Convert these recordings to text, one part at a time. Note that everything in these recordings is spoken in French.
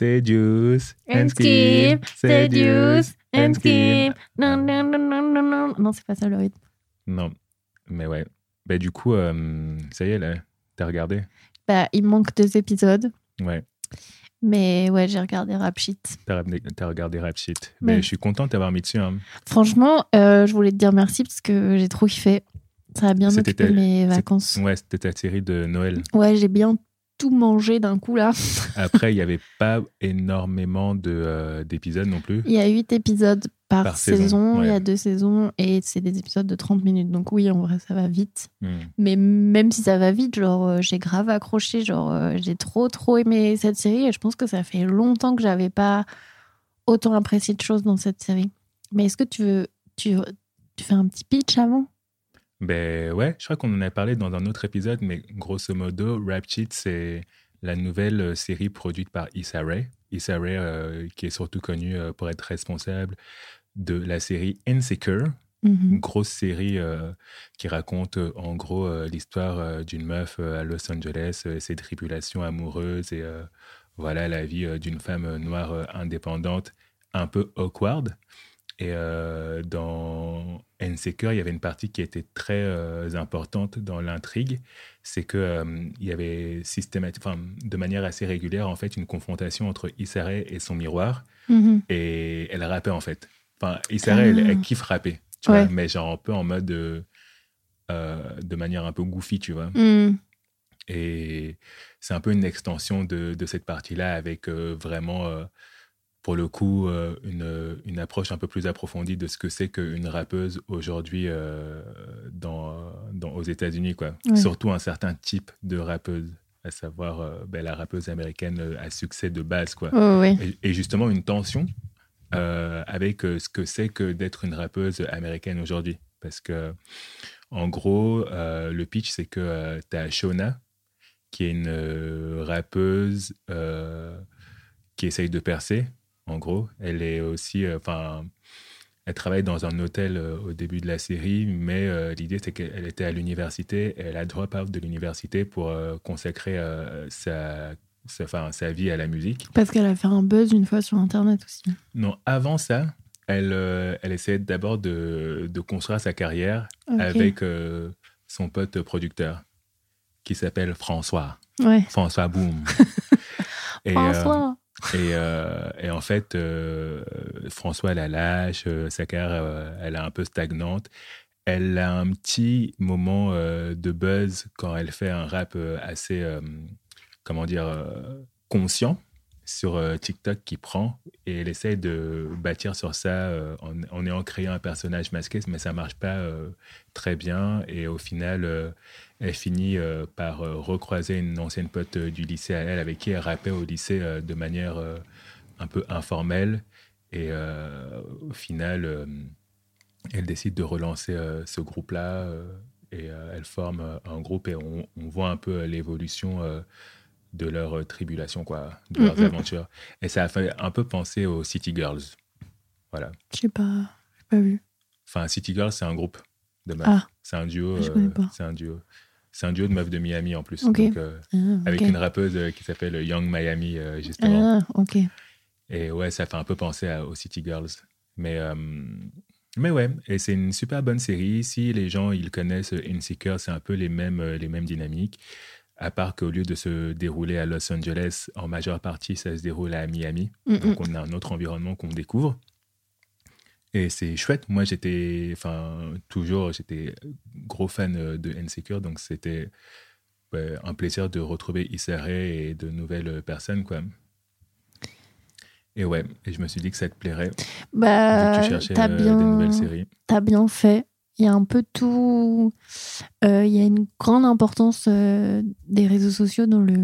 Seduce And skip, seduce, and skip. Non, non, non, non, non, non. Non, c'est pas ça le rythme. Non, mais ouais. Bah, du coup, euh, ça y est, là, t'as regardé? Bah, il manque deux épisodes. Ouais, Mais ouais, j'ai regardé Rap Sheet. t'as regardé Rap Sheet. Ouais. Mais je suis content de t'avoir mis dessus. hein. Franchement, euh, je voulais te dire merci parce que j'ai trop kiffé. Ça a bien occupé ta- mes vacances. Ouais, c'était ta série de Noël. Ouais, j'ai bien tout mangé d'un coup là. Après, il n'y avait pas énormément de, euh, d'épisodes non plus. Il y a huit épisodes par, Par saison, saison, il y a deux saisons et c'est des épisodes de 30 minutes. Donc oui, en vrai, ça va vite. Hmm. Mais même si ça va vite, genre, euh, j'ai grave accroché. Genre, euh, j'ai trop, trop aimé cette série et je pense que ça fait longtemps que j'avais pas autant apprécié de choses dans cette série. Mais est-ce que tu veux, tu, tu fais un petit pitch avant? Ben ouais, je crois qu'on en a parlé dans un autre épisode, mais grosso modo, Rap Sheet, c'est la nouvelle euh, série produite par Issa Rae. Issa Rae, euh, qui est surtout connue euh, pour être responsable de la série Insecure, une grosse série euh, qui raconte en gros l'histoire d'une meuf à Los Angeles, ses tribulations amoureuses et voilà la vie d'une femme noire indépendante un peu awkward. Et euh, dans Insecure, il y avait une partie qui était très euh, importante dans l'intrigue, c'est que euh, il y avait enfin, de manière assez régulière en fait une confrontation entre Issa Rae et son miroir Mhm. et elle rappait en fait. Enfin, Issa Rae, elle, Ah. elle kiffe rapper, tu Ouais. vois, mais genre un peu en mode de manière un peu goofy, tu vois. Mhm. Et c'est un peu une extension de, de cette partie-là avec vraiment, pour le coup, euh, une, une approche un peu plus approfondie de ce que c'est qu'une rappeuse aujourd'hui euh, dans, dans, aux États-Unis, quoi. Ouais. Surtout un certain type de rappeuse, à savoir euh, ben, la rappeuse américaine euh, à succès de base, quoi et, et justement une tension euh, avec ce que c'est que d'être une rappeuse américaine aujourd'hui. Parce que, en gros, le pitch, c'est que tu as Shona, qui est une rappeuse qui essaye de percer, en gros. Elle est aussi, euh, enfin, elle travaille dans un hôtel euh, au début de la série, mais euh, l'idée, c'est qu'elle était à l'université, elle a drop out de l'université pour consacrer sa, sa, enfin, sa vie à la musique. Parce qu'elle a fait un buzz une fois sur Internet aussi. Non, avant ça, elle, elle essayait d'abord de, de construire sa carrière avec son pote producteur qui s'appelle François. Ouais. François Boom. et, François. Et, euh, et en fait, euh, François la lâche, euh, sa carrière, euh, elle est un peu stagnante. Elle a un petit moment euh, de buzz quand elle fait un rap assez, comment dire, conscient sur TikTok qui prend et elle essaie de bâtir sur ça en, en ayant créé un personnage masqué, mais ça marche pas très bien et au final, elle finit euh, par euh, recroiser une ancienne pote euh, du lycée à elle avec qui elle rappait au lycée de manière un peu informelle et au final, elle décide de relancer ce groupe-là et elle forme un groupe et on, on voit un peu l'évolution de leurs tribulations, quoi, de leurs aventures. Et ça a fait un peu penser aux City Girls. Voilà. Je sais pas. J'ai pas vu. Enfin, City Girls, c'est un groupe de meufs. Ah. C'est un duo. Je euh, connais pas. c'est un duo. C'est un duo de meufs de Miami en plus. Donc, euh, Ah, avec une rappeuse euh, qui s'appelle Young Miami, euh, justement. Ah, ok. Et ouais, ça fait un peu penser à- aux City Girls. Mais, mais ouais, et c'est une super bonne série. Si les gens ils connaissent Insecure, c'est un peu les mêmes, les mêmes dynamiques. À part qu'au lieu de se dérouler à Los Angeles, en majeure partie, ça se déroule à Miami. Mm, mm. Donc on a un autre environnement qu'on découvre. Et c'est chouette. Moi, j'étais, enfin, toujours, j'étais gros fan euh, de Insecure. Donc c'était ouais, un plaisir de retrouver Issa Rae et de nouvelles personnes, quoi. Et ouais, et je me suis dit que ça te plairait, Bah, tu cherchais t'as euh, des nouvelles bien, séries. t'as bien fait. Il y a un peu tout. euh, Il y a une grande importance euh, des réseaux sociaux dans, le,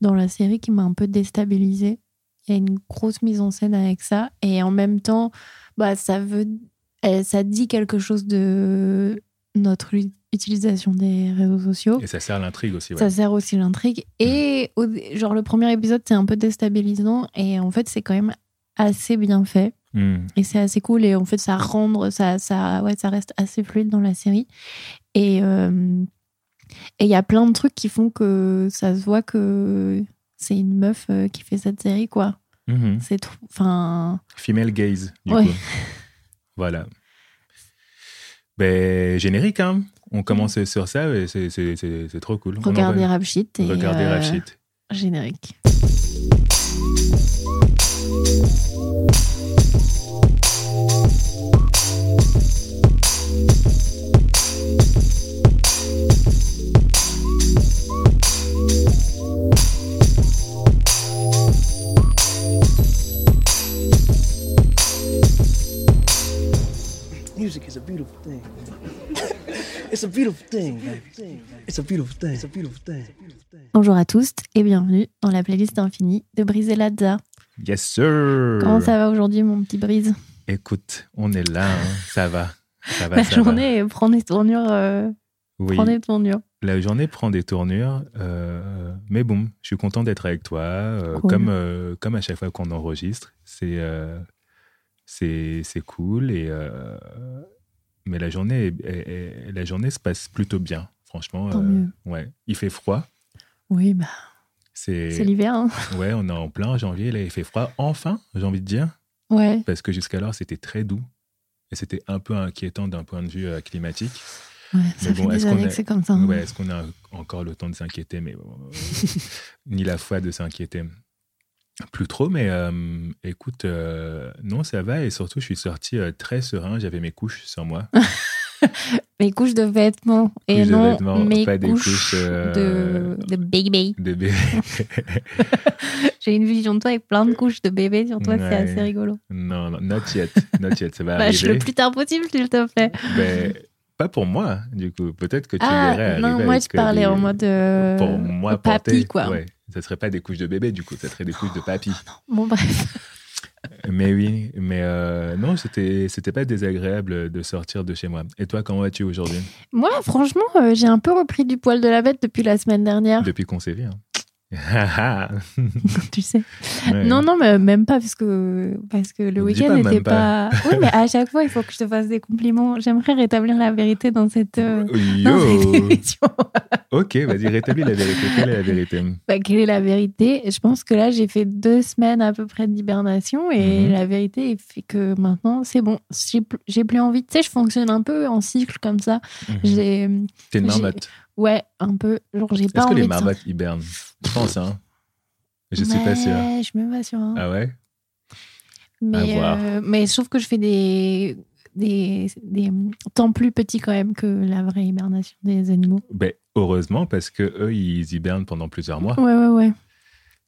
dans la série qui m'a un peu déstabilisée. Il y a une grosse mise en scène avec ça. Et en même temps, bah, ça, veut, euh, ça dit quelque chose de notre utilisation des réseaux sociaux. Et ça sert l'intrigue aussi, ouais. Ça sert aussi l'intrigue. Et au- genre, le premier épisode, c'est un peu déstabilisant. Et en fait, c'est quand même assez bien fait. Hmm. Et c'est assez cool. Et en fait, ça rendre, ça, ça, ouais, ça reste assez fluide dans la série. Et euh, et il y a plein de trucs qui font que ça se voit que c'est une meuf euh, qui fait cette série, quoi. Mhm. C'est trop. Enfin. Female gaze, du Ouais. coup. Voilà. Ben, générique, hein. On commence sur ça et c'est- c'est c'est- c'est trop cool. Regardez Rap Shit et. Regardez euh, Rap. Générique. Music is a beautiful thing. it's a beautiful thing. baby. It's a beautiful thing. It's a beautiful thing. Bonjour à tous et bienvenue dans la playlist infinie de Brise et Lazza. Yes, sir. Comment ça va aujourd'hui, mon petit Brise? Écoute, on est là, hein. ça va. Ça va, La ça va. journée prend des tournures. euh, Oui, prend des tournures. la journée prend des tournures, euh, mais bon, je suis content d'être avec toi, euh, Cool. comme, euh, comme à chaque fois qu'on enregistre. C'est euh, c'est cool, et, euh, mais la journée, la journée se passe plutôt bien, franchement. Tant euh, mieux. ouais. Il fait froid. Oui, bah, C'est l'hiver. hein. ouais, on est en plein janvier, là il fait froid. Enfin, j'ai envie de dire, Ouais. parce que jusqu'alors c'était très doux. Et c'était un peu inquiétant d'un point de vue euh, climatique. ouais ça Mais fait bon, des est-ce qu'on années est- que c'est comme ça. hein. Ouais, est-ce qu'on a encore le temps de s'inquiéter? Mais bon, euh, ni la foi de s'inquiéter. Plus trop, mais euh, écoute, euh, non, ça va. Et surtout, je suis sorti euh, très serein. J'avais mes couches sur moi. Mes couches de vêtements et Couches non vêtements, mes pas des couches, de, de bébé. De bébé. J'ai une vision de toi avec plein de couches de bébé sur toi, c'est assez rigolo. non, non, not yet. Not yet. Ça va le arriver. plus tard possible, s'il te plaît. Mais pas pour moi, du coup. Peut-être que tu Ah, verrais non, moi, je parlais des- en mode. Pour moi, papy, porter, quoi. Ouais, ça serait pas des couches de bébé, du coup. Ça serait des couches de papy. Bon, bref. Mais oui, mais euh, non, c'était c'était pas désagréable de sortir de chez moi. Et toi, comment vas-tu aujourd'hui? Moi, franchement, euh, j'ai un peu repris du poil de la bête depuis la semaine dernière, Depuis qu'on s'est vu. Hein. tu sais. Ouais. Non, non, mais même pas, parce que, parce que le week-end n'était pas... Oui, mais à chaque fois, il faut que je te fasse des compliments. J'aimerais rétablir la vérité dans cette, euh, dans cette Yo émission. Ok, vas-y, rétablis la vérité. Quelle est la vérité? Bah, quelle est la vérité? Je pense que là, j'ai fait deux semaines à peu près d'hibernation et Mhm. la vérité fait que maintenant, c'est bon. J'ai pl- j'ai plus envie. Tu sais, je fonctionne un peu en cycle comme ça. J'ai, T'es une marmotte. Ouais, un peu. Genre, j'ai pas Est-ce que les marmottes hibernent? Je pense, hein. Je suis pas sûr. Ouais, je suis même pas sûre. hein. Ah ouais? Mais, euh, mais je trouve que je fais des, des, des temps plus petits quand même que la vraie hibernation des animaux. ben, Heureusement, parce que eux, ils hibernent pendant plusieurs mois. Ouais, ouais, ouais.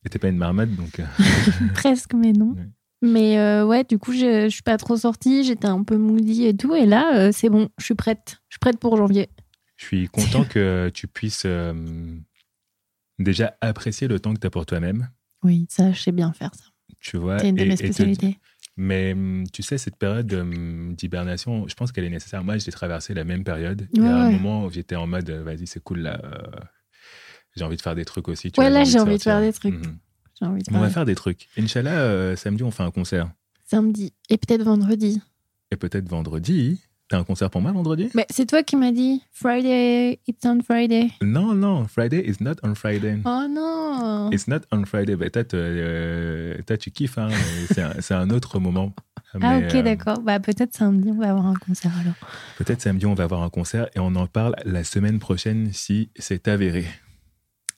Et t'es pas une marmotte, donc. euh, Presque, mais non. Ouais. Mais euh, ouais, du coup, je, je suis pas trop sortie. J'étais un peu moody et tout. Et là, euh, c'est bon. Je suis prête. Je suis prête pour janvier. Je suis content que tu puisses euh, déjà apprécier le temps que tu as pour toi-même. Oui, ça, je sais bien faire ça. Tu vois. C'est une de et- mes te- spécialités. Mais hum, tu sais, cette période hum, d'hibernation, je pense qu'elle est nécessaire. Moi, j'ai traversé la même période. Il y a un moment où j'étais en mode, euh, vas-y, c'est cool là. euh, j'ai envie de faire des trucs aussi. tu Ouais, vois, là, j'ai envie de faire des trucs. Mhm. J'ai envie de On va faire faire des trucs. Inch'Allah, euh, samedi, on fait un concert. samedi et peut-être vendredi. Et peut-être vendredi. T'as un concert pour moi vendredi? Mais c'est toi qui m'as dit Friday, it's on Friday. Non, non. Friday is not on Friday. Oh non It's not on Friday. Toi, tu- euh, toi, tu kiffes. hein, c'est un, un autre moment. Ah ok, euh, d'accord. Bah peut-être samedi, on va avoir un concert alors. Peut-être samedi, on va avoir un concert et on en parle la semaine prochaine si c'est avéré.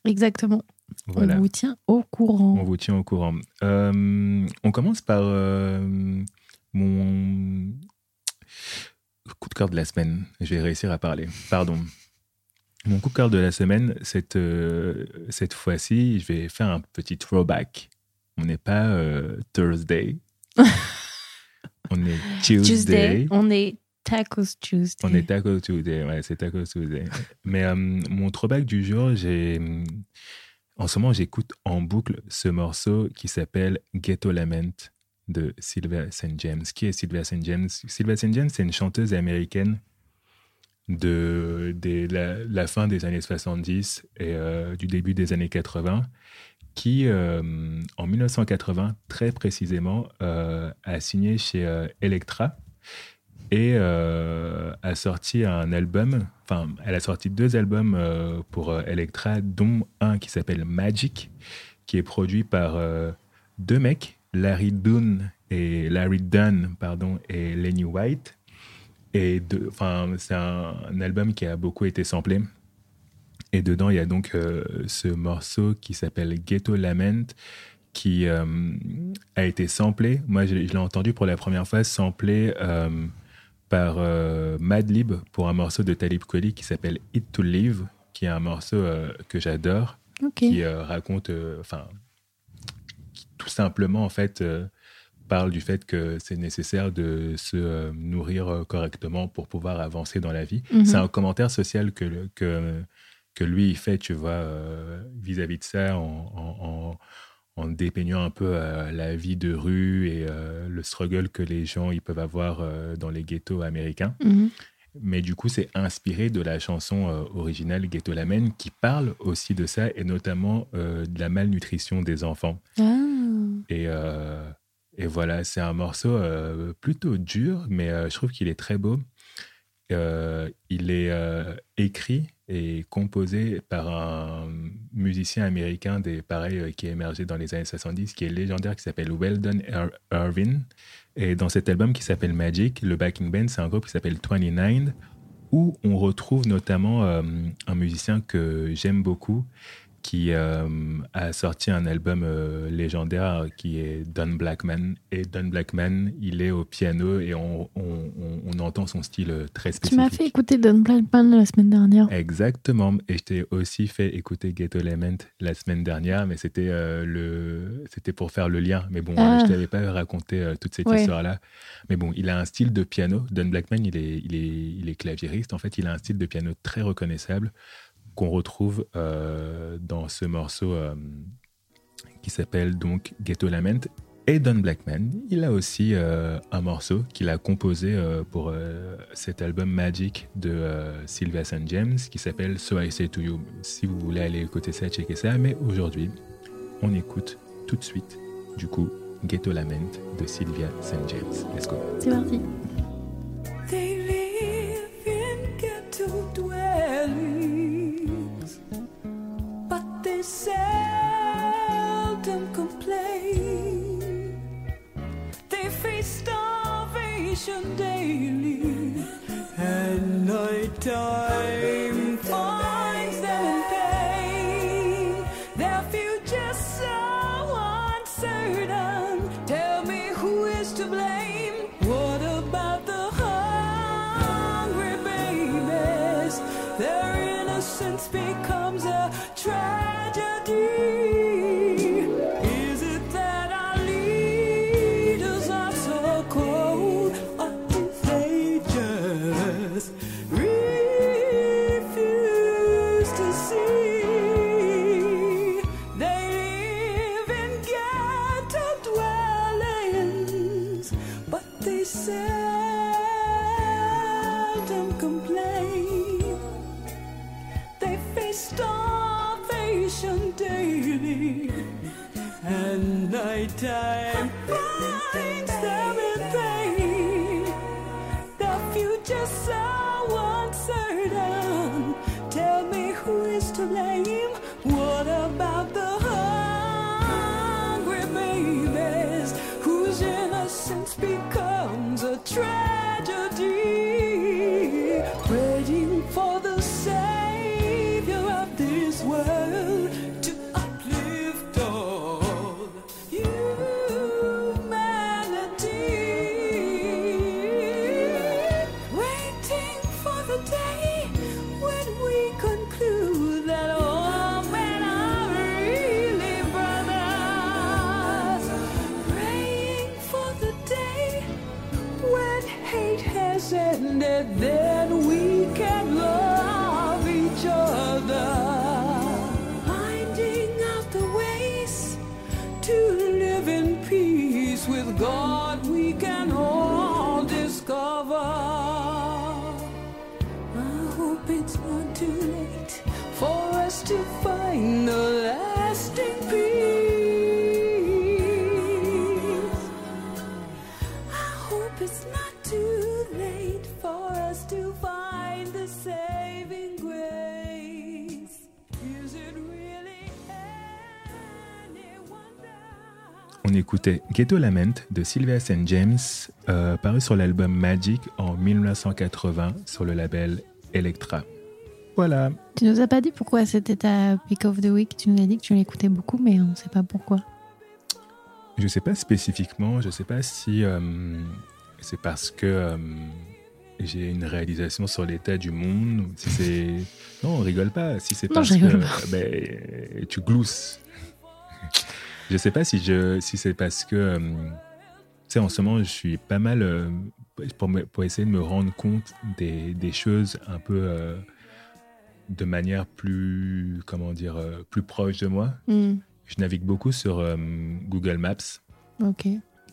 Exactement. Voilà. On vous tient au courant. On vous tient au courant. Euh, on commence par mon coup de cœur de la semaine. Je vais réussir à parler. Pardon. Mon coup de cœur de la semaine, cette, euh, cette fois-ci, je vais faire un petit throwback. On n'est pas euh, Thursday. on est Tuesday. Tuesday, on est Tacos Tuesday. On est Taco Tuesday, ouais, c'est Taco Tuesday. Mais euh, mon throwback du jour, j'ai. En ce moment, j'écoute en boucle ce morceau qui s'appelle Ghetto Lament de Sylvia St. James. Qui est Sylvia St. James? Sylvia St. James, c'est une chanteuse américaine de, des- la, fin des années 70 et euh, du début des années 80 qui, euh, en 1980, très précisément, euh, a signé chez Elektra et a sorti un album, enfin, elle a sorti deux albums pour Elektra, dont un qui s'appelle Magic, qui est produit par deux mecs, Larry Dunn et Larry Dunn, pardon, et Lenny White. Et enfin, c'est un, un album qui a beaucoup été samplé. Et dedans, il y a donc euh, ce morceau qui s'appelle Ghetto Lament, qui euh, a été samplé. Moi, je, je l'ai entendu pour la première fois samplé euh, par euh, Madlib pour un morceau de Talib Kweli qui s'appelle It to Live, qui est un morceau que j'adore qui raconte, enfin, tout simplement en fait euh, parle du fait que c'est nécessaire de se euh, nourrir euh, correctement pour pouvoir avancer dans la vie. Mhm. C'est un commentaire social que le- que que lui il fait, tu vois, vis-à-vis de ça, en, en, dépeignant un peu la vie de rue et le struggle que les gens ils peuvent avoir dans les ghettos américains. Mhm. Mais du coup, c'est inspiré de la chanson euh, originale Ghetto Lamen qui parle aussi de ça et notamment euh, de la malnutrition des enfants. Ah. Et, euh, et voilà, c'est un morceau euh, plutôt dur, mais euh, je trouve qu'il est très beau. Il est écrit et composé par un musicien américain des pareils qui est émergé dans les années 70, qui est légendaire, qui s'appelle Weldon Ir- Irvin. Et dans cet album qui s'appelle Magic, le backing band, c'est un groupe qui s'appelle 29, où on retrouve notamment un musicien que j'aime beaucoup, qui euh, a sorti un album euh, légendaire qui est Don Blackman. Et Don Blackman, il est au piano et on, on- on- on entend son style euh, très Tu spécifique. m'as fait écouter Don Blackman la semaine dernière. Exactement. Et je t'ai aussi fait écouter Ghetto Element la semaine dernière, mais c'était le, c'était pour faire le lien. Mais bon, Ah. je t'avais pas raconté toute cette Ouais. histoire-là. Mais bon, il a un style de piano. Don Blackman, il est, il est, il est claviériste. En fait, il a un style de piano très reconnaissable qu'on retrouve euh, dans ce morceau euh, qui s'appelle donc Ghetto Lament. Et Don Blackman, il a aussi euh, un morceau qu'il a composé euh, pour euh, cet album Magic de euh, Sylvia St. James qui s'appelle So I Say To You. Si vous voulez aller écouter ça, checker ça. Mais aujourd'hui, on écoute tout de suite, du coup, Ghetto Lament de Sylvia St. James. Let's go. C'est parti. They live in ghetto they seldom complain. They face starvation daily, and nighttime finds écoutait Ghetto Lament de Sylvia St. James, euh, paru sur l'album Magic en 1980 sur le label Electra. Voilà. Tu nous as pas dit pourquoi c'était ta pick of the week? Tu nous as dit que tu l'écoutais beaucoup, mais on sait pas pourquoi. Je sais pas spécifiquement, je sais pas si euh, c'est parce que euh, j'ai une réalisation sur l'état du monde, ou si c'est... Non, on rigole pas. Si c'est Non, parce je rigole que ben, tu glousses. Je sais pas si, je, si c'est parce que... euh, tu sais, en ce moment, je suis pas mal... euh, pour, me- pour essayer de me rendre compte des, des choses un peu... euh, de manière plus... Comment dire Plus proche de moi. Hmm, Je navigue beaucoup sur Google Maps. Ok.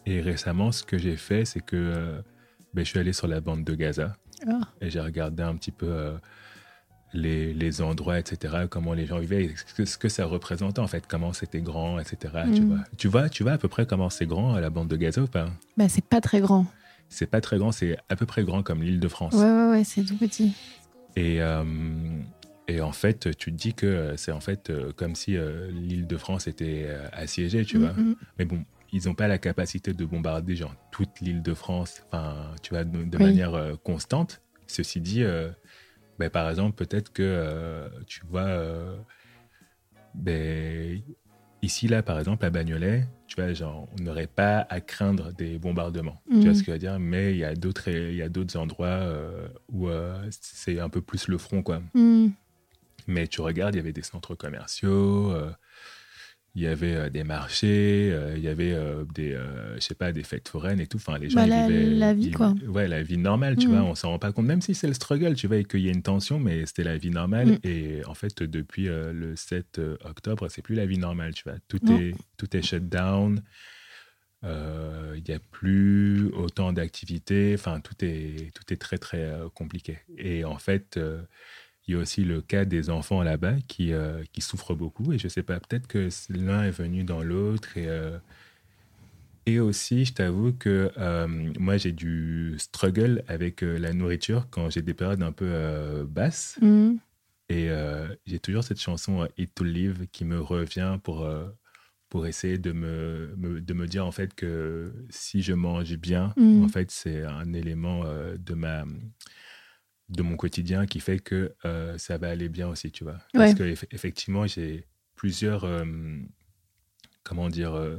Et récemment, ce que j'ai fait, c'est que ben, je suis allé sur la bande de Gaza Ah. et j'ai regardé un petit peu les, les endroits, etc., comment les gens vivaient, ce que, ça représentait en fait, comment c'était grand, etc. Tu, Mm. vois. tu vois, tu vois à peu près comment c'est grand à la bande de Gaza ou pas? Bah, c'est pas très grand. C'est pas très grand, c'est à peu près grand comme l'île de France. Ouais, ouais, ouais, c'est tout petit. Et, euh, et en fait, tu te dis que c'est en fait euh, comme si euh, l'île de France était assiégée, tu vois. Mm, mm. Mais bon, ils n'ont pas la capacité de bombarder genre toute l'île de France, enfin, tu vois, de, de Oui. manière constante. Ceci dit, ben, par exemple, peut-être que euh, tu vois, euh, ben, ici là, par exemple, à Bagnolet, tu vois, genre, on n'aurait pas à craindre des bombardements. Tu vois Mhm. ce que je veux dire? Mais il y a d'autres, il y a d'autres endroits euh, où c'est un peu plus le front, quoi. Hmm. Mais tu regardes, il y avait des centres commerciaux, il y avait euh, des marchés, euh, il y avait euh, des, je sais pas, des fêtes foraines et tout. Enfin, les gens, Bah, la- vivaient- la vie, ils- quoi. Ouais, la vie normale, tu Mm. vois. On s'en rend pas compte, même si c'est le struggle, tu vois, et qu'il y a une tension, mais c'était la vie normale. Mm. Et en fait, depuis le 7 octobre, c'est plus la vie normale, tu vois. Tout est, tout est shut down. Il n'y a plus autant d'activités. Enfin, tout est, tout est très, très compliqué. Et en fait, il y a aussi le cas des enfants là-bas qui, euh, qui souffrent beaucoup. Et je sais pas, peut-être que l'un est venu dans l'autre. Et, euh, et aussi, je t'avoue que euh, moi, j'ai du struggle avec la nourriture quand j'ai des périodes un peu basses. Hmm. Et j'ai toujours cette chanson Eat to Live qui me revient pour, pour essayer de me, me- de me dire en fait que si je mange bien, Mm. en fait, c'est un élément de, ma, de mon quotidien qui fait que euh, ça va aller bien aussi, tu vois. Parce Ouais. que eff- effectivement, j'ai plusieurs, euh, comment dire, euh,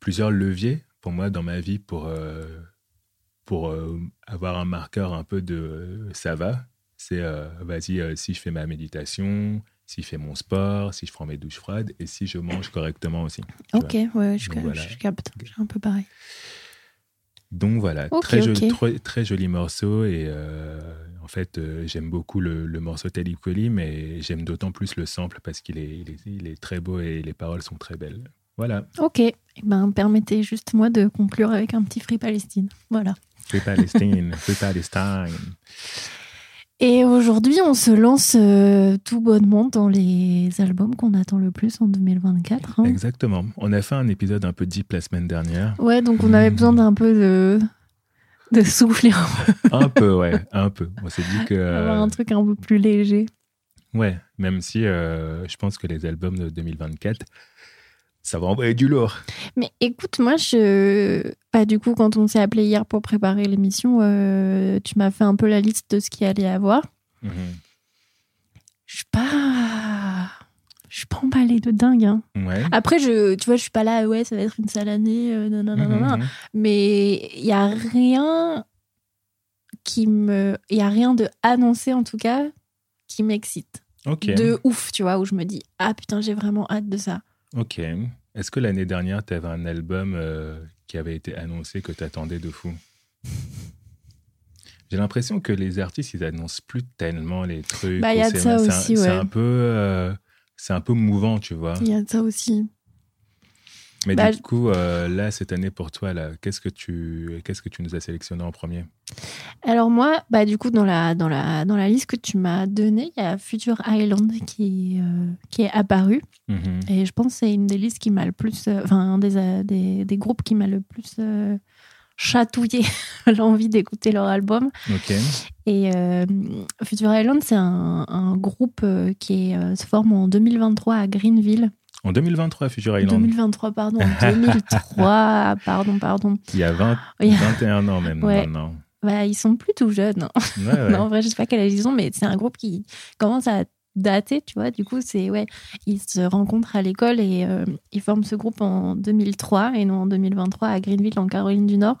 plusieurs leviers pour moi dans ma vie pour, pour avoir un marqueur un peu de ça va. C'est vas-y, si je fais ma méditation, si je fais mon sport, si je prends mes douches froides et si je mange correctement aussi. Ok, ouais, je, Donc je- voilà. je capte. C'est un peu pareil. Donc voilà, très, joli, très, très joli morceau et euh, en fait euh, j'aime beaucoup le, le morceau Talib Kweli mais j'aime d'autant plus le sample parce qu'il est, il est, il est très beau et les paroles sont très belles. Voilà, Ok. Eh ben, permettez juste moi de conclure avec un petit Free Palestine. Voilà. Free Palestine, Free Palestine. Et aujourd'hui, on se lance euh, tout bonnement dans les albums qu'on attend le plus en 2024. hein. Exactement. On a fait un épisode un peu deep la semaine dernière. Ouais, donc on avait besoin d'un peu de, de souffler, Un peu, ouais, un peu. On s'est dit que... avoir euh, un truc un peu plus léger. Ouais, même si euh, je pense que les albums de 2024, ça va envoyer du lourd. Mais écoute, moi, je. Bah, du coup, quand on s'est appelé hier pour préparer l'émission, euh, tu m'as fait un peu la liste de ce qu'il allait y avoir. Mhm. Je suis pas. Je suis pas emballée de dingue. hein. Ouais. Après, je, tu vois, je suis pas là, ouais, ça va être une sale année, euh, non, non, non, non, non. Mhm. Mais il y a rien qui me. Il y a rien de annoncé, en tout cas, qui m'excite. De ouf, tu vois, où je me dis, ah putain, j'ai vraiment hâte de ça. Ok. Est-ce que l'année dernière, tu avais un album euh, qui avait été annoncé que tu attendais de fou? J'ai l'impression que les artistes, ils annoncent plus tellement les trucs. Bah, il y a de c'est- ça c'est un- aussi, C'est ouais. un peu, euh, c'est un peu mouvant, tu vois. Il y a de ça aussi. Mais Bah, du coup, euh, là, cette année pour toi, là, qu'est-ce que tu, qu'est-ce que tu nous as sélectionné en premier? Alors moi, bah du coup dans la dans la dans la liste que tu m'as donnée, il y a Future Island qui euh, qui est apparu Mhm. et je pense que c'est une des listes qui m'a le plus, euh, enfin un des, euh, des des groupes qui m'a le plus chatouillé l'envie d'écouter leur album. Ok. Et Future Island, c'est un, un groupe qui est, se forme en 2023 à Greenville. En 2023, Future Island. 2023, pardon. En 2003, pardon, pardon. Il y a 20, Oui. 21 ans même Ouais. maintenant. Bah, ils sont plus tout jeunes. Ouais, ouais. Non, en vrai, je sais pas quel âge ils ont, mais c'est un groupe qui commence à dater, tu vois. Du coup, c'est, ouais, ils se rencontrent à l'école et euh, ils forment ce groupe en 2003 et non en 2023 à Greenville, en Caroline du Nord.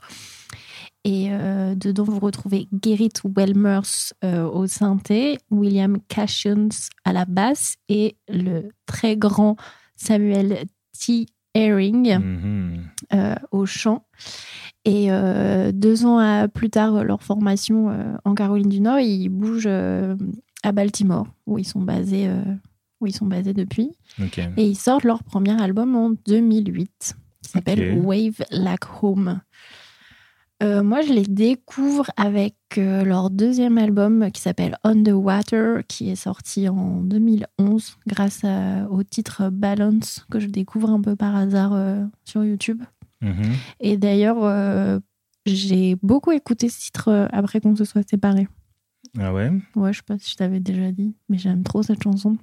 Et euh, dedans, vous retrouvez Gerrit Welmers euh, au synthé, William Cashions à la basse et le très grand Samuel T. Herring Mhm. euh, au chant. Et euh, deux ans à- plus tard, leur formation euh, en Caroline du Nord, ils bougent à Baltimore, où ils sont basés, euh, où ils sont basés depuis. Et ils sortent leur premier album en 2008, qui s'appelle. Wave Like Home. Euh, moi, je les découvre avec euh, leur deuxième album qui s'appelle On the Water, qui est sorti en 2011 grâce à- au titre Balance, que je découvre un peu par hasard euh, sur YouTube. Mhm. Et d'ailleurs, j'ai beaucoup écouté ce titre après qu'on se soit séparés. Ah ouais? Ouais, je sais pas si je t'avais déjà dit, mais j'aime trop cette chanson.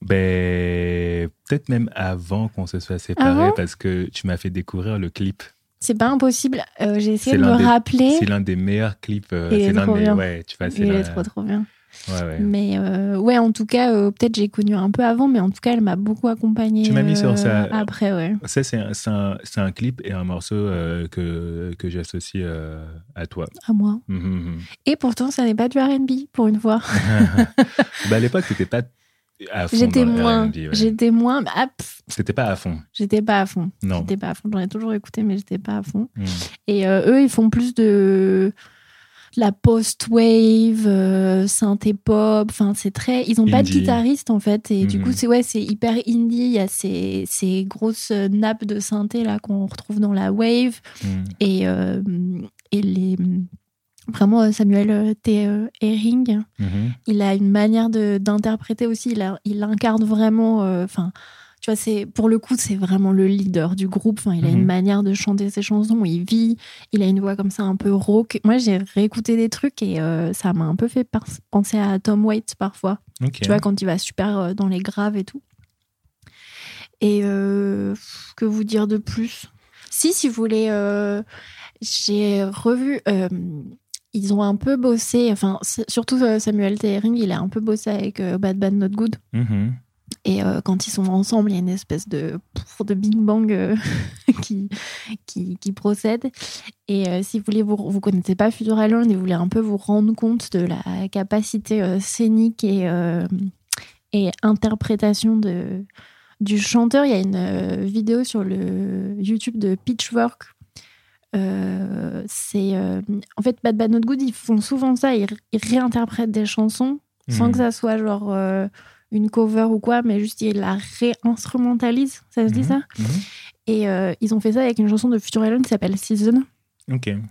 Ben, peut-être même avant qu'on se soit Ah séparés, bon? parce que tu m'as fait découvrir le clip. C'est pas impossible. Euh, j'ai essayé de me des- rappeler. C'est l'un des meilleurs clips. euh, Il est c'est l'un trop des. bien. Ouais, tu vois, Il est trop trop bien. Ouais, ouais. Mais euh, ouais, en tout cas, euh, peut-être j'ai connu un peu avant, mais en tout cas, elle m'a beaucoup accompagnée. Tu m'as mis sur euh, ça. Après, ouais. Ça, c'est un, clip et un morceau euh, que, que j'associe euh, à toi. À moi. Mhm, mhm. Et pourtant, ça n'est pas du RB pour une fois. bah, à l'époque, t'étais pas. J'étais moins. Ouais. J'étais moins. Ah, C'était pas à fond. j'étais pas à fond. Non. J'étais pas à fond. J'en ai toujours écouté, mais j'étais pas à fond. Mhm. Et euh, eux, ils font plus de la post-wave, euh, synthé-pop. Enfin, c'est très. Ils ont pas de guitariste en fait, et du coup, c'est ouais, c'est hyper indie. Il y a ces, ces grosses nappes de synthé là qu'on retrouve dans la wave Mhm. et euh, et les vraiment euh, Samuel euh, T. euh, Herring. Mhm. Il a une manière d'interpréter aussi. Il, a- il incarne vraiment. euh, Enfin. tu vois, c'est pour le coup, c'est vraiment le leader du groupe. Enfin, il a Mhm. une manière de chanter ses chansons il vit. Il a une voix comme ça un peu rauque. Moi, j'ai réécouté des trucs et euh, ça m'a un peu fait penser à Tom Waits parfois. Tu vois, quand il va super euh, dans les graves et tout. Et euh, que vous dire de plus? Si, si vous voulez, euh, j'ai revu. Ils ont un peu bossé, enfin, surtout euh, Samuel T. Herring, il a un peu bossé avec euh, Bad Bad Not Good. Mhm. Et euh, quand ils sont ensemble, il y a une espèce de, de Bing Bang euh, qui, qui, qui procède. Et euh, si vous voulez, vous, vous connaissez pas Future Island et vous voulez un peu vous rendre compte de la capacité scénique et, et interprétation de, du chanteur, il y a une vidéo sur le YouTube de Pitchwork. Euh, c'est euh, en fait Bad Bad Not Good ils font souvent ça ils, ils réinterprètent des chansons sans Mhm. que ça soit genre euh, une cover ou quoi, mais juste ils la réinstrumentalisent, ça se dit Mhm. ça Mhm. Et euh, ils ont fait ça avec une chanson de Future Island qui s'appelle Season.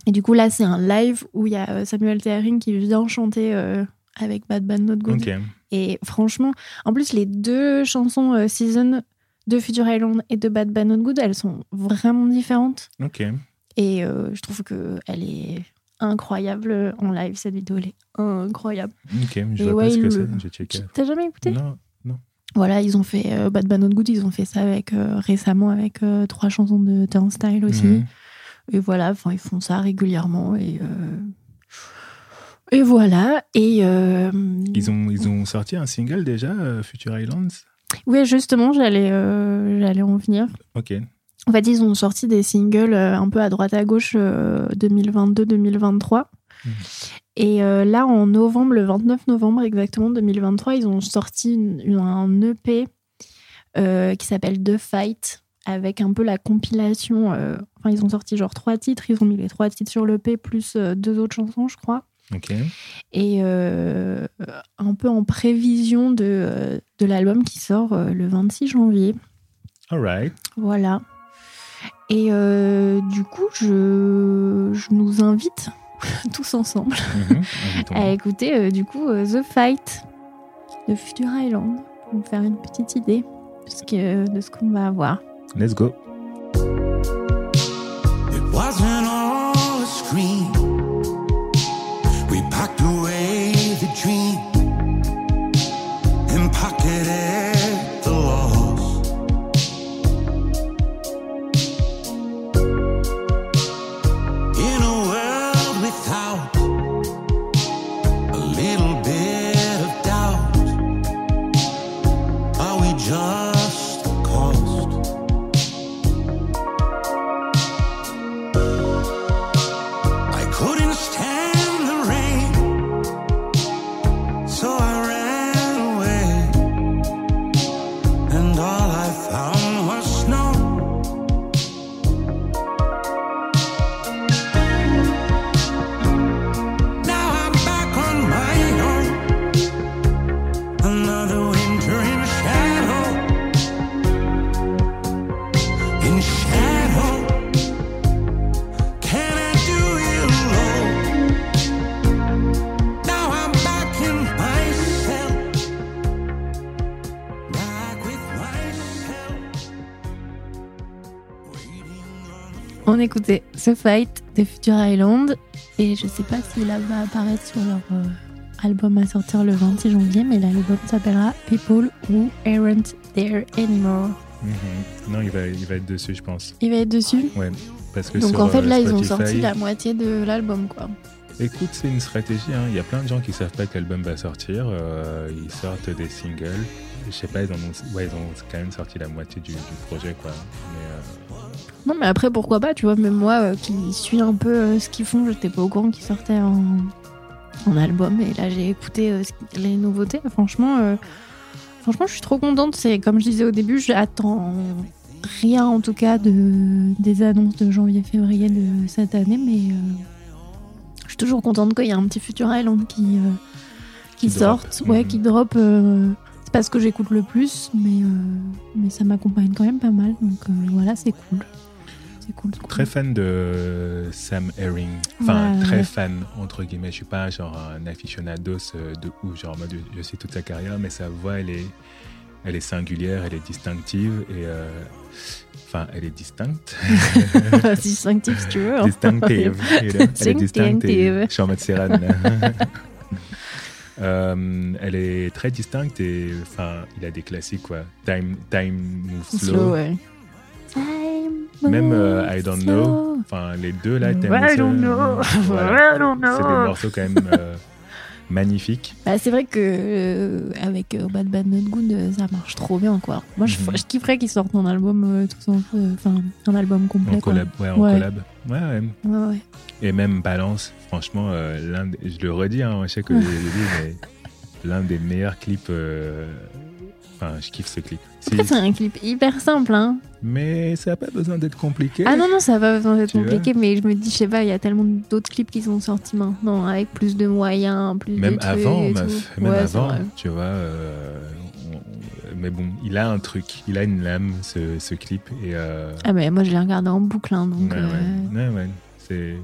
Et du coup là c'est un live où il y a Samuel T. Herring qui vient chanter euh, avec Bad Bad Not Good. Et franchement, en plus les deux chansons euh, Season de Future Island et de Bad Bad Not Good, elles sont vraiment différentes. Ok. Et euh, je trouve que elle est incroyable en live cette vidéo, elle est incroyable. Ok. Je Et vois ouais, pas ce que c'est. J'ai checké. T'as jamais écouté? Non. Voilà, ils ont fait euh, Bad Bad Not Good, ils ont fait ça avec euh, récemment avec euh, trois chansons de Turnstile aussi. Mhm. Et voilà, ils font ça régulièrement et et voilà et Ils ont, ils ont sorti un single déjà, Future Islands? Oui justement j'allais j'allais en venir. Ok. En fait ils ont sorti des singles euh, un peu à droite à gauche 2022-2023. Mhm. Et euh, là, en novembre, le 29 novembre exactement 2023, ils ont sorti une- une- un EP euh, qui s'appelle The Fight, avec un peu la compilation. euh, enfin, ils ont sorti genre trois titres, ils ont mis les trois titres sur l'EP, plus euh, deux autres chansons, je crois. Ok. Et euh, un peu en prévision de, euh, de l'album qui sort euh, le 26 janvier. Alright. Voilà. Et euh, du coup, je, je nous invite tous ensemble Mhm. À écouter euh, du coup euh, The Fight de Future Island pour vous faire une petite idée puisque, de ce qu'on va avoir. Let's go. Écoutait The Fight de Future Island. Et je sais pas s'il va apparaître sur leur euh, album à sortir le 26 janvier, mais l'album s'appellera People Who Aren't There Anymore. Mhm. Non, il va, il va être dessus, je pense. Il va être dessus? Ouais. Parce que Donc en fait, euh, là, ils ont sorti la moitié de l'album, quoi. Écoute, c'est une stratégie. hein. Il y a plein de gens qui savent pas que l'album va sortir. euh, ils sortent des singles. Je sais pas, ils, en ont, ouais, ils ont quand même sorti la moitié du, du projet, quoi. Mais, euh, Non, mais après, pourquoi pas, tu vois, même moi euh, qui suis un peu euh, ce qu'ils font, j'étais pas au courant qu'ils sortaient en, en album. Et là, j'ai écouté euh, les nouveautés. Franchement, franchement, je suis trop contente. C'est comme je disais au début, j'attends rien en tout cas de, des annonces de janvier-février de cette année, mais je suis toujours contente qu'il y ait un petit Future Island qui, qui, Qui drop. sorte, ouais, Mhm. qui drop. c'est pas ce que j'écoute le plus, mais, euh, mais ça m'accompagne quand même pas mal. Donc euh, voilà, c'est cool. C'est cool. très fan de Sam Herring. Enfin, Ouais, très ouais. fan, entre guillemets. Je suis pas genre un aficionados de ouf, genre je sais toute sa carrière, mais sa voix, elle est, elle est singulière, elle est distinctive et. euh, Enfin, elle est distincte. distinctif si tu veux. hein. distinctive. Elle est distinctive. Distinctive. Je suis en mode Serran. Euh, elle est très distincte et enfin, il a des classiques quoi. Time, time moves slow. Slow, ouais. Même euh, I don't slow. know. Enfin, les deux là, Time I don't know. voilà. I don't know. C'est des morceaux quand même euh, magnifiques. Bah, c'est vrai que euh, avec euh, Bad Bad Not Good, euh, ça marche trop bien quoi. Moi, je, Mhm. je kifferais qu'ils sortent un album euh, tous en- euh, enfin un album complet. En quoi. collab. Ouais, en Ouais. collab. Ouais, ouais. Ouais, ouais. Et même Balance, franchement, euh, l'un des- je le redis, hein, je sais que je l'ai dit, mais l'un des meilleurs clips. Enfin, je kiffe ce clip. C'est un clip hyper simple, hein. mais ça n'a pas besoin d'être compliqué. Ah non, non, ça va besoin d'être compliqué, mais je me dis, je sais pas, il y a tellement d'autres clips qui sont sortis maintenant, avec plus de moyens, plus Même de trucs avant, et meuf, même Ouais, avant, tu vois. euh, on- mais bon, il a un truc, il a une lame, ce, ce clip. Et, euh, Ah, mais moi, je l'ai regardé en boucle, hein, donc. ouais, euh, ouais,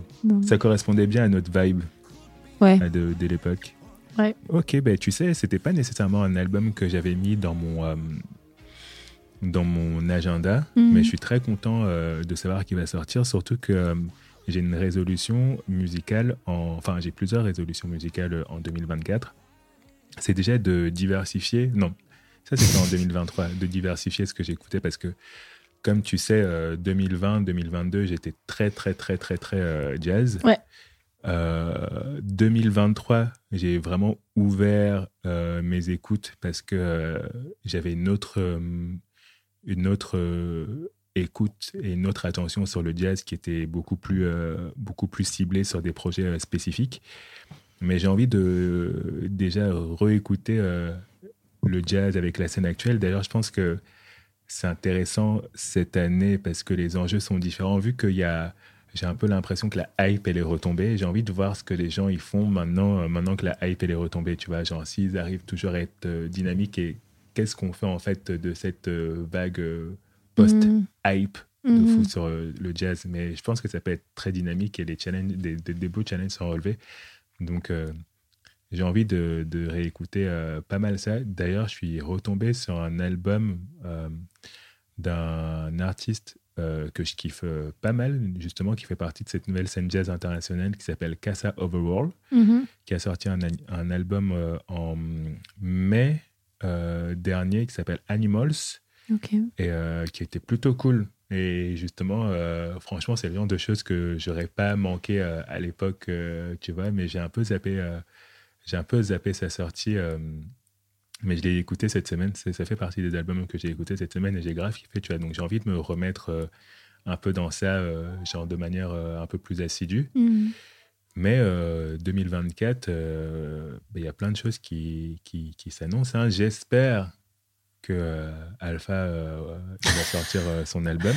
ça correspondait bien à notre vibe Ouais. de, de l'époque. Ouais. Ok, ben tu sais, c'était pas nécessairement un album que j'avais mis dans mon, euh, dans mon agenda, Mhm. mais je suis très content euh, de savoir qu'il va sortir, surtout que euh, j'ai une résolution musicale, en, enfin j'ai plusieurs résolutions musicales en 2024. C'est déjà de diversifier, non, ça c'était en 2023, de diversifier ce que j'écoutais parce que comme tu sais, 2020-2022, j'étais très très très très très jazz. Ouais. Euh, 2023, j'ai vraiment ouvert euh, mes écoutes parce que euh, j'avais une autre, euh, une autre euh, écoute et une autre attention sur le jazz qui était beaucoup plus, euh, beaucoup plus ciblée sur des projets euh, spécifiques. Mais j'ai envie de déjà réécouter euh, le jazz avec la scène actuelle. D'ailleurs, je pense que c'est intéressant cette année parce que les enjeux sont différents. Vu qu'il y a, j'ai un peu l'impression que la hype elle est retombée. J'ai envie de voir ce que les gens ils font maintenant, euh, maintenant que la hype elle est retombée. Tu vois, genre s'ils arrivent toujours à être euh, dynamiques et qu'est-ce qu'on fait en fait de cette euh, vague post-hype Mhm. de Mhm. fou sur euh, le jazz. Mais je pense que ça peut être très dynamique et les challenges, des, des, des beaux challenges sont relevés. Donc j'ai envie de, de réécouter euh, pas mal ça. D'ailleurs, je suis retombé sur un album euh, d'un artiste euh, que je kiffe euh, pas mal, justement, qui fait partie de cette nouvelle scène jazz internationale qui s'appelle Casa Overall, Mhm. qui a sorti un, un album euh, en mai dernier qui s'appelle Animals et qui était plutôt cool. Et justement, franchement, c'est le genre de choses que j'aurais pas manqué à l'époque, tu vois, mais j'ai un peu zappé, j'ai un peu zappé sa sortie. Mais je l'ai écouté cette semaine. Ça fait partie des albums que j'ai écouté cette semaine et j'ai grave kiffé, tu vois. Donc j'ai envie de me remettre euh, un peu dans ça, euh, genre de manière euh, un peu plus assidue. Mhm. Mais euh, 2024, euh, ben, il y a plein de choses qui, qui, qui s'annoncent. hein. J'espère que Alpha va sortir son album.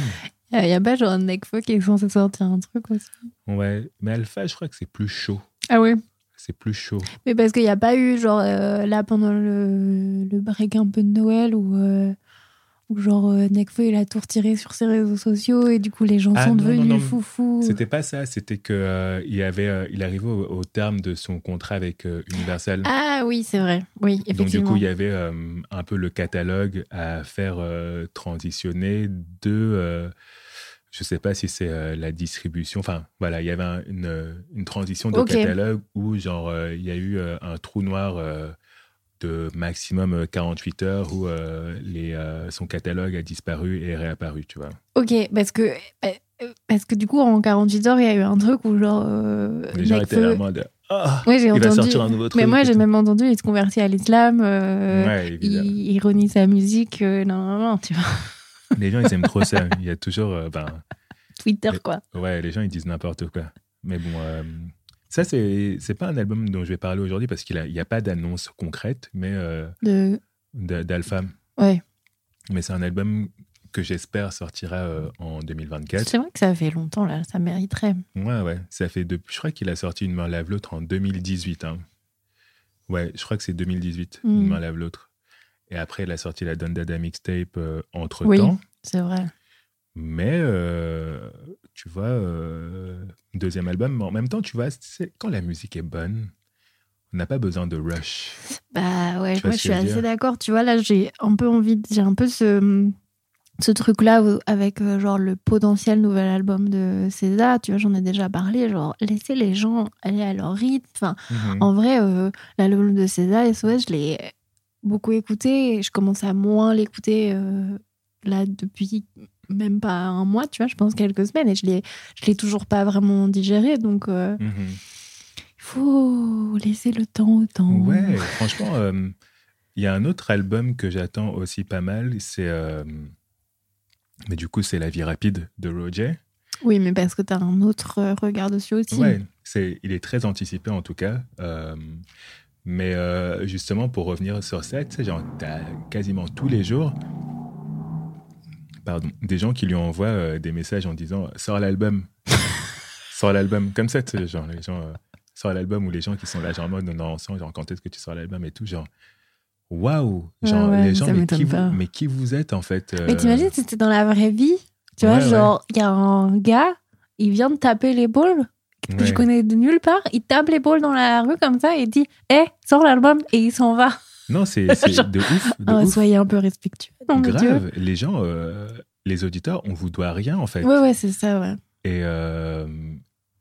Il y a pas genre Nekfeu qui est censé sortir un truc aussi? Ouais, mais Alpha, je crois que c'est plus chaud. Ah ouais? C'est plus chaud. Mais parce qu'il n'y a pas eu, genre, euh, là, pendant le, le break un peu de Noël, où, euh, où genre, euh, Nekfeu, il a tout retiré sur ses réseaux sociaux, et du coup, les gens Ah, sont non, devenus non. C'était pas ça, c'était que euh, il avait, il arrivait au, au terme de son contrat avec Universal. Ah oui, c'est vrai. Oui, Donc du effectivement. coup, il y avait un peu le catalogue à faire transitionner de, je sais pas si c'est euh, la distribution. Enfin, voilà, il y avait un- une, une transition de catalogue où, genre, euh, il y a eu euh, un trou noir de maximum euh, 48 heures où les, son catalogue a disparu et est réapparu, tu vois. Ok, parce que, parce que du coup, en 48 heures, il y a eu un truc où genre. Les gens étaient en mode Ah Ouais, j'ai Il va entendu. sortir un nouveau truc. Mais moi, j'ai même entendu, il se convertit à l'islam. Ouais, il ironie sa musique. non, non, non, tu vois. Les gens, ils aiment trop ça. Il y a toujours. euh, ben, Twitter, quoi. Ouais, les gens ils disent n'importe quoi. Mais bon, euh, ça c'est c'est pas un album dont je vais parler aujourd'hui parce qu'il n'y a, pas d'annonce concrète, mais euh, De... d'Alpha. Ouais. Mais c'est un album que j'espère sortira en 2024. C'est vrai que ça fait longtemps, là. Ça mériterait. Ouais, ouais. Ça fait depuis. Je crois qu'il a sorti Une main lave l'autre en 2018. hein. Ouais, je crois que c'est 2018. Mm. Une main lave l'autre. Et après, il a sorti la Don Dada mixtape entre Oui. temps. C'est vrai. Mais euh, tu vois, euh, deuxième album, mais en même temps, tu vois, quand la musique est bonne, on n'a pas besoin de rush. Bah ouais, moi je suis assez d'accord. Tu vois, là j'ai un peu envie, de- j'ai un peu ce, ce truc-là avec euh, genre le potentiel nouvel album de César. Tu vois, j'en ai déjà parlé. Genre, laisser les gens aller à leur rythme. Enfin, Mhm. en vrai, euh, l'album de César, SOS, je l'ai beaucoup écouté. et Je commence à moins l'écouter euh, là depuis même pas un mois, tu vois, je pense quelques semaines. Et je l'ai, je l'ai toujours pas vraiment digéré. Donc, euh, Mhm. il faut laisser le temps au temps. Ouais, franchement, euh, il y a un autre album que j'attends aussi pas mal, c'est. euh, mais du coup, c'est La vie rapide de Roger. Oui, mais parce que tu as un autre regard dessus aussi. Ouais, c'est, il est très anticipé en tout cas. Mais euh, justement, pour revenir sur sais, genre, t'as quasiment tous les jours, pardon, des gens qui lui envoient euh, des messages en disant Sors l'album. Sors l'album. Comme ça, genre, les gens. euh, Sors l'album ou les gens qui sont là, genre, en mode, on est ensemble, genre, quand est-ce que tu sors l'album et tout, genre. Waouh! Genre, Ouais, ouais, les gens, mais qui, vous, pas. mais qui vous êtes en fait? Mais euh, t'imagines si c'était dans la vraie vie Tu vois, Ouais, genre, il y a un gars, il vient de taper l'épaule, que Ouais. je connais de nulle part, il tape l'épaule dans la rue comme ça et dit Hé, sors l'album Et il s'en va. Non, c'est, de ouf. De Ah, ouf. soyez un peu respectueux. Dieu. Grave. Les gens, euh, les auditeurs, on vous doit rien en fait. Ouais, ouais, c'est ça, ouais. Et euh,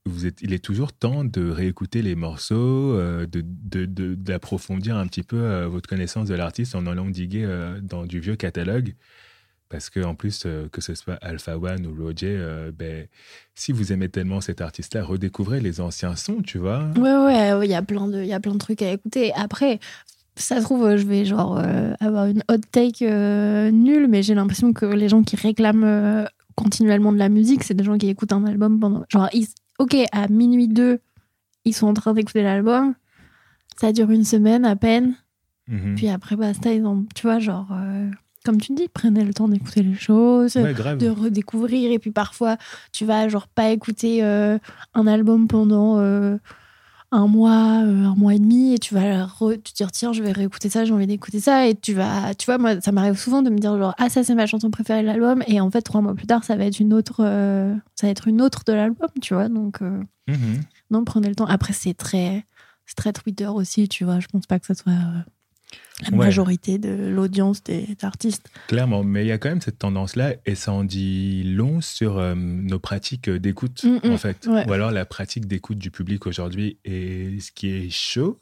vous êtes, il est toujours temps de réécouter les morceaux, euh, de, de- de- d'approfondir un petit peu euh, votre connaissance de l'artiste en allant diguer euh, dans du vieux catalogue. Parce que en plus, euh, que ce soit Alpha One ou Roger, euh, ben, si vous aimez tellement cet artiste-là, redécouvrez les anciens sons, tu vois. Ouais, ouais, ouais, il y a plein de, il y a plein de trucs à écouter. Après, ça se trouve, je vais genre euh, avoir une hot take nulle, mais j'ai l'impression que les gens qui réclament continuellement de la musique, c'est des gens qui écoutent un album pendant. Genre, ils- ok, à minuit 2, ils sont en train d'écouter l'album. Ça dure une semaine à peine. Mhm. Puis après, basta, ils ont. Tu vois, genre. Comme tu dis, prenez le temps d'écouter les choses Ouais, de redécouvrir. Et puis parfois tu vas genre pas écouter euh, un album pendant euh, un mois euh, un mois et demi et tu vas re- te dire tiens je vais réécouter ça j'ai envie d'écouter ça. Et tu vas tu vois moi ça m'arrive souvent de me dire genre ah ça c'est ma chanson préférée de l'album. Et en fait trois mois plus tard ça va être une autre ça va être une autre de l'album tu vois. Donc Mhm. non prenez le temps. Après c'est très c'est très Twitter aussi tu vois. Je pense pas que ce soit la Ouais. majorité de l'audience des artistes Clairement, mais il y a quand même cette tendance-là et ça en dit long sur euh, nos pratiques d'écoute, Mm, mm, en fait. ouais. Ou alors la pratique d'écoute du public aujourd'hui. Et ce qui est chaud,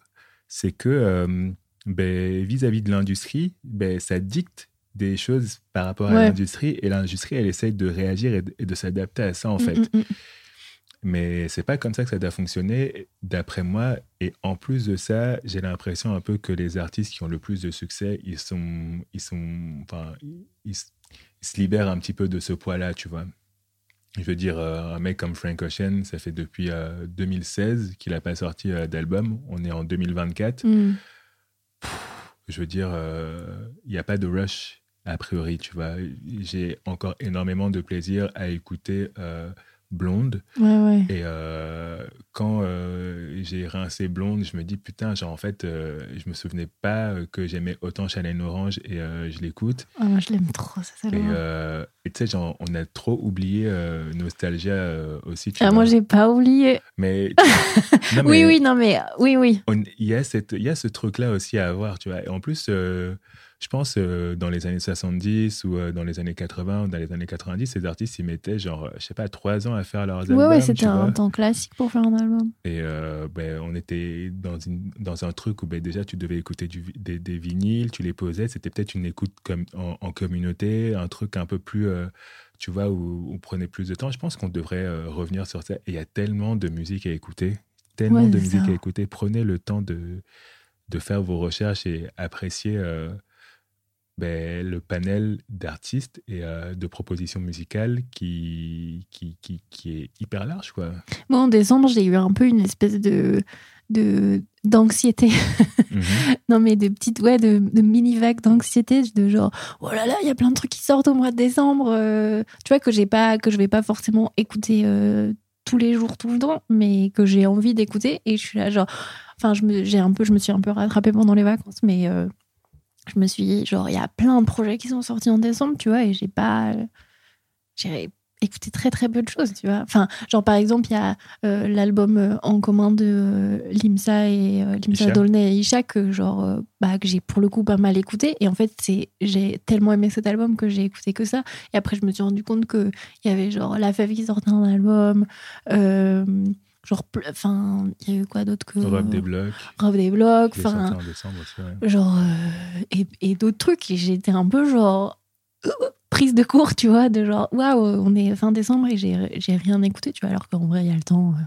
c'est que euh, ben, vis-à-vis de l'industrie, ben, ça dicte des choses par rapport à l'industrie et l'industrie, elle essaye de réagir et de, s'adapter à ça, en fait. Mm, mm. Mais c'est pas comme ça que ça doit fonctionner, d'après moi. Et en plus de ça, j'ai l'impression un peu que les artistes qui ont le plus de succès, ils sont, ils sont, enfin, ils, se- ils se libèrent un petit peu de ce poids-là, tu vois. Je veux dire, euh, un mec comme Frank Ocean, ça fait depuis euh, 2016 qu'il n'a pas sorti euh, d'album. On est en 2024. Mm. Je veux dire, euh, il n'y a pas de rush a priori, tu vois. J'ai encore énormément de plaisir à écouter euh, Blonde. Ouais, ouais. Et euh, quand euh, j'ai rincé Blonde, je me dis putain, genre en fait, euh, je me souvenais pas que j'aimais autant Chaleine Orange et je l'écoute. Ah, moi, je l'aime trop, ça, ça Et tu sais, genre, on a trop oublié Nostalgia aussi. Tu Ah, vois. moi, j'ai pas oublié. Mais, Non, Oui, mais oui, non, mais oui, oui. il y a cette, y a ce truc-là aussi à avoir, tu vois. Et en plus, je pense, euh, dans les années 70 ou euh, dans les années 80 ou dans les années 90, ces artistes, ils mettaient genre, je sais pas, trois ans à faire leurs albums. Ouais, c'était un temps classique pour faire un album. Et euh, ben, on était dans, une, dans un truc où ben, déjà tu devais écouter du, des, des vinyles, tu les posais, c'était peut-être une écoute comme en, en communauté, un truc un peu plus, euh, tu vois, où on prenait plus de temps. Je pense qu'on devrait euh, revenir sur ça. Et il y a tellement de musique à écouter, tellement Ouais, de musique ça. à écouter. Prenez le temps de, de faire vos recherches et apprécier euh, ben, le panel d'artistes et euh, de propositions musicales qui, qui, qui, qui est hyper large, quoi. Moi, en décembre, j'ai eu un peu une espèce de d'anxiété Mhm. non mais de petites ouais de, de mini vagues d'anxiété de genre oh là là il y a plein de trucs qui sortent au mois de décembre euh, tu vois que j'ai pas que je vais pas forcément écouter euh, tous les jours tout le temps mais que j'ai envie d'écouter et je suis là genre enfin je me j'ai un peu je me suis un peu rattrapée pendant les vacances mais euh, je me suis dit, genre il y a plein de projets qui sont sortis en décembre tu vois et j'ai pas j'ai écouté très très peu de choses tu vois. Enfin genre par exemple il y a euh, l'album euh, en commun de euh, Limsa et euh, Limsa Isha. Dolnay et Isha que genre bah que j'ai pour le coup pas mal écouté. Et en fait c'est j'ai tellement aimé cet album que j'ai écouté que ça. Et après je me suis rendu compte que il y avait genre La Fève qui sortait un album genre enfin il y a eu quoi d'autre que Rob des blocs. Rob des blocs enfin ouais. genre euh, et, et d'autres trucs et j'étais un peu genre euh, prise de court tu vois de genre waouh on est fin décembre et j'ai rien écouté tu vois alors qu'en vrai il y a le temps euh,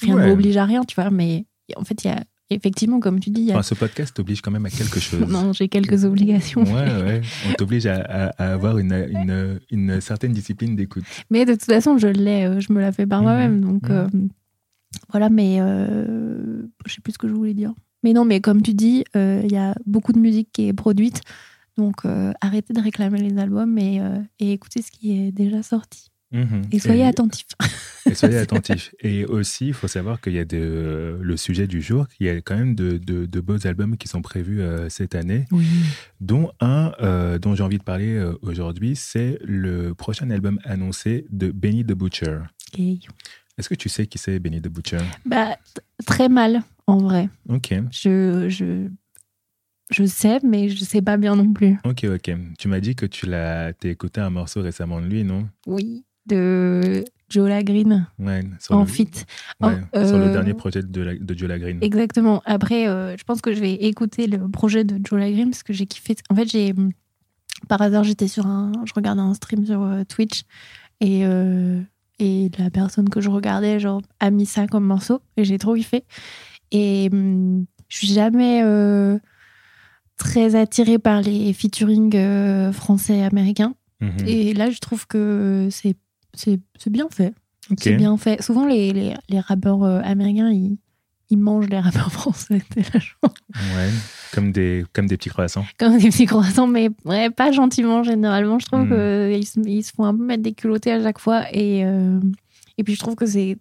rien ne Ouais. m'oblige à rien tu vois mais en fait il y a effectivement comme tu dis il y a Enfin, ce podcast t'oblige quand même à quelque chose. non j'ai quelques obligations Ouais, ouais. On t'oblige à, à- à avoir une, une, une certaine discipline d'écoute. mais de toute façon je l'ai euh, je me la fais par Mhm. moi-même donc Mhm. euh, voilà mais euh, je sais plus ce que je voulais dire mais non mais comme tu dis euh, il y a beaucoup de musique qui est produite donc euh, arrêtez de réclamer les albums et, et écoutez ce qui est déjà sorti Mhm. et soyez attentifs Et soyez attentifs. Et aussi, il faut savoir qu'il y a de, le sujet du jour, qu'il y a quand même de, de- de beaux albums qui sont prévus euh, cette année, oui dont un euh, dont j'ai envie de parler euh, aujourd'hui, c'est le prochain album annoncé de Benny the Butcher. Est-ce que tu sais qui c'est Benny the Butcher? Bah très mal en vrai Ok, je je je sais mais je sais pas bien non plus ok, ok. Tu m'as dit que tu l'as t'as écouté un morceau récemment de lui, non? Oui de Joe Green Ouais, sur en le, ouais, Oh, sur le euh, dernier projet de, la- de Joe Green. Exactement. Après, euh, je pense que je vais écouter le projet de Joe Green parce que j'ai kiffé. En fait, j'ai par hasard j'étais sur un, je regardais un stream sur euh, Twitch et euh, et la personne que je regardais genre a mis ça comme morceau et j'ai trop kiffé. Et hum, je suis jamais euh, très attirée par les featuring euh, français américains. Mhm. Et là, je trouve que c'est c'est bien fait. C'est bien fait. Souvent, les, les, les rappeurs euh, américains, ils, ils mangent les rappeurs français. T'es là, genre, Ouais, comme des, comme des petits croissants. Comme des petits croissants, mais ouais, pas gentiment, généralement. Je trouve Mm. qu'ils se, ils se font un peu mettre des culottés à chaque fois. Et, euh, et puis, je trouve que c'est.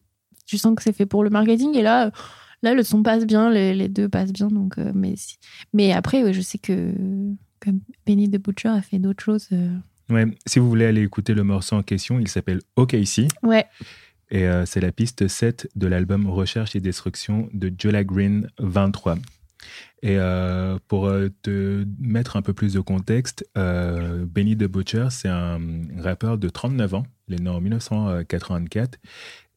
Je sens que c'est fait pour le marketing. Et là, là le son passe bien, les, les deux passent bien. Donc, euh, mais, si- mais après, ouais, je sais que, que Benny the Butcher a fait d'autres choses. euh. Ouais, si vous voulez aller écouter le morceau en question, il s'appelle OKC Ouais, et euh, c'est la piste 7 de l'album Recherche et Destruction de Jola Green 23. Et euh, pour euh, te mettre un peu plus de contexte, euh, Benny the Butcher, c'est un rappeur de 39 ans. Il est né en 1984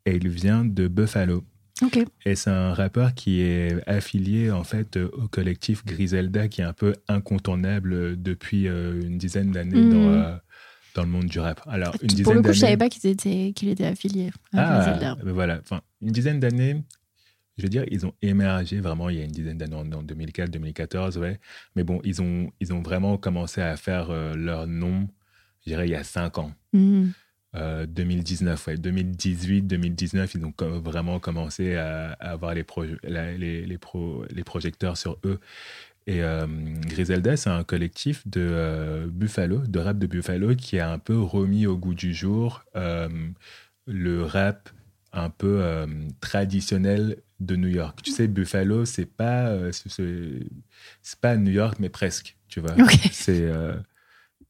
et il vient de Buffalo. ok. Et c'est un rappeur qui est affilié en fait au collectif Griselda, qui est un peu incontournable depuis une dizaine d'années Mhm. dans, euh, dans le monde du rap. Alors, une Pour dizaine le coup, je savais d'années. pas qu'il était, qu'il était affilié à Ah, Griselda. ben voilà. Enfin, une dizaine d'années. Je veux dire, ils ont émergé vraiment il y a une dizaine d'années, en, en 2004, 2014, ouais. Mais bon, ils ont, ils ont vraiment commencé à faire euh, leur nom, je dirais, il y a cinq ans. Mhm. Euh, 2019, ouais. 2018, 2019, ils ont vraiment commencé à, à avoir les, proje- la- les, les, pro- les projecteurs sur eux. Et euh, Griselda, c'est un collectif de euh, Buffalo, de rap de Buffalo, qui a un peu remis au goût du jour euh, le rap un peu euh, traditionnel de New York. Tu sais, Buffalo, c'est pas, euh, c'est- pas New York, mais presque, tu vois. C'est euh,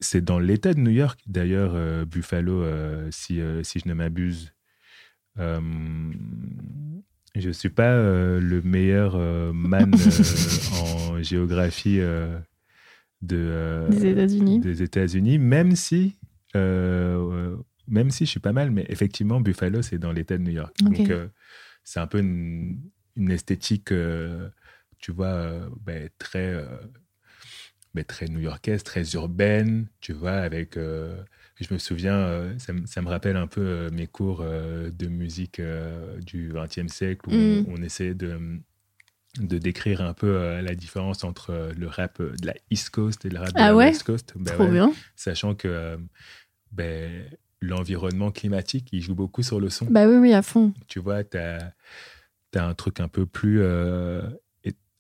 c'est dans l'État de New York, d'ailleurs, euh, Buffalo, si, si je ne m'abuse. Je ne suis pas le meilleur man en géographie de, Des États-Unis. des États-Unis, même si, même si je suis pas mal, mais effectivement, Buffalo, c'est dans l'État de New York. Donc, c'est un peu une, une esthétique, euh, tu vois, euh, ben, très, euh, ben, très new-yorkaise, très urbaine, tu vois, avec. je me souviens, ça, me- ça me rappelle un peu mes cours de musique du XXe siècle où Mm. on, on essaie de, de décrire un peu euh, la différence entre euh, le rap euh, de la East Coast et le rap de Ah la ouais? West Coast. Ben Trop ouais, bien. Sachant que ben, l'environnement climatique, il joue beaucoup sur le son. Bah oui, oui, à fond. Tu vois, tu as, un truc un peu plus. euh,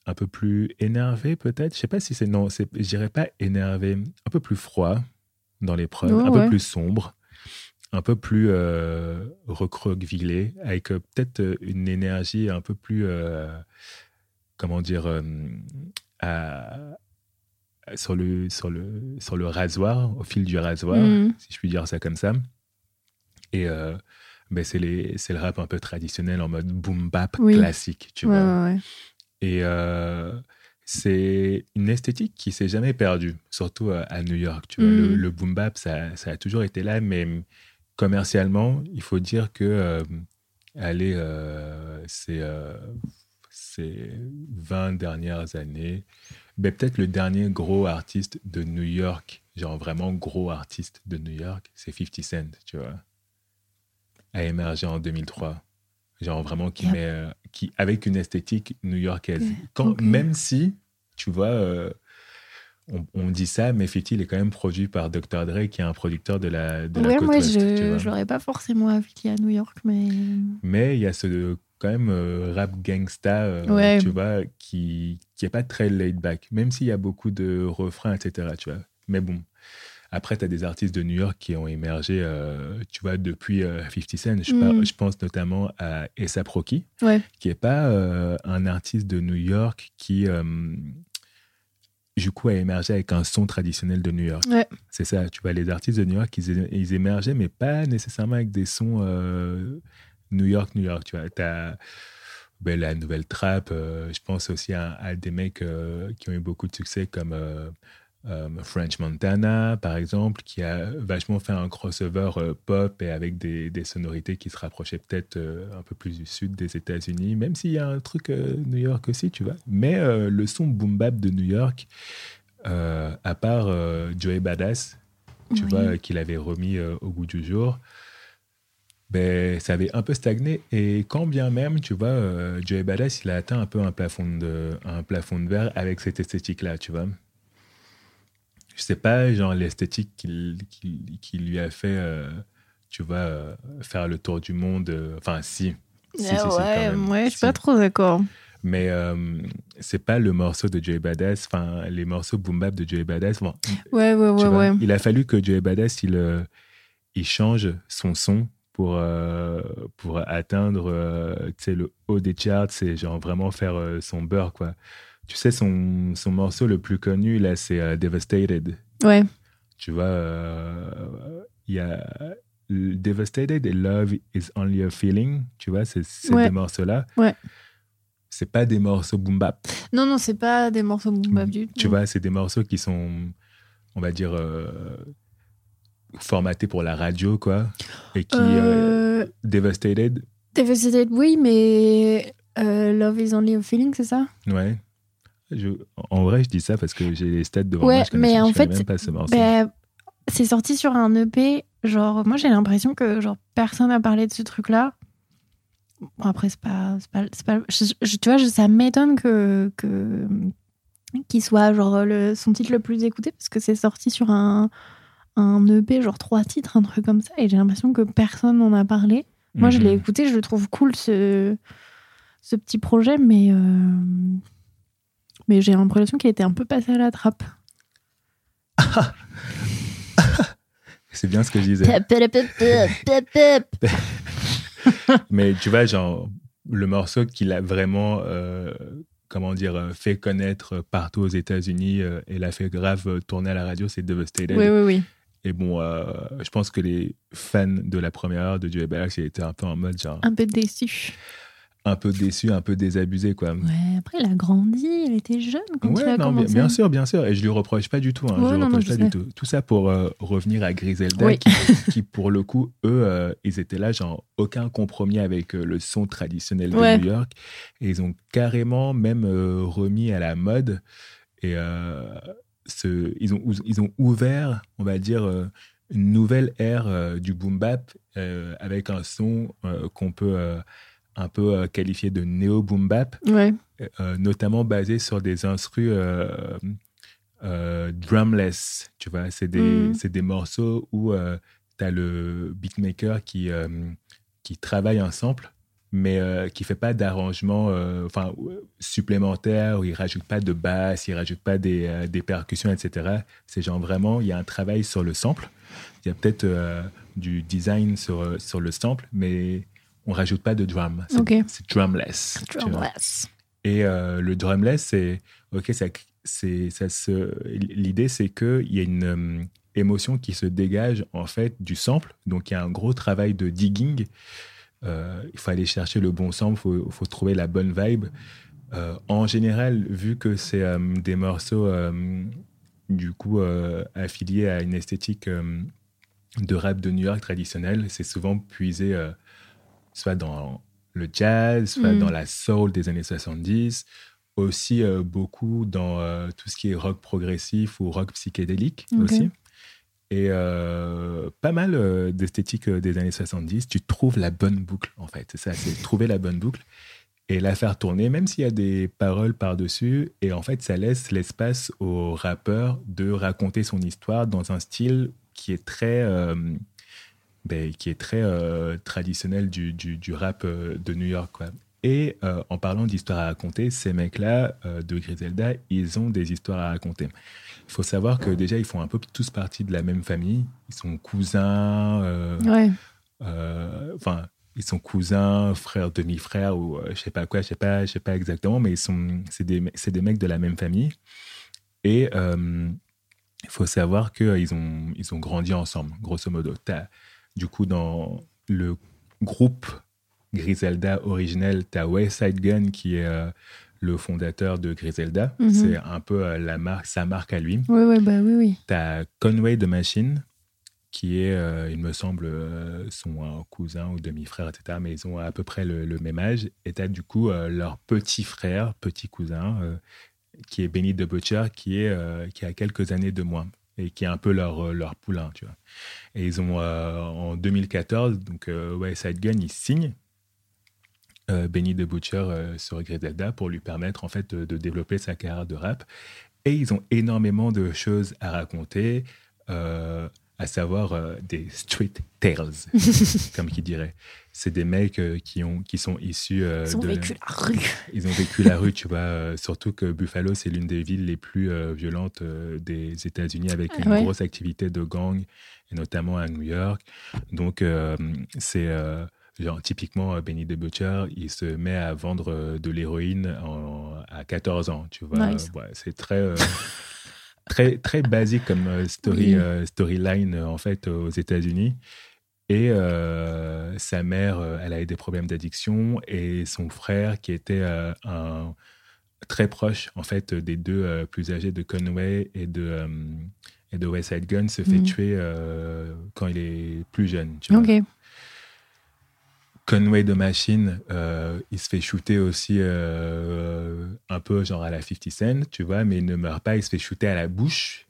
un peu plus énervé peut-être? Je sais pas si c'est non je dirais pas énervé un peu plus froid dans prods Ouais, un peu plus sombre un peu plus euh, recroquevillé avec euh, peut-être euh, une énergie un peu plus comment dire à- sur le sur le sur le rasoir au fil du rasoir Mhm. si je puis dire ça comme ça. Et euh, ben c'est le rap un peu traditionnel en mode boom bap Oui. classique, tu ouais, vois. ouais, ouais. Et euh, c'est une esthétique qui s'est jamais perdue, surtout à, New York. Tu vois. Mhm. Le, le boom bap, ça, ça a toujours été là, mais commercialement, il faut dire que euh, allez, euh, c'est euh, ces 20 dernières années, ben, peut-être le dernier gros artiste de New York, genre vraiment gros artiste de New York, c'est 50 Cent, tu vois, a émergé en 2003. Genre vraiment qui met, euh, qui, avec une esthétique new-yorkaise. Quand. Même si, tu vois, euh, on, on dit ça, mais 50 il est quand même produit par Dr. Dre, qui est un producteur de la, de la côte moi, ouest, je, je l'aurais pas forcément affilié à New York, mais. Mais il y a ce quand même euh, rap gangsta, euh, Ouais. tu vois, qui qui est pas très laid back, même s'il y a beaucoup de refrains, etc. Tu vois. Mais bon, après, tu as des artistes de New York qui ont émergé, euh, tu vois, depuis euh, 50 Cent. Je, Mm. je pense notamment à A$AP Rocky, Ouais. qui est pas un artiste de New York qui, du coup, a émergé avec un son traditionnel de New York. Ouais. C'est ça, tu vois, les artistes de New York, ils, ils émergeaient, mais pas nécessairement avec des sons New York, New York, tu vois. T'as ben, la nouvelle trap, euh, je pense aussi à, à des mecs euh, qui ont eu beaucoup de succès comme euh, French Montana, par exemple, qui a vachement fait un crossover pop et avec des, des sonorités qui se rapprochaient peut-être un peu plus du sud des États-Unis, même s'il y a un truc New York aussi, tu vois. Mais le son boom bap de New York, à part Joey Badass, tu Oui. vois, qu'il avait remis au goût du jour, ben, ça avait un peu stagné. Et quand bien même, tu vois, euh, Joey Badass, il a atteint un peu un plafond de, un plafond de verre avec cette esthétique-là, tu vois. Je sais pas, genre, l'esthétique qui lui a fait, euh, tu vois, euh, faire le tour du monde. euh, Enfin, si. Si, si, si, quand ouais, même. ouais, je suis pas trop d'accord. Mais c'est pas le morceau de Joey Badass, enfin, les morceaux boom bap de Joey Badass. Bon, Ouais, ouais, ouais, vois, ouais. Il a fallu que Joey Badass, il, il change son son pour, euh, pour atteindre euh, le haut des charts et genre vraiment faire euh, son beurre, quoi. Tu sais, son, son morceau le plus connu, là, c'est euh, Devastated. Ouais. Tu vois, il y a Devastated et Love is Only a Feeling, tu vois, c'est ces Ouais. deux morceaux-là. Ouais. C'est pas des morceaux boom bap. Non, non, c'est pas des morceaux boom bap du tout. Tu vois, c'est des morceaux qui sont, on va dire, formatés pour la radio, quoi. Et qui. euh, Euh, Devastated, Devastated, oui, mais euh, Love is only a feeling, c'est ça? Ouais. Je- en vrai, je dis ça parce que j'ai les stats devant Ouais, moi. Je mais en fait, même pas ce morceau. Ben, c'est sorti sur un EP. Genre, moi, j'ai l'impression que genre personne n'a parlé de ce truc-là. Bon, après, c'est pas, pas, pas- je- je- tu vois, ça m'étonne que que qu'il soit genre le, son titre le plus écouté parce que c'est sorti sur un un EP genre trois titres, un truc comme ça, et j'ai l'impression que personne n'en a parlé. Moi, je l'ai Mhm. écouté, je le trouve cool ce ce petit projet, mais euh, mais j'ai l'impression qu'il était un peu passé à la trappe. C'est bien ce que je disais. Mais tu vois, genre, le morceau qu'il a vraiment, euh, comment dire, euh, fait connaître partout aux États-Unis euh, et l'a fait grave tourner à la radio, c'est Devastated. Oui, oui, oui. Et bon, euh, je pense que les fans de la première heure de Joey Badass, ils étaient un peu en mode genre, Un peu déçu. un peu déçu, un peu désabusé, quoi. Ouais, après, il a grandi, il était jeune quand il Ouais, a non, bien, commencé. bien sûr, bien sûr. Et je lui reproche pas du tout. Hein, Ouais, je lui non, reproche pas du tout. Tout ça pour euh, revenir à Griselda, Oui. qui, qui, pour le coup, eux, euh, ils étaient là, genre, aucun compromis avec le son traditionnel de Ouais. New York. Et ils ont carrément même remis à la mode. Et euh, ce, ils, ont, ils ont ouvert, on va dire, euh, une nouvelle ère euh, du boom bap euh, avec un son qu'on peut un peu qualifier de néo boom bap Ouais. notamment basé sur des instrus drumless, tu vois. C'est des, des morceaux où tu as le beatmaker qui, qui travaille un sample, mais euh, qui fait pas d'arrangement euh, enfin, supplémentaire, où il rajoute pas de basse, il rajoute pas des, euh, des percussions, etc. C'est genre vraiment, il y a un travail sur le sample. Il y a peut-être du design sur, sur le sample, mais on rajoute pas de drum. C'est Ok. c'est drumless. Drumless. Et le drumless, c'est ok, ça, c'est ça se. L'idée, c'est que il y a une émotion qui se dégage en fait du sample. Donc il y a un gros travail de digging. Euh, il faut aller chercher le bon sample, il faut, faut trouver la bonne vibe. Euh, en général, vu que c'est euh, des morceaux du coup affiliés à une esthétique de rap de New York traditionnel, c'est souvent puisé soit dans le jazz, soit Mm. dans la soul des années 70, aussi beaucoup dans tout ce qui est rock progressif ou rock psychédélique aussi. Et euh, pas mal euh, d'esthétique euh, des années 70. Tu trouves la bonne boucle, en fait. C'est ça, c'est trouver la bonne boucle et la faire tourner, même s'il y a des paroles par-dessus. Et en fait, ça laisse l'espace au rappeur de raconter son histoire dans un style qui est très, euh, ben, qui est très traditionnel du, du, rap de New York. Et en parlant d'histoires à raconter, ces mecs-là de Griselda, ils ont des histoires à raconter. Il faut savoir que déjà, ils font un peu tous partie de la même famille. Ils sont cousins. euh, Ouais. euh, enfin, ils sont cousins, frères, demi-frères ou euh, je sais pas quoi, je sais pas, je sais pas exactement, mais ils sont, c'est des, c'est des mecs de la même famille. Et il faut savoir qu'ils ont, ils ont grandi ensemble, grosso modo. T'as, du coup, dans le groupe Griselda originel, tu as West Side Gun qui est euh, le fondateur de Griselda. Mhm. C'est un peu euh, la marque, sa marque à lui. Ouais, ouais, bah oui, oui. T'as Conway the Machine, qui est, euh, il me semble, euh, son euh, cousin ou demi-frère, etc. Mais ils ont à peu près le, le même âge. Et t'as du coup leur petit frère, petit cousin, qui est Benny the Butcher, qui, est, qui a quelques années de moins et qui est un peu leur, leur poulain, tu vois. Et ils ont, en 2014, donc euh, West Side Gun, ils signent Benny the Butcher euh, sur Griselda pour lui permettre en fait de, de développer sa carrière de rap. Et ils ont énormément de choses à raconter, euh, à savoir euh, des street tales, comme qui dirait. C'est des mecs euh, qui, ont, qui sont issus euh, Ils ont de... vécu la rue. Ils ont vécu la rue, tu vois. euh, surtout que Buffalo, c'est l'une des villes les plus euh, violentes euh, des États-Unis, avec une Ah ouais. grosse activité de gang, et notamment à New York. Donc, euh, c'est euh, genre typiquement euh, Benny the Butcher, il se met à vendre euh, de l'héroïne à 14 ans, tu vois. Nice. Ouais, c'est très. euh, Très, très basique comme story, Oui. storyline en fait aux États-Unis. Et euh, sa mère, elle a eu des problèmes d'addiction et son frère, qui était euh, un, très proche en fait des deux euh, plus âgés de Conway et de, et de West Side Gun, se fait Mhm. tuer quand il est plus jeune. Tu vois. Conway de Machine, euh, il se fait shooter aussi euh, un peu genre à la 50 Cent, tu vois, mais il ne meurt pas, il se fait shooter à la bouche.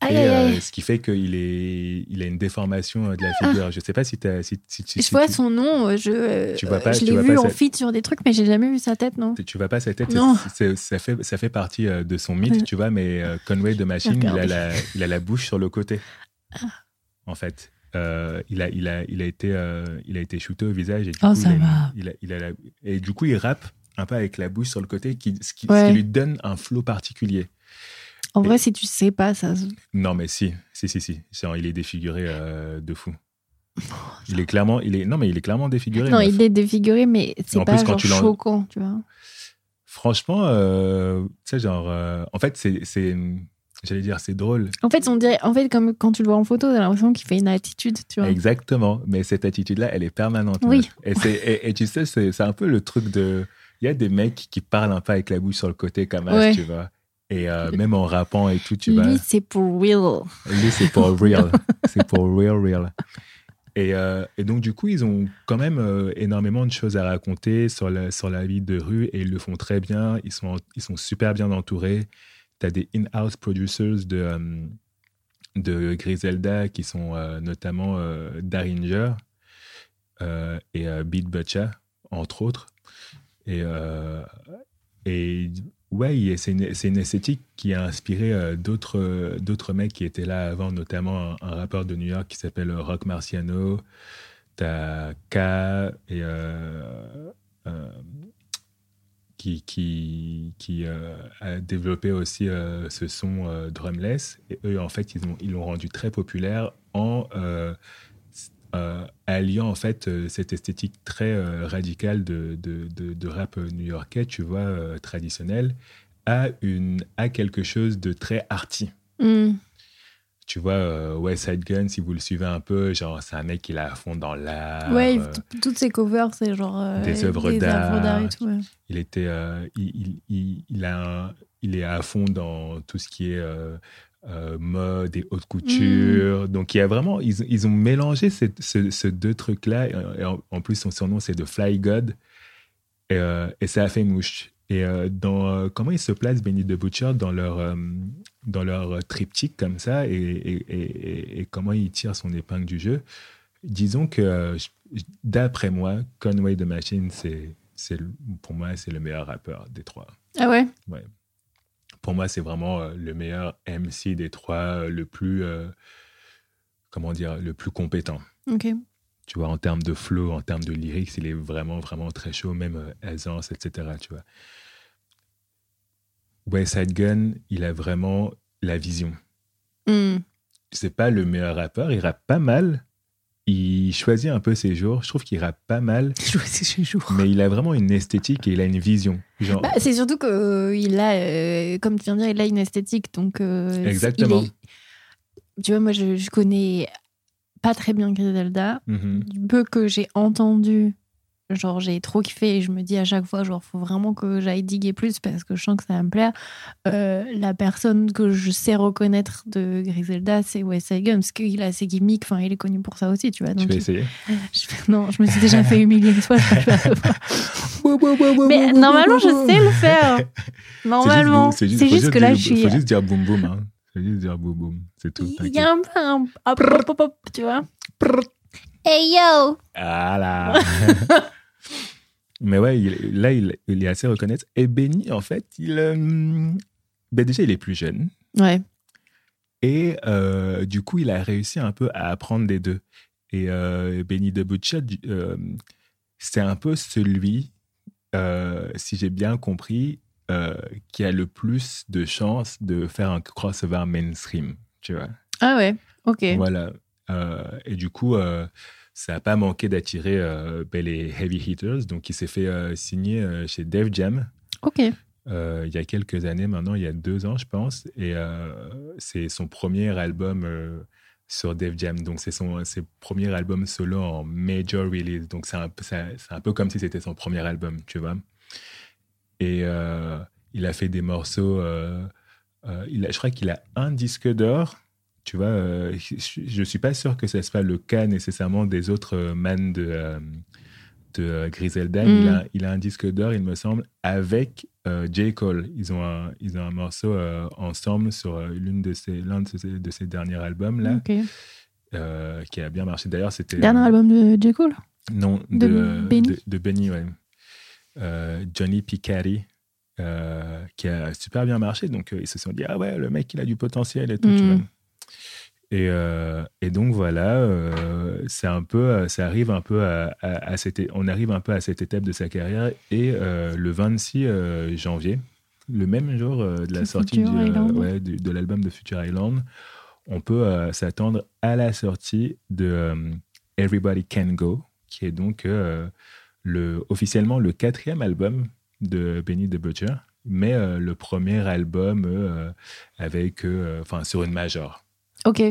Aïe, et aïe, euh, ce qui fait qu'il est, il a une déformation de la figure. Je sais pas si, t'as- si, si, si- Je vois tu, son nom, je, Tu vois pas- je tu l'ai vu en ça- feat sur des trucs, mais j'ai jamais vu sa tête, non tu vois pas sa tête, Non. ça, fait, ça fait partie de son mythe, tu vois, mais Conway de Machine, il a, la, il a la bouche sur le côté. Ah. En fait. Euh, il, a, il, a, il, a été, euh, il a été shooté au visage. Et, du Oh, coup, ça il a une- va. il a- il a la- et du coup, il rappe un peu avec la bouche sur le côté, qui, ce, qui, ce Ouais. qui lui donne un flow particulier. En Et- vrai, si tu sais pas, ça. Non, mais si, si, si, si. Il est défiguré euh, de fou. Oh, Il est clairement, il est, non, mais il est clairement défiguré. Non, il est défiguré, mais c'est pas plus, quand genre tu l'en- choquant, tu vois. Franchement, tu sais, genre, en fait, c'est, j'allais dire, c'est drôle. En fait, on dirait, en fait, comme quand tu le vois en photo, t'as l'impression qu'il fait une attitude, tu vois. Exactement. Mais cette attitude-là, elle est permanente. Oui. Et, c'est- et, et tu sais, c'est c'est un peu le truc de. Il y a des mecs qui parlent un peu avec la bouche sur le côté comme Ouais. tu vois. Et euh, même en rappant et tout, tu vois. Lui, c'est pour real. Lui, c'est pour real. c'est pour real, real. Et, euh, et donc, du coup, ils ont quand même euh, énormément de choses à raconter sur la, sur la vie de rue et ils le font très bien. Ils sont, ils sont super bien entourés. Tu des in-house producers de, euh, de Griselda qui sont euh, notamment euh, Daringer et Beat Butcher, entre autres. Et, et ouais, c'est une, une esthétique qui a inspiré d'autres d'autres mecs qui étaient là avant, notamment un, rappeur de New York qui s'appelle Rock Marciano. T'as K et qui, qui, euh, a développé aussi euh, ce son euh, drumless. Et eux, en fait, ils l'ont ils l'ont rendu très populaire en euh, alliant en fait cette esthétique très radicale de, de, de- rap new-yorkais, tu vois, traditionnel, à, une, à quelque chose de très arty. Hmm. Tu vois, euh, West Side Gun, si vous le suivez un peu, genre, c'est un mec qui est à fond dans l'art. ouais, euh, toutes ces covers, c'est genre. euh, Des œuvres d'art. et tout. ouais. il était euh, il, il, il, a un- il est à fond dans tout ce qui est mode et haute couture donc il y a vraiment ils, ils ont mélangé ces, ce- ce deux trucs là et en, en plus son surnom c'est de Fly God et, et ça a fait mouche et euh, dans euh, comment ils se placent Benny the Butcher dans leur euh, dans leur triptyque comme ça et, et, et- et comment il tire son épingle du jeu? Disons que euh, d'après moi Conway the Machine c'est c'est pour moi c'est le meilleur rappeur des trois. Ah ouais? Pour moi c'est vraiment euh, le meilleur MC des trois euh, le plus euh, comment dire le plus compétent. Ok. Tu vois en termes de flow en termes de lyrics il est vraiment vraiment très chaud même euh, aisance etc tu vois West Side Gun il a vraiment la vision Hmm. c'est pas le meilleur rappeur il rappe pas mal il choisit un peu ses jours je trouve qu'il rappe pas mal Je vois ces chez jour. mais il a vraiment une esthétique et il a une vision genre Bah, c'est surtout que euh, il a, euh, comme tu viens de dire, il a une esthétique, donc. euh, Exactement. il est- Tu vois, moi, je, je connais pas très bien Griselda. mhm. Du peu que j'ai entendu, genre, j'ai trop kiffé et je me dis à chaque fois, genre, faut vraiment que j'aille diguer plus parce que je sens que ça va me plaire. Euh, la personne que je sais reconnaître de Griselda, c'est Wes Gun, parce qu'il a ses gimmicks, enfin, il est connu pour ça aussi, tu vois. tu Donc, vas il- essayer? Je non, je me suis déjà fait humilier une fois. Mais normalement, je sais le faire. Normalement. C'est faut juste, que là, je suis. faut juste dire boum boum. Hein. Faut juste dire boum boum. C'est tout. Il y a un peu un. hop, hop, hop, hop, tu vois. Hey yo! Ah là Mais ouais, il- là, il, il est assez reconnaître. Et Benny, en fait, il. euh, ben déjà, il est plus jeune. Ouais. Et euh, du coup, il a réussi un peu à apprendre des deux. Et euh, Benny the Butcher, c'est un peu celui, si j'ai bien compris, qui a le plus de chances de faire un crossover mainstream. Tu vois Ah ouais, ok. Voilà. Euh, et du coup, euh, ça n'a pas manqué d'attirer euh, ben, les heavy hitters. Donc, il s'est fait euh, signer chez Def Jam Ok. il y a quelques années maintenant, il y a deux ans, je pense. Et c'est son premier album sur Def Jam. Donc, c'est son ses premier album solo en major release. Donc, c'est un, un peu comme si c'était son premier album, tu vois. Et il a fait des morceaux. Euh, il a, je crois qu'il a un disque d'or. Tu vois, euh, je ne suis pas sûr que ce soit le cas nécessairement des autres euh, man de, de Griselda. Il, Mm. a, il a un disque d'or, il me semble, avec J. Cole. Ils ont un, ils ont un morceau ensemble sur l'une de ses, l'un de ses, de ses derniers albums, là, qui a bien marché. D'ailleurs, c'était. Dernier album de J. Cole? Non, De de, Benny? de, Benny, ouais. Johnny Picari, euh, qui a super bien marché. Donc, euh, ils se sont dit, ah ouais, le mec, il a du potentiel et tout, tu vois. Et, euh, et donc voilà, c'est un peu, ça arrive un peu à, à- à cette, on arrive un peu à cette étape de sa carrière. Et le 26 euh, janvier, le même jour de la sortie Future du, Island. ouais, du- de l'album de Future Island, on peut s'attendre à la sortie de Everybody Can Go, qui est donc le, officiellement le quatrième album de Benny the Butcher. mais euh, le premier album euh, avec, euh, enfin, sur une major. Ok.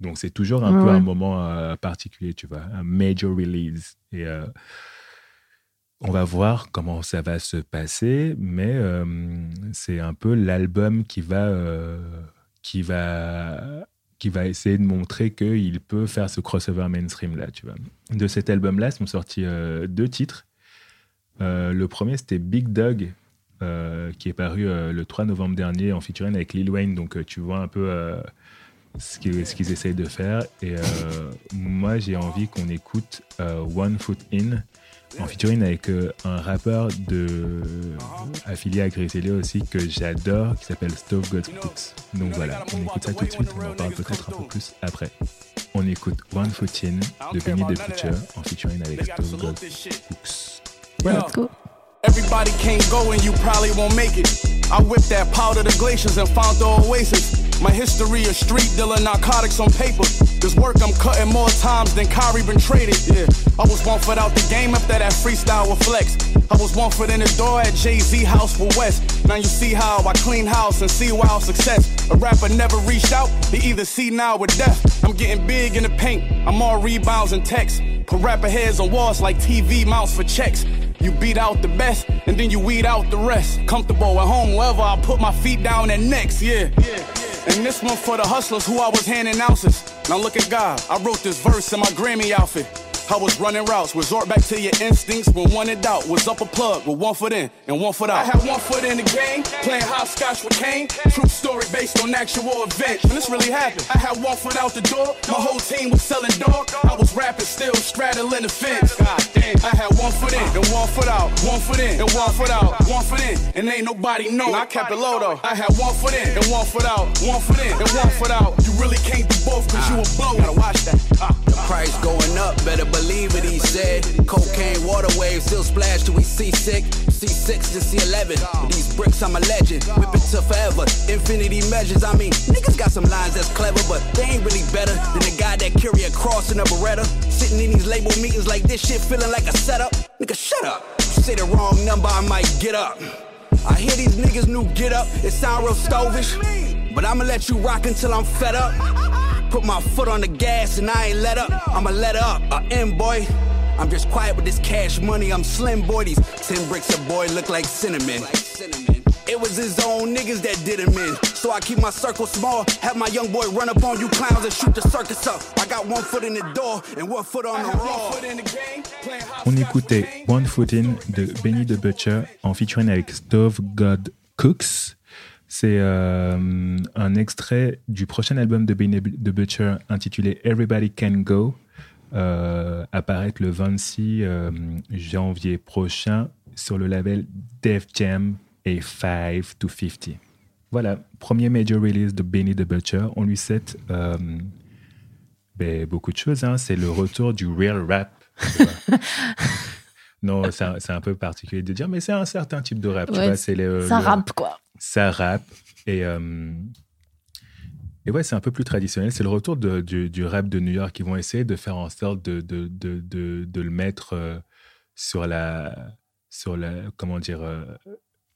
Donc c'est toujours un Ouais, peu ouais. un moment particulier, tu vois, un major release. Et on va voir comment ça va se passer, mais c'est un peu l'album qui va, qui va, qui va essayer de montrer qu'il peut faire ce crossover mainstream là, tu vois. De cet album-là sont sortis euh, deux titres. Euh, le premier c'était Big Dog. euh, qui est paru euh, le 3 novembre dernier en featuring avec Lil Wayne. Donc, tu vois un peu ce qu'ils qu'ils essayent de faire. Et moi, j'ai envie qu'on écoute One Foot In en featuring avec un rappeur de, affilié à Griselda aussi que j'adore qui s'appelle Stove God Cooks. Donc voilà, on écoute ça tout de suite. On en parle peut-être un peu plus après. On écoute One Foot In de Benny the Butcher en featuring avec Stove God Cooks. Let's go. Everybody can't go and you probably won't make it. I whipped that powder the glaciers and found the oasis. My history of street dealing narcotics on paper. This work I'm cutting more times than Kyrie been traded. Yeah, I was one foot out the game after that freestyle with Flex. I was one foot in the door at Jay Z house for West. Now you see how I clean house and see wild success. A rapper never reached out, he either see now or death. I'm getting big in the paint, I'm all rebounds and texts. Put rapper heads on walls like TV mounts for checks. You beat out the best, and then you weed out the rest. Comfortable at home, wherever I put my feet down and next, yeah. And this one for the hustlers who I was handing ounces. Now look at God, I wrote this verse in my Grammy outfit. I was running routes, resort back to your instincts when one in doubt. Was up a plug with one foot in and one foot out. I had one foot in the game, playing hopscotch with Kane. True story based on actual events. And this really happened. I had one foot out the door, my whole team was selling dog. I was rapping, still straddling the fence. God damn, I had one foot in and one foot out, one foot in and one foot out, one foot in, and ain't nobody know. I kept it low though. I had one foot in and one foot out, one foot in and one foot out. You really can't do both cause you a blow. Gotta watch that. Ah. Price going up, better believe it, he said. Cocaine water waves still splash till we see sick. C6 to C11. With these bricks, I'm a legend. Whip it to forever. Infinity measures, I mean, niggas got some lines that's clever, but they ain't really better than the guy that carry a cross in a Beretta. Sitting in these label meetings like this shit feeling like a setup. Nigga, shut up. Say the wrong number, I might get up. I hear these niggas new get up, it sound real stovish. But I'ma let you rock until I'm fed up. Put my foot on the gas and I ain't let up. I'ma let up. Uh, a M boy. I'm just quiet with this cash money. I'm slim boy. These ten bricks a boy look like cinnamon. It was his own niggas that did him in. So I keep my circle small. Have my young boy run up on you clowns and shoot the circus up. I got one foot in the door and one foot on the raw. On écoutait One Foot In de Benny the Butcher en featuring avec Stove God Cooks. C'est euh, un extrait du prochain album de Benny the Butcher intitulé Everybody Can Go, euh, apparaître le 26 euh, janvier prochain sur le label Def Jam et 5 to 50. Voilà, premier major release de Benny the Butcher. On lui souhaite ben, beaucoup de choses. hein. C'est le retour du real rap. non, c'est un, un peu particulier de dire, mais c'est un certain type de rap. Ouais, c'est le- rappe, quoi. Ça rappe. Et, euh, et ouais, c'est un peu plus traditionnel. C'est le retour de- du, du rap de New York. Ils vont essayer de faire en sorte de, de, de, de, de le mettre euh, sur la, sur la, comment dire, euh,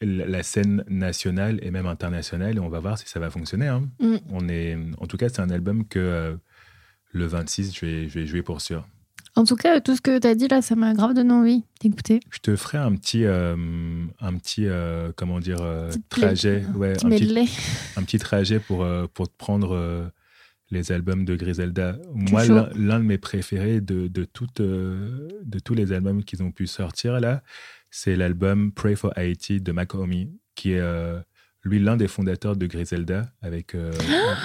la, la scène nationale et même internationale. Et on va voir si ça va fonctionner. hein. Mm. On est, en tout cas, c'est un album que euh, le 26, je vais, je vais jouer pour sûr. En tout cas, tout ce que tu as dit là, ça m'a grave donné envie d'écouter. Je te ferai un petit, euh, un petit euh, comment dire, euh, trajet. Ouais, un petit un petit trajet pour, pour te prendre les albums de Griselda. Moi, l'un de mes préférés de, de, toutes, de tous les albums qu'ils ont pu sortir là, c'est l'album Pray for Haiti de Macomi, qui est lui l'un des fondateurs de Griselda avec euh,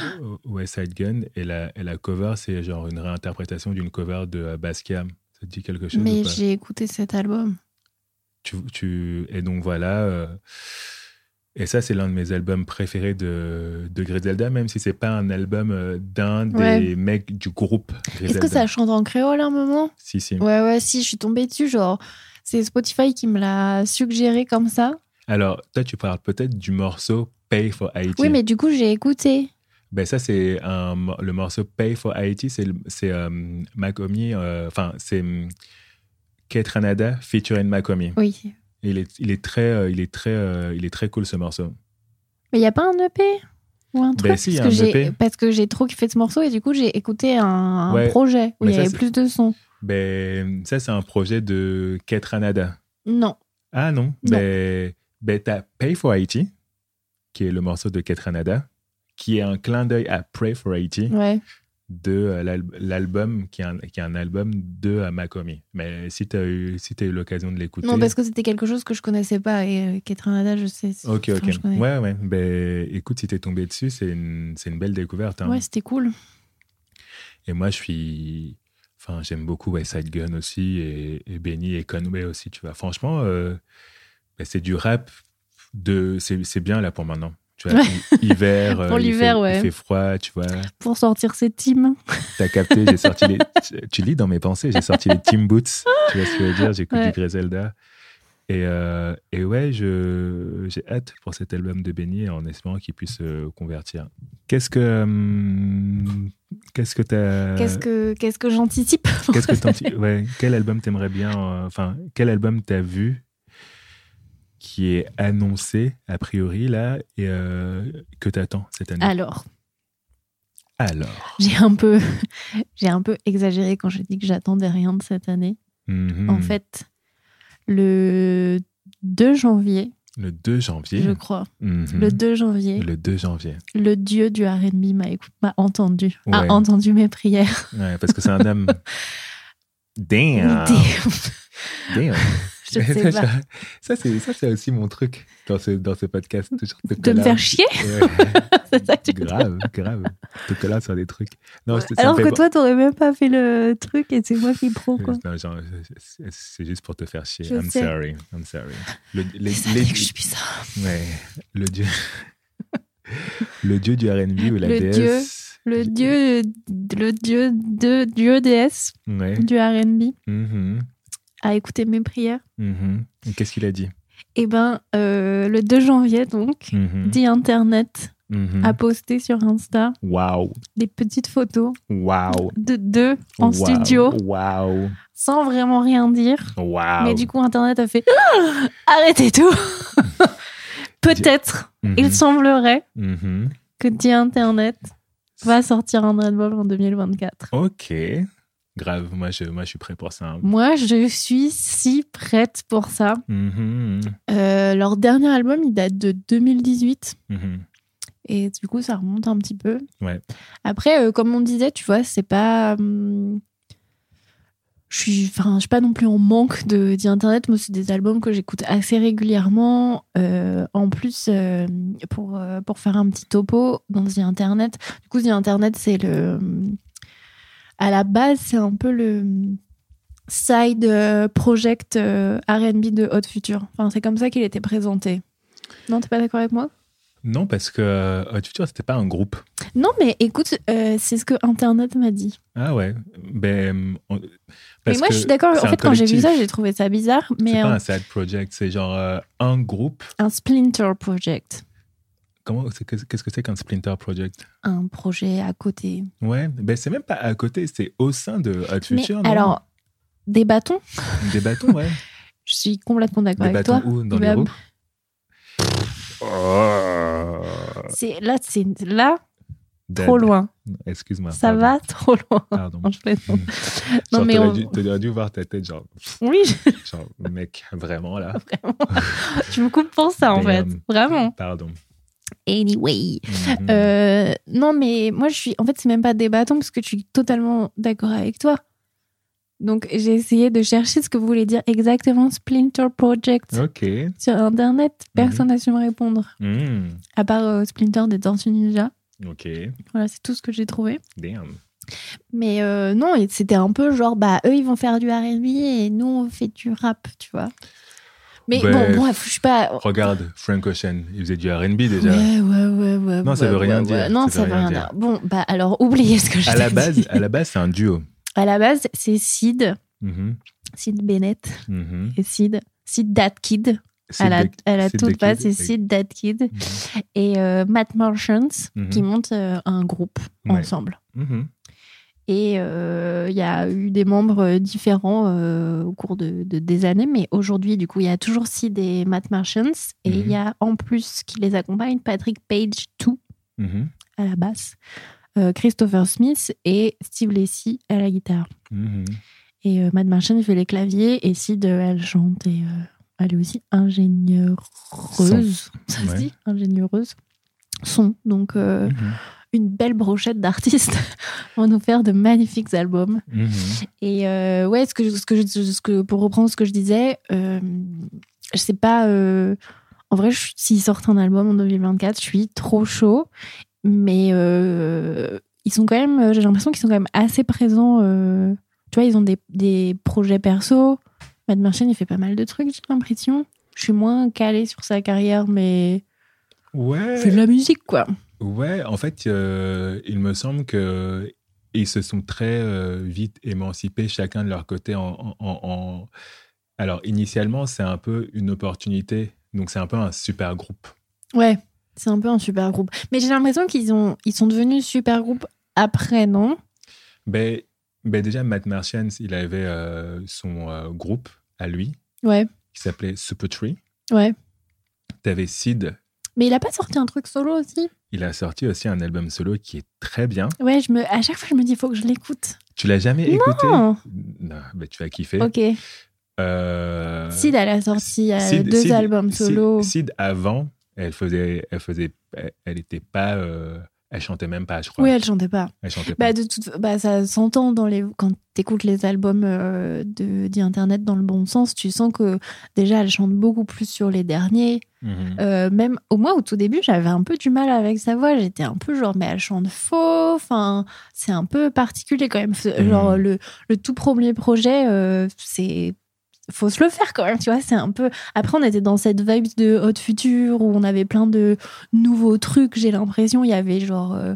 West Side Gun. Et la, et la cover, c'est genre une réinterprétation d'une cover de Basquiat. Ça te dit quelque chose Mais j'ai écouté cet album. tu, tu- et donc voilà. euh, et ça, c'est l'un de mes albums préférés de, de Griselda, même si c'est pas un album euh, d'un des Ouais. mecs du groupe Est-ce que ça chante en créole à un moment? Si, si. Ouais, ouais, si, je suis tombée dessus. Genre, c'est Spotify qui me l'a suggéré comme ça. Alors, toi, tu parles peut-être du morceau Pay for Haiti. Oui, mais du coup, j'ai écouté. Ben, ça, c'est le morceau Pay for Haiti, c'est, c'est euh, Macomi, euh, enfin, c'est um, Kate Ranada featuring Macomi. Oui. Il est, il est très, euh, il est très, euh, il est très cool ce morceau. Mais il n'y a pas un EP ou un truc? Ben si, il y a parce, que un j'ai- EP. parce que j'ai trop kiffé ce morceau et du coup j'ai écouté un, un Ouais. projet où Mais il y ça, avait c'est- plus de sons. Ben, ça, c'est un projet de Ketranada. Non. Ah non, Non. ben, ben t'as Pay for Haiti, qui est le morceau de Ketranada, qui est un clin d'œil à Pray for Haiti Ouais. de euh, l'al- l'album, qui est, un, qui est un album de euh, Makomi. Mais si t'as eu, si eu l'occasion de l'écouter. Non, parce que c'était quelque chose que je connaissais pas et euh, Ketranada, je sais. Ok, ok. Ouais, ouais. Ben, écoute, si t'es tombé dessus, c'est une, une belle découverte. hein. Ouais, c'était cool. Et moi, je suis. Enfin, j'aime beaucoup West Side Gun aussi, et, et Benny et Conway aussi, tu vois. Franchement, euh, c'est du rap de. C'est bien là pour maintenant. Tu vois, hiver, euh, Pour l'hiver, ouais. Il fait froid, tu vois. Pour sortir ses teams. T'as capté, j'ai sorti les. tu- lis dans mes pensées, j'ai sorti les Team Boots. Tu vois ce que je veux dire J'écoute Ouais. du Griselda. Et, euh, et ouais, je- j'ai hâte pour cet album de Benny en espérant qu'il puisse se convertir. Qu'est-ce que. hum, Qu'est-ce que t'as. Qu'est-ce que, qu'est-ce que j'anticipe? Qu'est-ce que ouais, quel album t'aimerais bien euh, Enfin, quel album t'as vu qui est annoncé a priori là et euh, que t'attends cette année? Alors, Alors. j'ai un peu, j'ai un peu exagéré quand j'ai dit que j'attendais rien de cette année. Mhm. En fait, le 2 janvier, le 2 janvier. je crois, Mhm. le 2 janvier, Le 2 janvier. le dieu du R&B m'a entendu, a entendu mes prières. Ouais, parce que c'est un homme. Damn. Damn. Je sais pas. Ça, c'est ça, c'est aussi mon truc dans ce, dans ce podcast. De me faire chier? C'est ça que tu grave, grave. Te coller sur des trucs. Non, ça- ça Alors que toi, t'aurais même pas fait le truc et c'est moi qui pro, quoi. C'est- juste pour te faire chier. Je I'm sais. sorry. I'm sorry. Le, les- Ça les- que je suis bizarre. ouais, le dieu. le dieu du RB ou la Le déesse. Le dieu, le dieu de dieu déesse Ouais. du R&B Mhm, a écouté mes prières. mhm. Et Qu'est-ce qu'il a dit? Et ben, euh, le 2 janvier, donc, Mhm, dit Internet mhm. a posté sur Insta Waouh. des petites photos de deux en studio Waouh. sans vraiment rien dire. Mais du coup, Internet a fait Ah arrêtez tout. Peut-être, Mhm, il semblerait que dit Internet va sortir un album en 2024. Ok. Grave. Moi je, moi, je suis prêt pour ça. hein. Moi, je suis si prête pour ça. Mhm, Euh, leur dernier album, il date de 2018. mhm. Et du coup, ça remonte un petit peu. Ouais. Après, euh, comme on disait, tu vois, c'est pas. hum, je suis, enfin, je suis pas non plus en manque de d'internet. Moi, c'est des albums que j'écoute assez régulièrement. Euh, en plus, euh, pour euh, pour faire un petit topo dans The Internet. Du coup, The Internet, c'est le. À la base, c'est un peu le side euh, project euh, R&B de Hot Future. Enfin, c'est comme ça qu'il était présenté. Non, t'es pas d'accord avec moi? Non, parce que euh, Hot Future, c'était pas un groupe. Non, mais écoute, euh, c'est ce que Internet m'a dit. Ah ouais. Ben, on- Mais moi, je suis d'accord. En fait, quand j'ai vu ça, j'ai trouvé ça bizarre. C'est pas un, side project, c'est genre euh, un groupe. un splinter project, Qu'est-ce qu'est-ce que c'est qu'un splinter project? Un projet à côté. Ouais, ben c'est même pas à côté, c'est au sein de Hot Mais Future. non? alors, des bâtons, des bâtons, ouais. je suis complètement d'accord des avec bâtons toi. où? Dans les roues? Oh. C'est là, c'est là Dead. trop loin. Excuse-moi. Ça pardon. va trop loin. Pardon. Non, je. Genre, Non, mais on- dû, t'aurais dû voir ta tête, genre, Oui, genre, mec, vraiment là? tu me coupes pour ça en fait, vraiment. Pardon. Anyway. Mhm. Euh, non, mais moi, je suis. En fait, c'est même pas des bâtons parce que je suis totalement d'accord avec toi. Donc, j'ai essayé de chercher ce que voulait dire exactement Splinter Project sur Internet. Personne n'a su me répondre. Hmm. À part euh, Splinter des Tortues Ninja. Ok. Voilà, c'est tout ce que j'ai trouvé. Damn. Mais euh, non, c'était un peu genre, bah, eux, ils vont faire du R&B et nous, on fait du rap, tu vois. Mais Ben, bon, bref, je suis pas. Regarde, Frank Ocean, il faisait du RB déjà. Ouais, ouais, ouais, ouais. Non, ça ouais, veut rien ouais, dire, ouais. Non, ça, veut rien dire. Bon, bah alors, oubliez ce que je À la base, dit. à la base, c'est un duo. À la base, c'est Sid, Mhm, Sid Bennett mhm. et Sid, Sid That Kid. À la, à la toute base, c'est Sid That Kid Mhm, et euh, Matt Marchant qui montent euh, un groupe ensemble. Mhm. Et euh, il y a eu des membres différents euh, au cours de, de- des années, mais aujourd'hui, du coup, il y a toujours Sid et Matt Martians. Et il Mhm. y a en plus qui les accompagne Patrick Page 2 Mhm, à la basse, euh, Christopher Smith et Steve Lacy à la guitare. mhm. Et euh, Matt Martian, fait les claviers et Sid, euh, elle chante et euh, elle est aussi ingéniereuse. Ça se Ouais. dit Ingéniereuse. Son. Donc, euh, Mhm, une belle brochette d'artistes vont nous faire de magnifiques albums. mhm. Et euh, ouais, ce que, ce que, je- ce que, pour reprendre ce que je disais, euh, je sais pas. euh, en vrai, s'ils sortent un album en 2024, je suis trop chaud. Mais euh, ils sont quand même. J'ai l'impression qu'ils sont quand même assez présents. tu vois, ils ont des, des projets perso. Matt Martian, il fait pas mal de trucs, j'ai l'impression. Je suis moins calée sur sa carrière, mais Ouais. il fait de la musique, quoi. Ouais, en fait, euh, il me semble que ils se sont très euh, vite émancipés chacun de leur côté. En, en- en- en- Alors, initialement, c'est un peu une opportunité. Donc, c'est un peu un super groupe. Ouais, c'est un peu un super groupe. Mais j'ai l'impression qu'ils ont, ils sont devenus super groupe après, non? Ben, ben déjà, Matt Martians, il avait euh, son euh, groupe à lui Ouais, qui s'appelait Super Tree. ouais. T'avais Sid. Mais il a pas sorti un truc solo aussi? Il a sorti aussi un album solo qui est très bien. Ouais, je me, à chaque fois, je me dis, il faut que je l'écoute. Tu l'as jamais écouté Non. Non, ben, tu vas kiffer. Ok. Euh, Sid, elle a sorti euh, Sid- deux Sid- albums solo. Sid, avant, elle faisait, elle faisait, elle, elle était pas, euh, elle chantait même pas, je crois. Oui, elle chantait pas. Elle chantait pas. Bah, de toute, bah, ça s'entend dans les, quand t'écoutes les albums euh, de, d'Internet dans le bon sens, tu sens que déjà, elle chante beaucoup plus sur les derniers. Mhm. Euh, même au moins au tout début, j'avais un peu du mal avec sa voix. J'étais un peu genre, mais elle chante faux. Enfin, c'est un peu particulier quand même. Mhm. Genre le, le tout premier projet, euh, c'est faut se le faire quand même. Tu vois, c'est un peu. Après, on était dans cette vibe de Hot Future où on avait plein de nouveaux trucs. J'ai l'impression il y avait genre euh,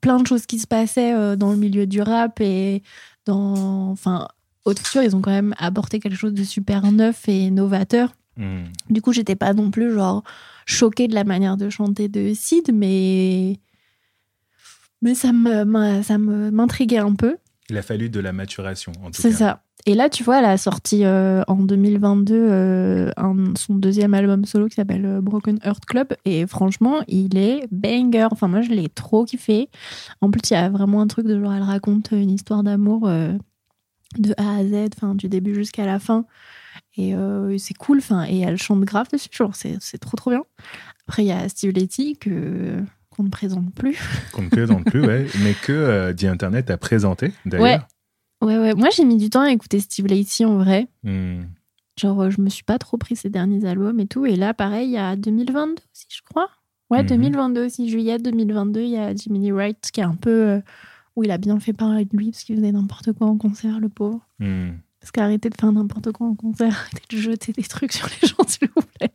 plein de choses qui se passaient euh, dans le milieu du rap et dans. Enfin, Hot Future, ils ont quand même apporté quelque chose de super neuf et novateur. Mhm. Du coup, j'étais pas non plus genre choquée de la manière de chanter de Sid, mais mais ça me m'a- ça me m'intriguait un peu. Il a fallu de la maturation, en tout C'est cas. ça. Et là, tu vois, elle a sorti euh, en 2022 euh, un- son deuxième album solo qui s'appelle euh, Broken Heart Club. Et franchement, il est banger. Enfin, moi, je l'ai trop kiffé. En plus, il y a vraiment un truc de genre, elle raconte une histoire d'amour euh, de A à Z, enfin, du début jusqu'à la fin. Et euh, c'est cool. Enfin, et elle chante grave dessus. Genre, c'est c'est trop, trop bien. Après, il y a Steve Letty que qu'on ne présente plus. Qu'on ne présente plus, ouais. Mais que euh, Internet a présenté, d'ailleurs. Ouais, ouais. Moi, j'ai mis du temps à écouter Steve Letty en vrai. Mhm. Genre, euh, je me suis pas trop pris ses derniers albums et tout. Et là, pareil, il y a 2022 aussi, je crois. Ouais, Mhm. 2022 aussi, juillet 2022, il y a Jimmy Lee Wright qui est un peu. euh, où il a bien fait parler de lui parce qu'il faisait n'importe quoi en concert, le pauvre. Mhm. Parce qu'arrêtez de faire n'importe quoi en concert, arrêtez de jeter des trucs sur les gens, s'il vous plaît.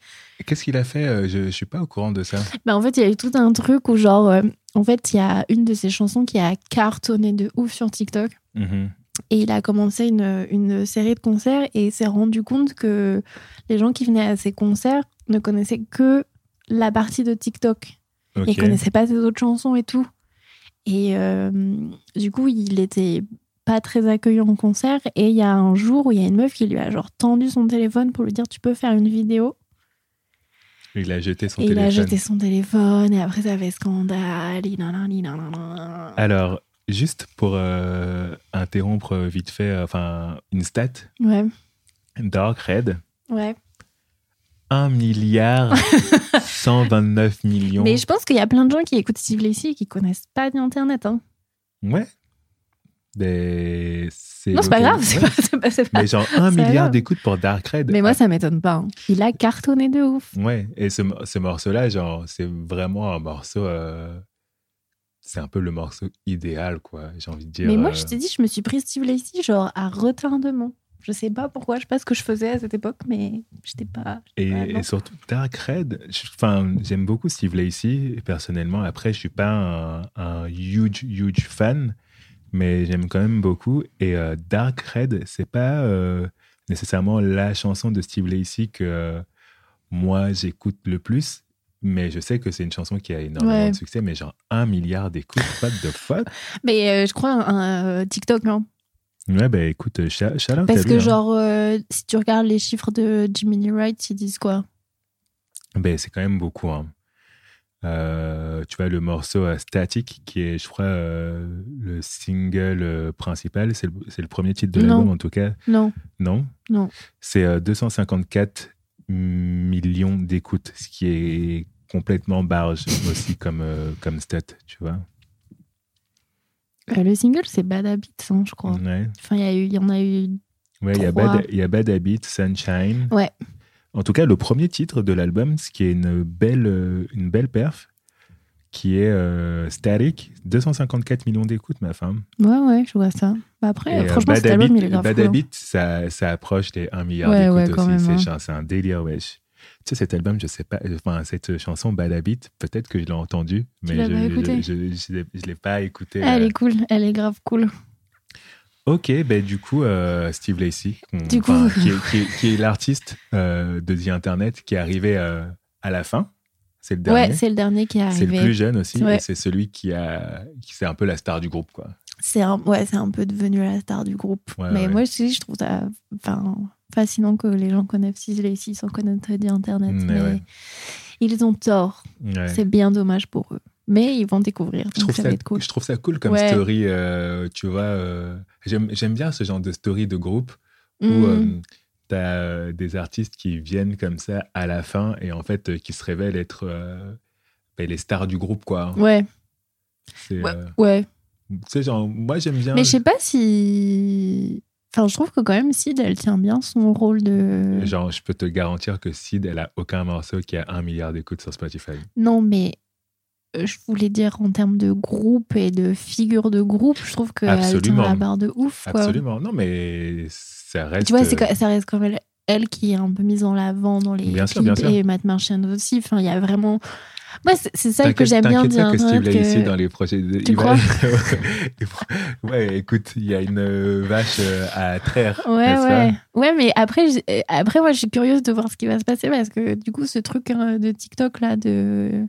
Qu'est-ce qu'il a fait euh, Je ne suis pas au courant de ça. Bah, en fait, il y a eu tout un truc où, genre, euh, en fait, il y a une de ses chansons qui a cartonné de ouf sur TikTok. Mhm. Et il a commencé une, une série de concerts et s'est rendu compte que les gens qui venaient à ses concerts ne connaissaient que la partie de TikTok. Ok. Ils connaissaient pas ses autres chansons et tout. Et euh, du coup, il était pas très accueillant en concert. Et il y a un jour où il y a une meuf qui lui a genre tendu son téléphone pour lui dire tu peux faire une vidéo. Il a jeté son et il téléphone. a jeté son téléphone et après ça fait scandale. Alors, juste pour euh, interrompre vite fait, euh, enfin, une stat, Ouais, Dark Red, ouais. 1 milliard 129 millions. Mais je pense qu'il y a plein de gens qui écoutent Steve Lacy et qui connaissent pas d'Internet. Hein. Ouais. Des... c'est Non, c'est pas grave. C'est pas, Mais genre 1 C'est milliard d'écoutes pour Dark Red. Mais moi, ça m'étonne pas. hein. Il a cartonné de ouf. Ouais, et ce, ce morceau-là, genre, c'est vraiment un morceau. euh, C'est un peu le morceau idéal, quoi. J'ai envie de dire. Mais moi, euh, je t'ai dit, je me suis pris Steve Lacy genre à retardement. Je sais pas pourquoi, je sais pas ce que je faisais à cette époque, mais j'étais pas. Et, pas et surtout, Dark Red, enfin, j'aime beaucoup Steve Lacy, personnellement. Après, je suis pas un, un huge, huge fan, mais j'aime quand même beaucoup. Et euh, Dark Red, c'est pas euh, nécessairement la chanson de Steve Lacy que euh, moi, j'écoute le plus, mais je sais que c'est une chanson qui a énormément Ouais. de succès, mais genre un milliard d'écoutes, what the fuck? Mais euh, je crois un, un, euh, TikTok, non Ouais, bah écoute, euh, shout out Parce que, hein. genre, euh, si tu regardes les chiffres de Jiminy Wright, ils disent quoi? Ben, c'est quand même beaucoup. hein. Euh, tu vois, le morceau euh, Static, qui est, je crois, euh, le single euh, principal, c'est le, le premier titre de l'album en tout cas. Non. Non? Non. C'est euh, 254 millions d'écoutes, ce qui est complètement barge aussi comme, euh, comme stat, tu vois. Euh, le single, c'est Bad Habits, hein, je crois. Ouais. Enfin, il y, y en a eu. Ouais, il y, y a Bad Habit, Sunshine. Ouais. En tout cas, le premier titre de l'album, ce qui est une belle, euh, une belle perf, qui est euh, Static, 254 millions d'écoutes, ma femme. Ouais, ouais, je vois ça. Bah après, Et, euh, franchement, Bad cet album, il est grave Bad cool, hein. Habit, ça, ça approche les 1 milliard Ouais, d'écoutes aussi. C'est hein. C'est un délire, wesh. Sais, cet album, je sais pas, enfin, cette chanson Bad Habit, peut-être que je l'ai entendue, mais je je l'ai- pas écoutée. Elle euh. est cool, elle est grave cool. Ok, ben du coup, euh, Steve Lacey, Du coup. qui est, l'artiste euh, de The Internet qui est arrivé euh, à la fin. C'est le dernier. Ouais, c'est le dernier qui est C'est le arrivé. plus jeune aussi, Ouais. c'est celui qui a, qui c'est un peu la star du groupe, quoi. C'est un, ouais, c'est un peu devenu la star du groupe. Ouais, Mais ouais. moi, je, je trouve ça enfin, fascinant que les gens connaissent Lacey sans connaître The Internet. Mm, mais ouais. ils ont tort. C'est bien dommage pour eux. Mais ils vont découvrir. Je trouve, ça, cool. je trouve ça cool comme story, euh, tu vois. euh, J'aime j'aime bien ce genre de story de groupe où Mm. euh, tu as des artistes qui viennent comme ça à la fin et en fait qui se révèlent être ben, les stars du groupe, quoi. Ouais, C'est, ouais. Tu sais, genre, moi j'aime bien. Mais je sais pas si. Enfin, je trouve que quand même, Sid, elle tient bien son rôle de. Genre, je peux te garantir que Sid, elle a aucun morceau qui a un milliard d'écoutes sur Spotify. Non, mais euh, je voulais dire en termes de groupe et de figure de groupe, je trouve qu'elle tient la barre de ouf. Quoi. Absolument. Non, mais ça reste. Tu vois, c'est euh, ça reste comme elle, elle qui est un peu mise en avant dans les Bien sûr, clips bien sûr. et Matt Marchand aussi. Enfin, il y a vraiment. Moi, c'est ça que T'inquiète- j'aime bien t'inquiète pas dire. que Steve que- dans les projets. de- Tu il va- crois? Ouais, écoute, il y a une euh, vache euh, à traire. Ouais, ouais. Ouais, mais après, euh, après, moi, je suis curieuse de voir ce qui va se passer parce que du coup, ce truc hein, de TikTok là, de...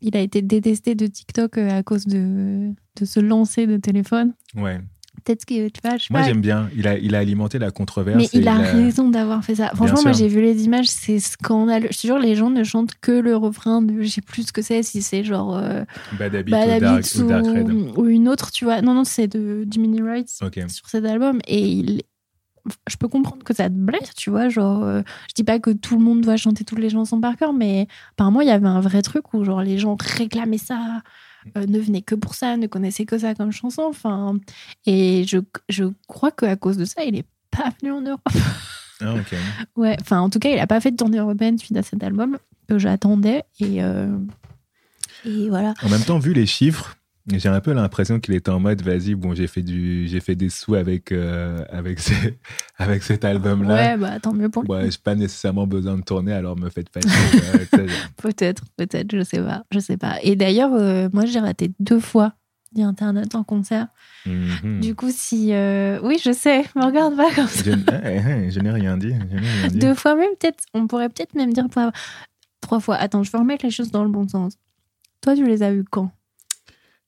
il a été détesté de TikTok à cause de, de se lancer de téléphone. Ouais. Peut-être que tu vois, je sais Moi, j'aime bien. Il a, il a alimenté la controverse. Mais il a raison d'avoir fait ça. Franchement, moi, j'ai vu les images, c'est scandaleux. Je te jure, les gens ne chantent que le refrain de, je sais plus ce que c'est, si c'est genre euh, Bad Habit Bad ou Dark, Habits ou Dark Red. ou, une autre, tu vois. Non, non, c'est de Jiminy Wright sur cet album. Et il... je peux comprendre que ça te blesse, tu vois. Genre, euh, je dis pas que tout le monde doit chanter toutes les chansons par cœur, mais apparemment, il y avait un vrai truc où genre les gens réclamaient ça, euh, ne venaient que pour ça, ne connaissaient que ça comme chanson. Enfin, et je, je crois qu'à cause de ça, il est pas venu en Europe. Ah, ok. Ouais, enfin, en tout cas, il a pas fait de tournée européenne suite à cet album que j'attendais. Et, euh, et voilà. En même temps, vu les chiffres, j'ai un peu l'impression qu'il était en mode vas-y, bon, j'ai fait, du, j'ai fait des sous avec, euh, avec, ce- avec cet album-là. Ouais, bah tant mieux pour lui. Ouais, j'ai pas nécessairement besoin de tourner, alors me faites pas. Peut-être, peut-être, je sais pas, je sais pas. Et d'ailleurs, euh, moi, j'ai raté deux fois Internet en concert. Mhm. Du coup, si, euh, oui, je sais, me regarde pas comme ça. Je, eh, eh, je n'ai rien rien dit. Deux fois même, peut-être, on pourrait peut-être même dire trois, fois. Attends, je vais remettre les choses dans le bon sens. Toi, tu les as vus quand?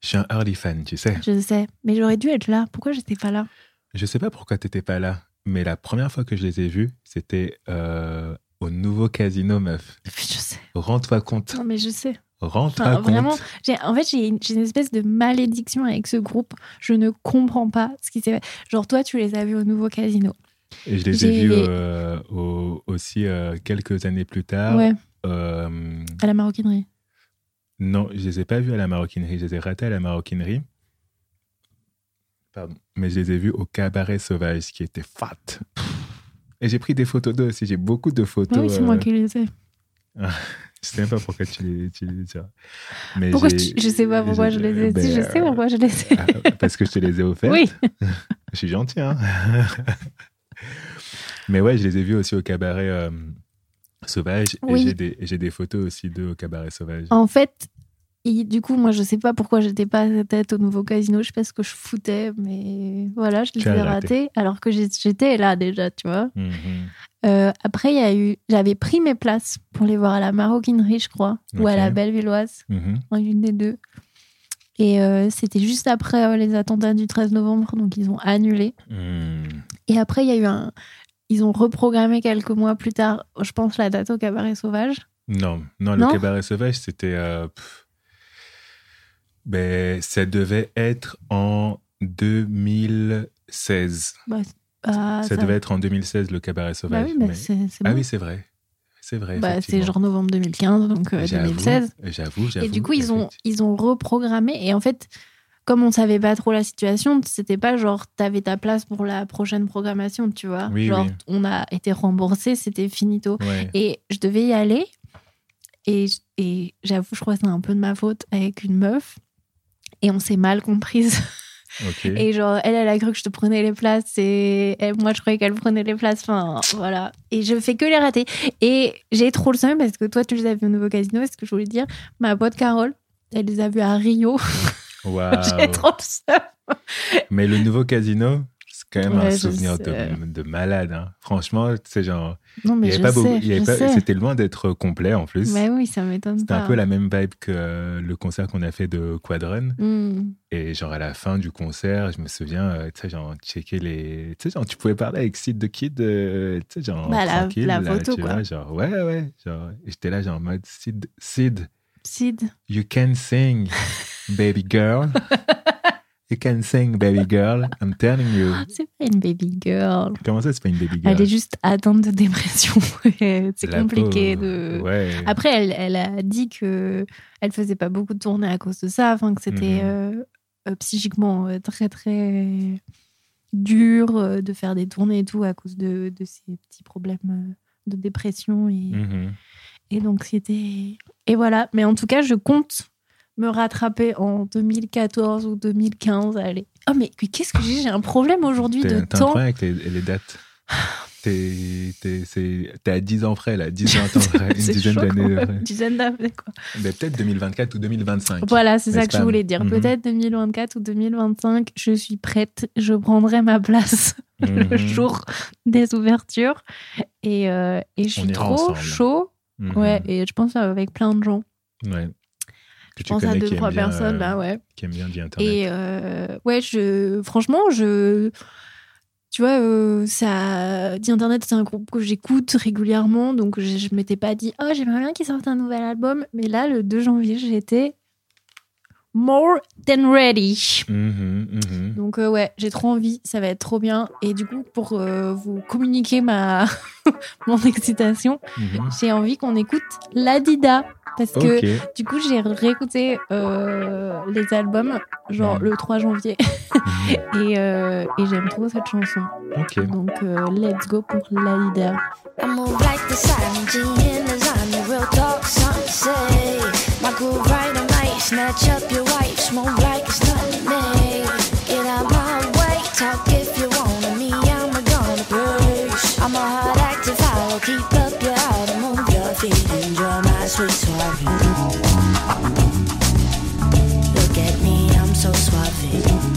Je suis un early fan, tu sais. Je sais, mais j'aurais dû être là. Pourquoi j'étais pas là? Je sais pas pourquoi t'étais pas là, mais la première fois que je les ai vus, c'était euh, au nouveau casino, meuf. Je sais. Rends-toi compte. Non, mais je sais. Rends-toi Enfin, compte. vraiment, en fait, j'ai une, espèce de malédiction avec ce groupe. Je ne comprends pas ce qui s'est fait. Genre, toi, tu les as vus au nouveau casino. Et je les ai vus euh, au- aussi euh, quelques années plus tard. ouais, à la maroquinerie. Non, je les ai pas vus à la maroquinerie. Je les ai ratés à la maroquinerie. Pardon. Mais je les ai vus au cabaret sauvage, qui était fat. Et j'ai pris des photos d'eux aussi. J'ai beaucoup de photos. oui, c'est moi euh, qui les ai. Je sais même pas pourquoi tu les, tu les dis. Mais Pourquoi tu- Je sais pas pourquoi je les ai. ben, Si, je sais euh, pourquoi je les ai. ah, Parce que je te les ai offerts. Oui. Je suis gentil, hein. Mais ouais, je les ai vus aussi au cabaret euh, sauvage. Oui. Et j'ai des, photos aussi d'eux au cabaret sauvage. En fait, Et du coup, moi, je sais pas pourquoi j'étais pas à la tête au nouveau casino. Je sais pas ce que je foutais, mais voilà, je les ai raté. ratés. Alors que j'étais là déjà, tu vois. Mhm. Euh, après, il y a eu, j'avais pris mes places pour les voir à la Maroquinerie, je crois, ou à la Bellevilloise, Mhm. en une des deux. Et euh, c'était juste après euh, les attentats du 13 novembre, donc ils ont annulé. Mhm. Et après, il y a eu un. Ils ont reprogrammé quelques mois plus tard, je pense, la date au Cabaret Sauvage. Non, non, le cabaret sauvage, c'était. euh, ben, ça devait être en 2016. Bah, ah, ça, devait être en 2016, le cabaret Bah sauvage. oui, mais mais- Ah bon. oui, c'est vrai. C'est vrai. Bah, c'est genre novembre 2015, donc euh, J'avoue, 2016. J'avoue, j'avoue. Et du coup, ils ont, ils ont reprogrammé. Et en fait, comme on savait pas trop la situation, c'était pas genre t'avais ta place pour la prochaine programmation, tu vois. Oui, genre, oui. on a été remboursé, c'était finito. Ouais. Et je devais y aller. Et, et j'avoue, je crois que c'est un peu de ma faute avec une meuf. Et on s'est mal comprise. Et genre, elle, elle a cru que je te prenais les places et elle- moi, je croyais qu'elle prenait les places. Enfin, voilà. Et je fais que les rater. Et j'ai trop le seum parce que toi, tu les as vus au nouveau casino. Et ce que je voulais dire, ma pote Carole, elle les a vus à Rio. Waouh. j'ai trop seum. Mais le nouveau casino, c'est quand même Ouais, un je souvenir de, sais. de malade. hein. Franchement, c'est genre. Non, Il mais avait je pas sais. il y avait je pas- sais. C'était loin d'être complet en plus. Mais oui, ça m'étonne C'était pas. un peu la même vibe que euh, le concert qu'on a fait de Quadrun. Hmm. Et genre à la fin du concert, je me souviens, euh, tu sais, genre checker les. Tu sais, genre tu pouvais parler avec Sid the Kid, euh, tu sais, genre Bah, la- tranquille. la là, photo, tu quoi. vois, genre, ouais, ouais. Genre, j'étais là, genre en mode Sid, Sid, Sid. you can sing, baby girl. You can sing, baby girl. I'm telling you. C'est pas une baby girl. Comment ça, c'est pas une baby girl? Elle est juste atteinte de dépression. c'est compliqué de. Ouais. Après, elle, elle a dit que elle faisait pas beaucoup de tournées à cause de ça, enfin que c'était Mhm. euh, euh, psychiquement euh, très très dur de faire des tournées et tout à cause de, de ces petits problèmes de dépression et, Mhm. et d'anxiété. Et voilà. Mais en tout cas, je compte me rattraper en 2014 ou 2015. Allez. Oh mais qu'est-ce que j'ai? J'ai un problème aujourd'hui T'es de temps. problème avec les, les dates. T'es t'es- t'es à 10 ans près, là. 10 ans près. Une dizaine d'années. Une dizaine d'années, quoi. Mais peut-être 2024 ou 2025. Voilà, c'est ça que je voulais dire. Mhm. Peut-être 2024 ou 2025, je suis prête. Je prendrai ma place le Mhm. jour des ouvertures. Et, euh, et je suis trop ensemble. chaud. Mhm. Ouais, et je pense avec plein de gens. Ouais. Que tu pense à deux, qui trois bien, personnes. euh, Bah ouais. Qui aiment bien Internet. Et euh, ouais, je, franchement, je. Tu vois, euh, ça, dit Internet, c'est un groupe que j'écoute régulièrement, donc je, je m'étais pas dit, oh, j'aimerais bien qu'ils sortent un nouvel album. Mais là, le 2 janvier, j'étais more than ready. Mhm, mhm. Donc euh, ouais, j'ai trop envie, ça va être trop bien. Et du coup, pour euh, vous communiquer ma mon excitation, Mhm. j'ai envie qu'on écoute Ladida. Parce que du coup, j'ai réécouté euh, les albums, genre le 3 janvier, et, euh, et j'aime trop cette chanson. Donc euh, let's go pour Ladida. I to snatch up your wife, smoke like it's nothing to me. Get out my way, talk if you wanna me, I'm a gonna push. I'm a hard active follow, keep up your heart and move your feet, enjoy my sweet suave. Look at me, I'm so suave.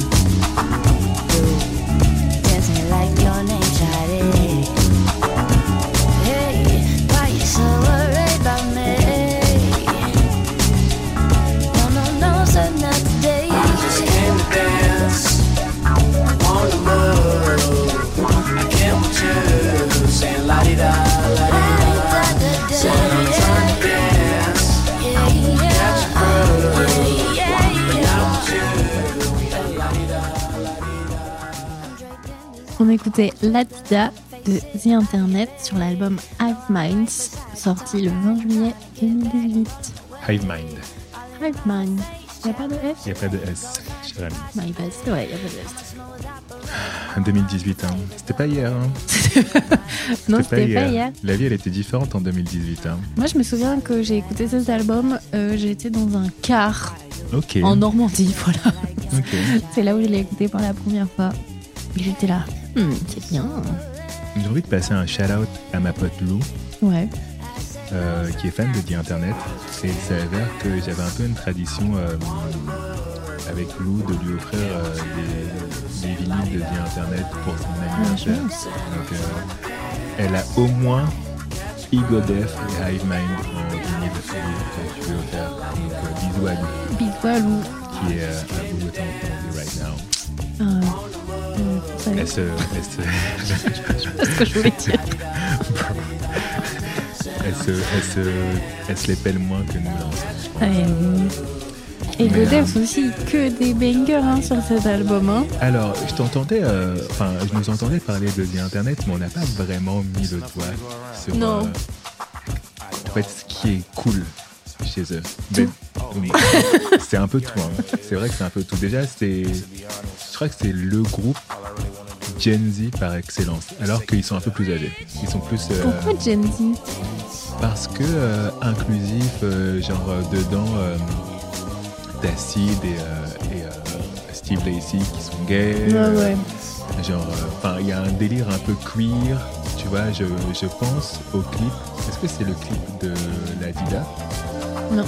On écoutait Ladida de The Internet sur l'album Hive Minds, sorti le 20 juillet 2018. Hive Mind. Hive Mind. Y a pas de S? Il n'y a pas de S, cher ami. Il passe. Ouais, y a pas de S. En 2018, hein. C'était pas hier. Hein. Non, c'était pas hier. La vie, elle était différente en 2018. Hein. Moi, je me souviens que j'ai écouté cet album, euh, j'étais dans un car en Normandie, voilà. C'est là où je l'ai écouté pour la première fois. Et j'étais là, Hmm, c'est bien. J'ai envie de passer un shout-out à ma pote Lou. Ouais. euh, qui est fan de The Internet. Et il s'avère que j'avais un peu une tradition euh, avec Lou de lui offrir euh, des, des vinyles de The Internet pour son anniversaire. Donc, elle a au moins Ego Death et Hive Mind en vinyle que je lui ai offert. Donc, bisous à Lou, Bisous à Lou. qui est à Bogota en Colombie right now. Elle se, elle se- ce que je voulais dire. elle se, elle se, elle se les pèle moins que nous. là, pense. Et, Godef euh, aussi, que des bangers hein, sur cet album. Hein. Alors, je t'entendais, euh, enfin, je nous entendais parler de The Internet, mais on n'a pas vraiment mis le doigt sur. Non. euh, en fait, ce qui est cool chez eux. Mais- oui, c'est un peu tout. hein. C'est vrai que c'est un peu tout. Déjà, c'est, je crois que c'est le groupe Gen Z par excellence, alors qu'ils sont un peu plus âgés. Ils sont plus. euh, Pourquoi Gen Z? Parce que euh, inclusif, euh, genre dedans, euh, t'as Sid et, euh, et, euh, Steve Lacey qui sont gays. Ouais, ouais. Genre, euh, enfin, il y a un délire un peu queer. Tu vois, je, je pense au clip. Est-ce que c'est le clip de la Dida Non.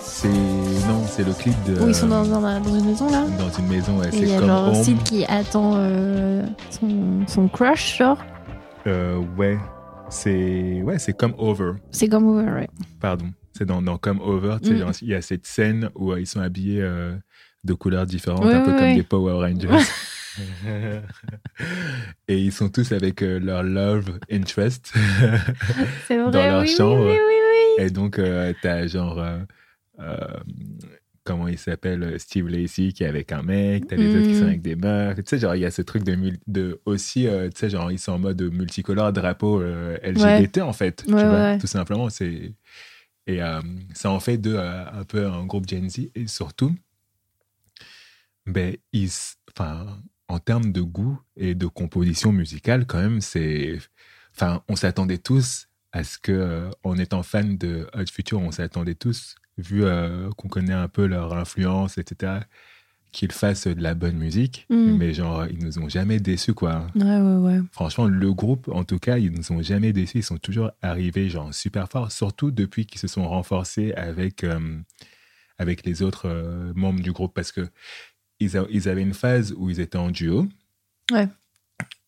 C'est non, c'est le clip de. Où ils sont dans, un- dans une maison là dans une maison. ouais, Et il y c'est a comme genre Home. Sid qui attend euh, son, son crush, genre. Euh, ouais, c'est ouais, c'est comme Over. C'est comme Over, ouais. Pardon, c'est dans, dans Come Over, tu sais, Mm. genre, il y a cette scène où euh, ils sont habillés euh, de couleurs différentes, Ouais, un peu ouais, comme ouais. des Power Rangers. Et ils sont tous avec euh, leur love interest vrai, dans leur oui, chambre. oui, oui, oui. Et donc, euh, t'as genre, euh, euh, comment il s'appelle, Steve Lacey qui est avec un mec, t'as les autres qui sont Mm. avec des meufs. Tu sais, genre, il y a ce truc de, aussi, tu sais, genre, ils sont en mode multicolore, drapeau LGBT en fait. tu vois, ouais. tout simplement. C'est et ça en fait d'eux un peu un groupe Gen Z et surtout, ben, ils, enfin, en termes de goût et de composition musicale, quand même, c'est, enfin, on s'attendait tous à ce que, euh, en étant fan de Hot Future, on s'attendait tous, vu euh, qu'on connaît un peu leur influence, etc., qu'ils fassent de la bonne musique, Mm. mais genre, ils nous ont jamais déçus, quoi. Ouais, ouais, ouais. Franchement, le groupe, en tout cas, ils nous ont jamais déçus. Ils sont toujours arrivés genre super forts, surtout depuis qu'ils se sont renforcés avec, euh, avec les autres membres du groupe parce que ils, a- ils avaient une phase où ils étaient en duo. Ouais.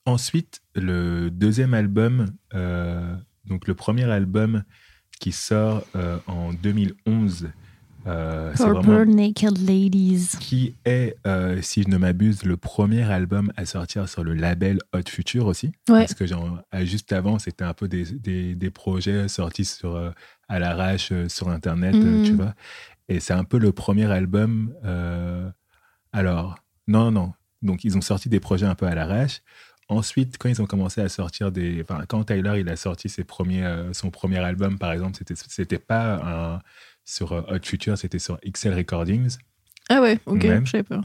Ensuite, le deuxième album, euh, donc le premier album qui sort euh, en 2011, euh, Purple Naked Ladies. qui est, euh, si je ne m'abuse, le premier album à sortir sur le label Hot Future aussi. Ouais. Parce que genre, juste avant, c'était un peu des, des, des projets sortis sur, à l'arrache sur Internet, euh, Mhm. tu vois. Et c'est un peu le premier album. Alors, non, non. Donc, ils ont sorti des projets un peu à l'arrache. Ensuite, quand ils ont commencé à sortir des. Enfin, quand Tyler il a sorti ses premiers, euh, son premier album, par exemple, c'était, c'était pas un- sur euh, Hot Future, c'était sur XL Recordings. Ah ouais, ok, je sais pas.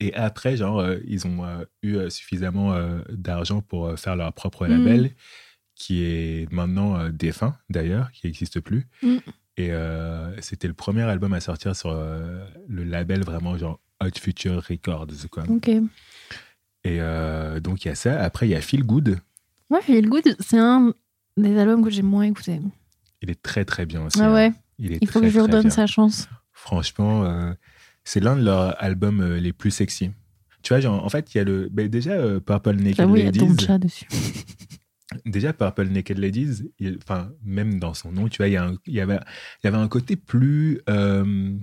Et après, genre, euh, ils ont euh, eu suffisamment d'argent pour faire leur propre label, qui est maintenant défunt d'ailleurs, qui n'existe plus. Mhm. Et c'était le premier album à sortir sur le label vraiment genre Hot Future Records. Quoi. Ok. Et euh, donc il y a ça. Après, il y a Feel Good. Moi, Feel Good, c'est un des albums que j'ai moins écouté. Il est très très bien aussi. Ah hein. ouais, Il, est il faut très, que je lui redonne sa chance. Franchement, euh, c'est l'un de leurs albums euh, les plus sexy. Tu vois, genre, en fait, il y a le. ben, déjà, euh, Purple Naked J'avoue, il y a ton Ladies. chat dessus. déjà Purple Naked Ladies, il- enfin même dans son nom, tu vois, il y, a un- il y avait, il y avait un côté plus, euh,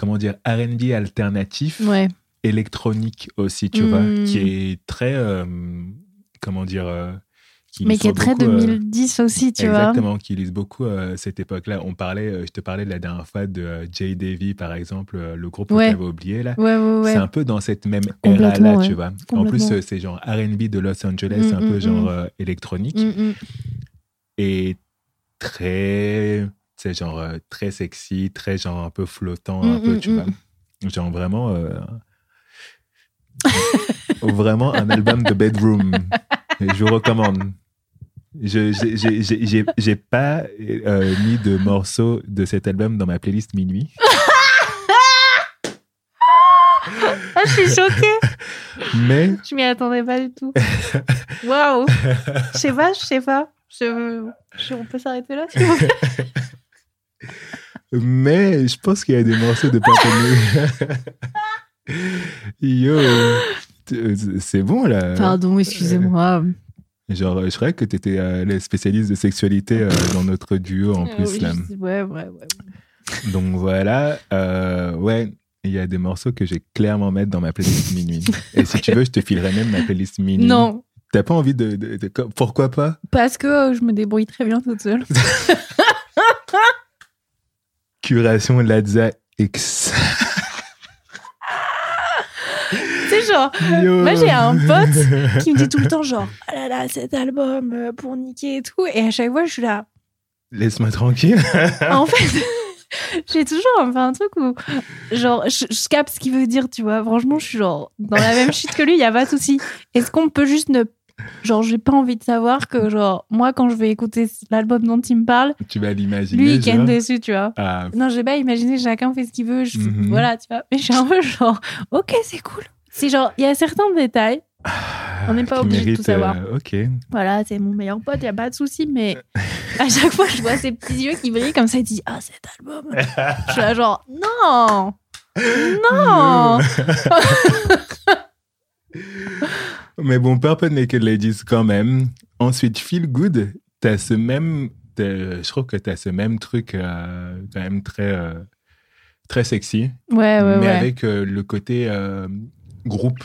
comment dire, R&B alternatif, Ouais. électronique aussi, tu vois, qui est très, euh, comment dire, euh, qui Mais qui est illustre très beaucoup, euh, 2010 aussi, tu vois. Exactement, qui illustre beaucoup euh, cette époque-là. On parlait, euh, je te parlais de la dernière fois de Jay Davy, par exemple, le groupe Ouais. que tu oublié là. Ouais, ouais, ouais. C'est un peu dans cette même ouais. tu vois. En plus, c'est genre R&B de Los Angeles, Mm, un peu mm, genre mm. électronique et très, sais, genre euh, très sexy, très genre un peu flottant, un Mm, peu, mm, tu vois. Genre vraiment, euh, vraiment un album de bedroom. Je vous recommande. Je j'ai- pas euh, mis de morceaux de cet album dans ma playlist minuit, Ah, je suis choquée. mais Je m'y attendais pas du tout. Waouh. Je sais pas, je sais pas. Je- je- on peut s'arrêter là, s'il vous plaît? Mais je pense qu'il y a des morceaux de Rain. Yo, t- c'est bon là. Pardon, excusez-moi. Genre, je croyais que tu étais les spécialistes de sexualité euh, dans notre duo en Euh, plus oui, là. ouais, ouais, ouais. Donc voilà, euh, ouais, il y a des morceaux que j'ai clairement mettre dans ma playlist minuit. Et si tu veux, je te filerai même ma playlist minuit. Non, T'as pas envie de, de- de- Pourquoi pas? Parce que euh, je me débrouille très bien toute seule. Curation Lazza X. C'est genre, Yo. moi j'ai un pote qui me dit tout le temps genre, ah là là, cet album euh, pour niquer et tout. Et à chaque fois, je suis là. Laisse-moi tranquille. En fait, j'ai toujours un peu un truc où, genre, je, je capte ce qu'il veut dire, tu vois. Franchement, je suis genre, dans la même shit que lui, il y a pas de souci. Est-ce qu'on peut juste ne. Genre, j'ai pas envie de savoir que, genre, moi, quand je vais écouter l'album dont il me parle, tu vas l'imaginer. lui, il genre. dessus, tu vois. Ah, Non, j'ai pas imaginé, chacun fait ce qu'il veut. je- Mhm. Voilà, tu vois. Mais je suis un peu genre, ok, c'est cool. C'est genre, il y a certains détails. On n'est pas obligé de tout savoir. euh, ok. Voilà, c'est mon meilleur pote, il a pas de souci. Mais à chaque fois, je vois ses petits yeux qui brillent comme ça. Il dit, ah, cet album. je suis là, genre, non, non. Mais bon, Purple Naked Ladies quand même. Ensuite, Feel Good, t'as ce même. Je trouve que t'as ce même truc euh, quand même très, euh, très sexy. Ouais, ouais, mais ouais. avec euh, le côté groupe,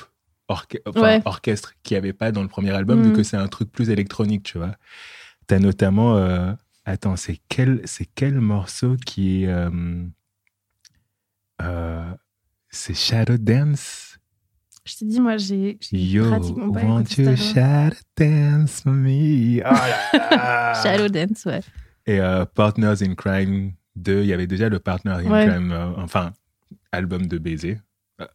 enfin, orchestre, qu'il n'y avait pas dans le premier album, vu que c'est un truc plus électronique, tu vois. T'as notamment. attends, c'est quel, quel morceau qui est. c'est Shadow Dance? Je t'ai dit, moi, j'ai pratiquement pas écouté you shadow dance for me? Oh là là. Shadow Dance, ouais. Et euh, Partners in Crime 2, il y avait déjà le Partner in Ouais. Crime, euh, enfin, album de baiser. Euh,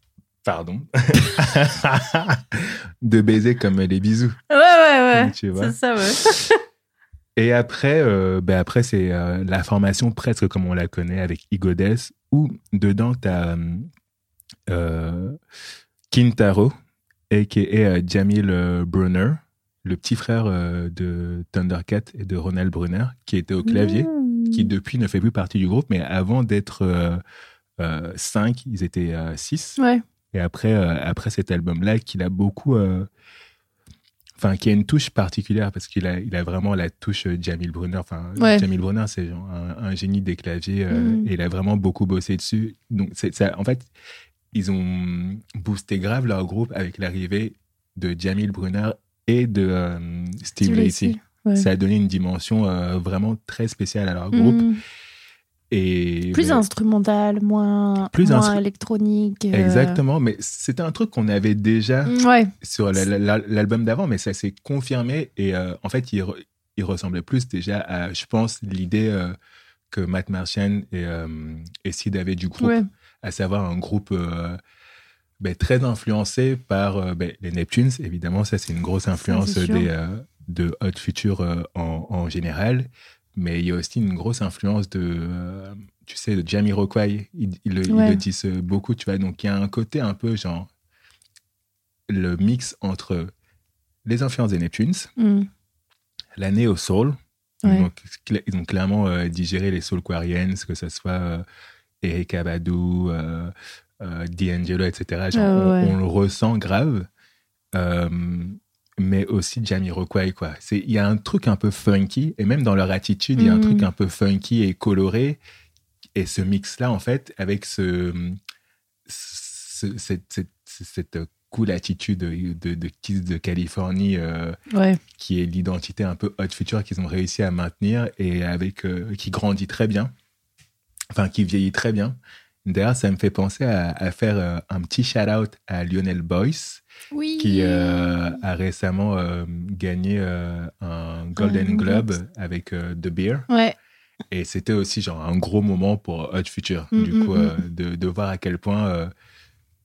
Pardon. de baiser comme les bisous. Ouais, ouais, ouais. Tu vois. C'est ça, ouais. Et après, ben après c'est la formation presque comme on la connaît avec Igodes, où dedans, tu as Kintaro, a.k.a. euh, Jamil euh, Brunner, le petit frère euh, de Thundercat et de Ronald Brunner, qui était au clavier, Mmh. qui depuis ne fait plus partie du groupe, mais avant d'être euh, euh, cinq, ils étaient euh, six. Ouais. Et après, après cet album-là, qu'il a beaucoup. Enfin, qui a une touche particulière parce qu'il a, il a vraiment la touche Jamil Brunner. Enfin, Ouais. Jamil Brunner, c'est un, un génie des claviers euh, Mhm. et il a vraiment beaucoup bossé dessus. Donc, ça, en fait, ils ont boosté grave leur groupe avec l'arrivée de Jamil Brunner et de euh, Steve, Steve ouais. Ça a donné une dimension euh, vraiment très spéciale à leur groupe. Mmh. Et Plus instrumental, moins, Plus moins instru- électronique. euh, Exactement, mais c'était un truc qu'on avait déjà Ouais. sur la- la- la- l'album d'avant, mais ça s'est confirmé et en fait, il, re- il ressemblait plus déjà à, je pense, l'idée que Matt Martian et, et Sid avaient du groupe, Ouais. À savoir un groupe euh, ben, très influencé par euh, ben, les Neptunes, évidemment, ça c'est une grosse influence des, euh, de Hot Future en, en général, mais il y a aussi une grosse influence de, tu sais, de Jamiroquai, ils, ils le, ils Ouais. le disent beaucoup, tu vois, donc il y a un côté un peu genre le mix entre les influences des Neptunes, Mmh. la Neo Soul. Ouais. Donc, ils ont clairement euh, digéré les Soul Quarians, que ce soit euh, Eric Abadou, euh, euh, D'Angelo, etc. Genre, Ah on- ouais. on, le ressent grave. Euh, mais aussi Jamiroquai, quoi. Il y a un truc un peu funky, et même dans leur attitude, il y a un Mhm. truc un peu funky et coloré. Et ce mix-là, en fait, avec ce, ce- cette, cette, cette cool attitude de, de, de Kiss de Californie, euh, Ouais. qui est l'identité un peu Hot Future qu'ils ont réussi à maintenir et avec euh, qui grandit très bien, enfin qui vieillit très bien. D'ailleurs, ça me fait penser à, à faire euh, un petit shout-out à Lionel Boyce, Oui. qui euh, a récemment euh, gagné un Golden Un Globe Globes. avec The Beer. Ouais. Et c'était aussi genre un gros moment pour Hot Future, Mm, du mm, coup, mm. de, de voir à quel point euh,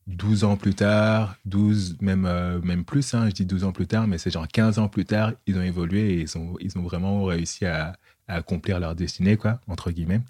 12 ans plus tard, 12, même, même plus, hein, je dis 12 ans plus tard, mais c'est genre 15 ans plus tard, ils ont évolué et ils ont, ils ont vraiment réussi à, à accomplir leur destinée, quoi, entre guillemets.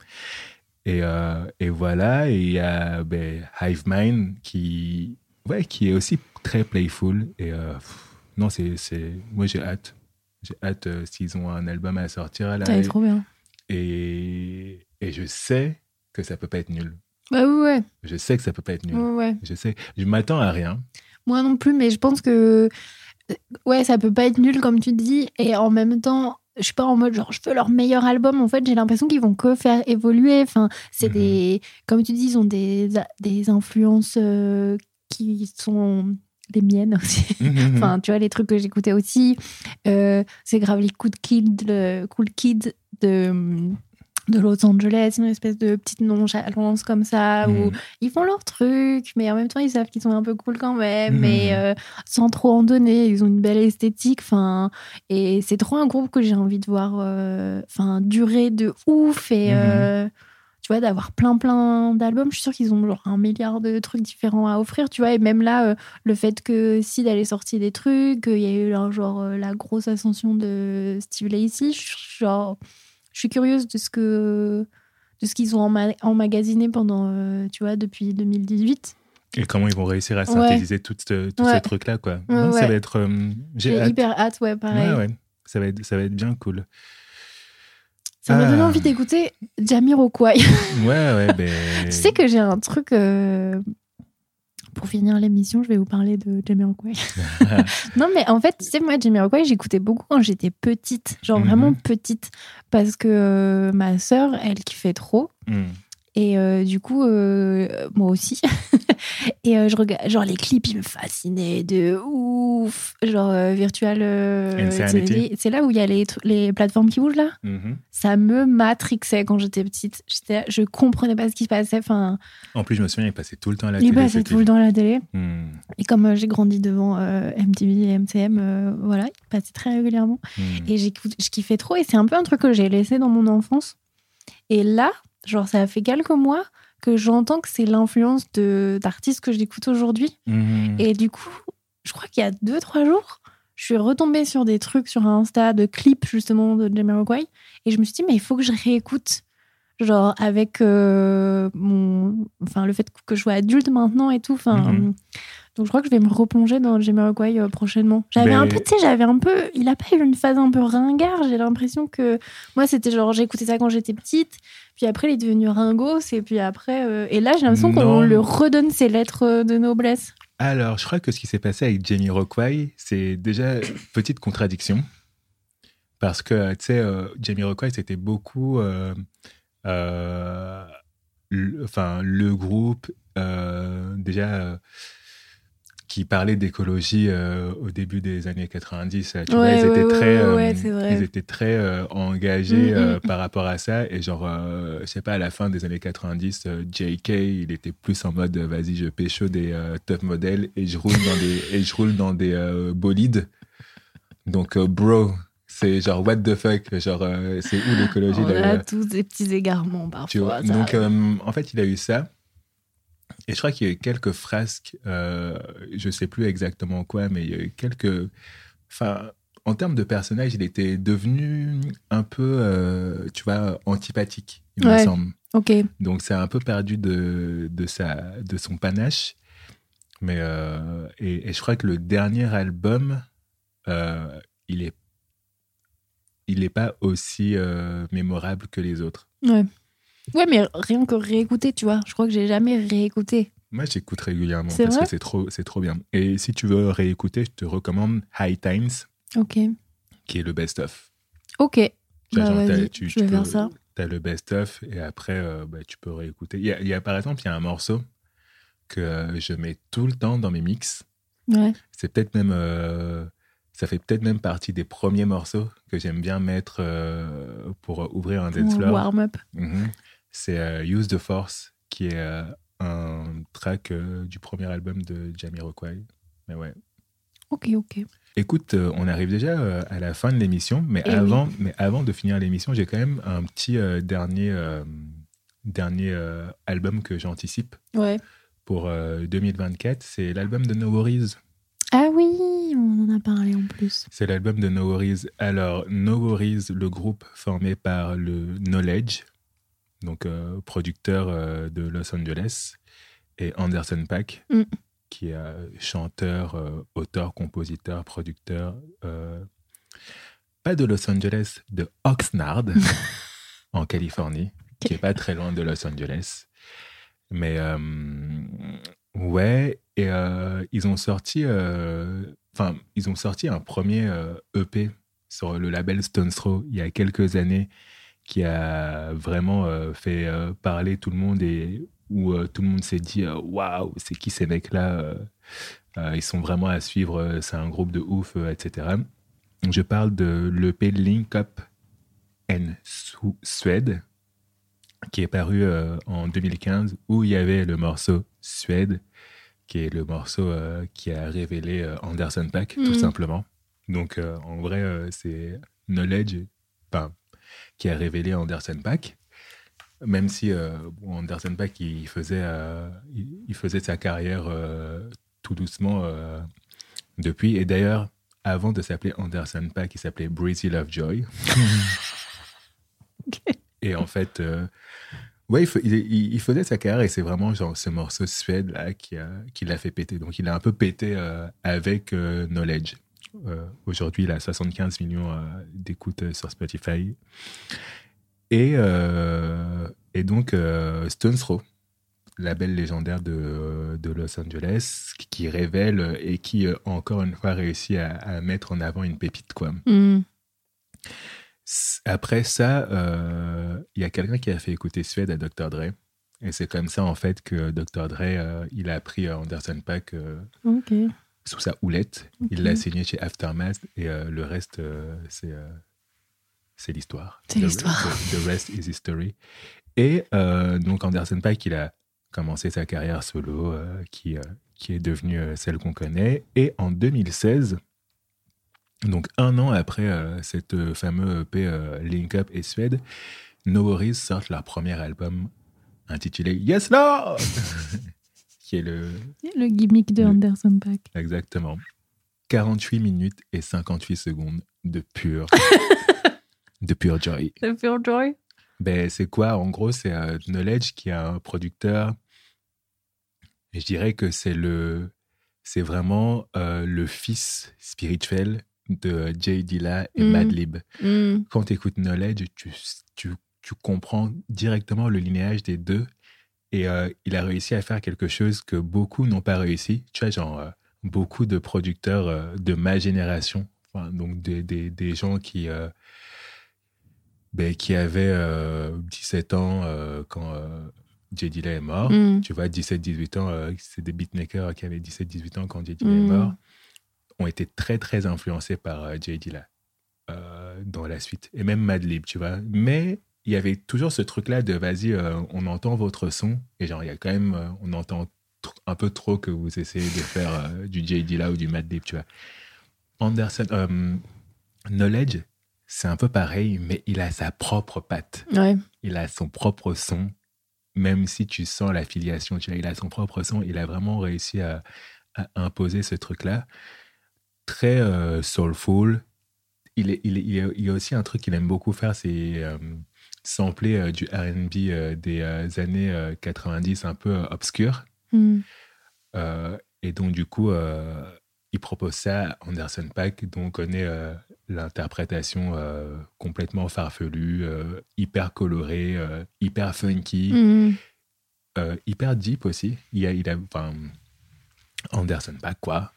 Et, euh, et voilà, et il y a ben, Hive Mind qui, ouais, qui est aussi très playful. Et euh, pff, non, c'est, c'est, moi j'ai hâte. J'ai hâte euh, s'ils ont un album à sortir là. Ça va être trop bien. Et, et je sais que ça peut pas être nul. Bah oui, ouais. Je sais que ça peut pas être nul. ouais, ouais. Je sais. Je m'attends à rien. Moi non plus, mais je pense que ouais, ça peut pas être nul comme tu dis, et en même temps, je suis pas en mode genre je veux leur meilleur album. En fait, j'ai l'impression qu'ils vont que faire évoluer. Enfin, c'est Mhm. des, comme tu dis, ils ont des des influences euh, qui sont les miennes aussi. enfin, tu vois les trucs que j'écoutais aussi. Euh, c'est grave les Cool Kids, le Cool Kids de de Los Angeles, une espèce de petite nonchalance comme ça, où Mhm. ils font leur truc, mais en même temps, ils savent qu'ils sont un peu cool quand même, Mhm. mais euh, sans trop en donner. Ils ont une belle esthétique, enfin, et c'est trop un groupe que j'ai envie de voir, euh, durer de ouf et. Mhm. euh, tu vois, d'avoir plein plein d'albums, je suis sûre qu'ils ont genre un milliard de trucs différents à offrir, tu vois, et même là, euh, le fait que Sid allait sortir des trucs, qu'il y a eu genre euh, la grosse ascension de Steve suis genre, je suis curieuse de ce que de ce qu'ils ont emma- emmagasiné pendant, euh, tu vois, depuis 2018. Et comment ils vont réussir à Ouais. synthétiser tout ce- tous Ouais. ces trucs-là, quoi. Non, Ça va être. euh, J'ai hâte. hyper hâte, ouais, pareil. Ça va, être, ça va être bien cool. Ça m'a donné Ah. envie d'écouter Jamiroquai. Ouais, ouais, ben. tu sais que j'ai un truc. euh, Pour finir l'émission, je vais vous parler de Jamiroquai. non, mais en fait, tu sais, moi, Jamiroquai, j'écoutais beaucoup quand j'étais petite. Genre Mhm. vraiment petite. Parce que euh, ma sœur, elle kiffait trop. Hmm. Et euh, du coup, euh, moi aussi. et euh, je regarde, genre les clips, ils me fascinaient de ouf. Genre Virtual. c'est là où il y a les, les plateformes qui bougent là? Mhm. Ça me matrixait quand j'étais petite. J'étais, je comprenais pas ce qui se passait. Enfin, En plus, je me souviens, il passait tout le temps à la il télé. passait c'était- tout le temps à la télé. Hmm. Et comme j'ai grandi devant MTV et MCM, voilà, il passait très régulièrement. Hmm. Et j'écoute, je kiffais trop. Et c'est un peu un truc que j'ai laissé dans mon enfance. Et là, genre, ça fait quelques mois que j'entends que c'est l'influence de, d'artistes que j'écoute aujourd'hui. Mhm. Et du coup, je crois qu'il y a deux, trois jours, je suis retombée sur des trucs sur Insta de clips justement de Jamiroquai. Et je me suis dit, mais il faut que je réécoute. Genre, avec euh, mon. Enfin, le fait que je sois adulte maintenant et tout. Enfin. Mhm. Donc, je crois que je vais me replonger dans Jamiroquai euh, prochainement. J'avais un peu, tu sais, j'avais un peu. Il a pas eu une phase un peu ringard. J'ai l'impression que. Moi, c'était genre, j'écoutais ça quand j'étais petite. Puis après, il est devenu ringos. Et puis après. euh, Et là, j'ai l'impression qu'on Non. le redonne ses lettres euh, de noblesse. Alors, je crois que ce qui s'est passé avec Jamie Rockway, c'est déjà une petite contradiction. Parce que, tu sais, euh, Jamie Rockway, c'était beaucoup. euh, euh, le, enfin, le groupe, euh, déjà. euh, qui parlait d'écologie euh, au début des années 90. Tu vois, Ouais, ils ouais, étaient ouais, très, euh, ils étaient très euh, engagés Mm, euh, mm. par rapport à ça. Et genre, euh, je sais pas, à la fin des années 90, euh, JK, il était plus en mode, euh, vas-y, je pécho des euh, top modèles et je roule dans des, et je roule dans des euh, bolides. Donc, euh, bro, c'est genre, what the fuck, genre, euh, c'est où l'écologie On a tous des petits égarements parfois. tu vois ça donc euh, en fait il a eu ça et je crois qu'il y a eu quelques frasques euh, je sais plus exactement quoi mais il y a eu quelques enfin en termes de personnage il était devenu un peu euh, tu vois antipathique il me semble Ok. donc c'est un peu perdu de, de, sa, de son panache. Mais euh, et, et je crois que le dernier album, euh, il est il n'est pas aussi mémorable que les autres. Ouais. Ouais, mais rien que réécouter, tu vois. Je crois que j'ai jamais réécouté. Moi, j'écoute régulièrement C'est parce que c'est trop, c'est trop bien. Et si tu veux réécouter, je te recommande High Times, Ok. qui est le best-of. Ok. Bah, genre, t'as- vas-y, tu- je tu vais peux- faire ça. T'as le best-of et après, euh, bah, tu peux réécouter. Il y, a, il y a, par exemple, il y a un morceau que je mets tout le temps dans mes mix. Ouais. C'est peut-être même, euh, ça fait peut-être même partie des premiers morceaux que j'aime bien mettre euh, pour ouvrir un dance floor. warm-up. Mhm. C'est euh, Use the Force, qui est euh, un track euh, du premier album de Jamiroquai. Mais ouais. Ok, ok. Écoute, on arrive déjà à la fin de l'émission, mais Eh avant, mais avant de finir l'émission, j'ai quand même un petit euh, dernier, euh, dernier euh, album que j'anticipe Ouais. pour euh, 2024. C'est l'album de No Worries. Ah oui, on en a parlé en plus. C'est l'album de No Worries. Alors, No Worries, le groupe formé par le Knowledge, donc euh, producteur euh, de Los Angeles, et Anderson Paak, Mm. qui est euh, chanteur, auteur, compositeur, producteur, pas de Los Angeles, de Oxnard, en Californie, qui est pas très loin de Los Angeles. Mais ouais, et ils ont sorti, enfin, ils ont sorti un premier EP sur le label Stone Throw il y a quelques années, qui a vraiment euh, fait euh, parler tout le monde et où euh, tout le monde s'est dit waouh, c'est qui ces mecs-là Ils sont vraiment à suivre, c'est un groupe de ouf, etc. Je parle de l'EP Link Up and Su- Suède, qui est paru en 2015, où il y avait le morceau Suède, qui est le morceau qui a révélé Anderson Paak, tout Mhm. simplement. Donc, en vrai, c'est Knowledge enfin, qui a révélé Anderson Paak. Même si euh, bon, Anderson Paak, il faisait, euh, il, il faisait sa carrière euh, tout doucement depuis. Et d'ailleurs, avant de s'appeler Anderson Paak, il s'appelait Breezy Lovejoy. Et en fait, euh, ouais, il, fa- il- il- il faisait sa carrière et c'est vraiment genre ce morceau Suède là qui, l'a fait péter. Donc il a un peu pété euh, avec euh, Knowledge. Euh, Aujourd'hui, il a 75 millions euh, d'écoutes euh, sur Spotify. Et, et donc, Stones Throw, label légendaire de, de Los Angeles, qui, révèle et qui, encore une fois, réussit à, à mettre en avant une pépite, quoi. S- Après ça, euh, il y a quelqu'un qui a fait écouter Suède à Dr. Dre. Et c'est comme ça, en fait, que Dr. Dre, euh, il a pris Anderson Paak euh. Sous sa houlette. Il l'a signé chez Aftermath et euh, le reste, euh, c'est euh, c'est l'histoire. C'est The- l'histoire. The, the rest is history. Et donc Anderson Paak, il a commencé sa carrière solo, qui, qui est devenue celle qu'on connaît. Et en 2016, donc un an après cette fameux EP Link Up et Suède, No Worries sortent leur premier album intitulé Yes Lord qui est le, Le gimmick de Le- Anderson Paak. Exactement. 48 minutes et 58 secondes de pure, de pure joy. C'est Pure Joy Ben, c'est quoi? En gros, c'est euh, Knowledge qui est un producteur. Et je dirais que c'est le, c'est vraiment euh, le fils spirituel de Jay Dilla et Mhm. Madlib. Hmm. Quand tu écoutes Knowledge, tu, tu, tu comprends directement le linéage des deux. Et euh, il a réussi à faire quelque chose que beaucoup n'ont pas réussi. Tu vois, genre, euh, beaucoup de producteurs euh, de ma génération, enfin, donc des, des, des gens qui, ben, qui avaient euh, 17 ans quand Jay Dilla est mort. Hmm. Tu vois, 17-18 ans, c'est des beatmakers qui avaient 17-18 ans quand Jay Dilla est Mm. mort, ont été très, très influencés par Jay Dilla dans la suite. Et même Madlib, tu vois. Mais il y avait toujours ce truc-là de vas-y, euh, on entend votre son. Et genre, il y a quand même, euh, on entend un peu trop que vous essayez de faire euh, du Jay Dilla ou du Madlib, tu vois. Anderson, euh, Knowledge, c'est un peu pareil, mais il a sa propre patte Ouais. il a son propre son, même si tu sens l'affiliation, tu vois, il a son propre son, il a vraiment réussi à, à imposer ce truc-là. Très soulful. Il, est, il, est- il y a aussi un truc qu'il aime beaucoup faire, c'est sampler euh, du RB euh, des euh, années euh, 90 un peu obscur. Hmm. Et donc, du coup, il propose ça à Anderson Paak, dont on connaît l'interprétation euh, complètement farfelue, euh, hyper colorée, euh, hyper funky, Hmm. hyper deep aussi. Il a, il a enfin, Anderson Paak, quoi.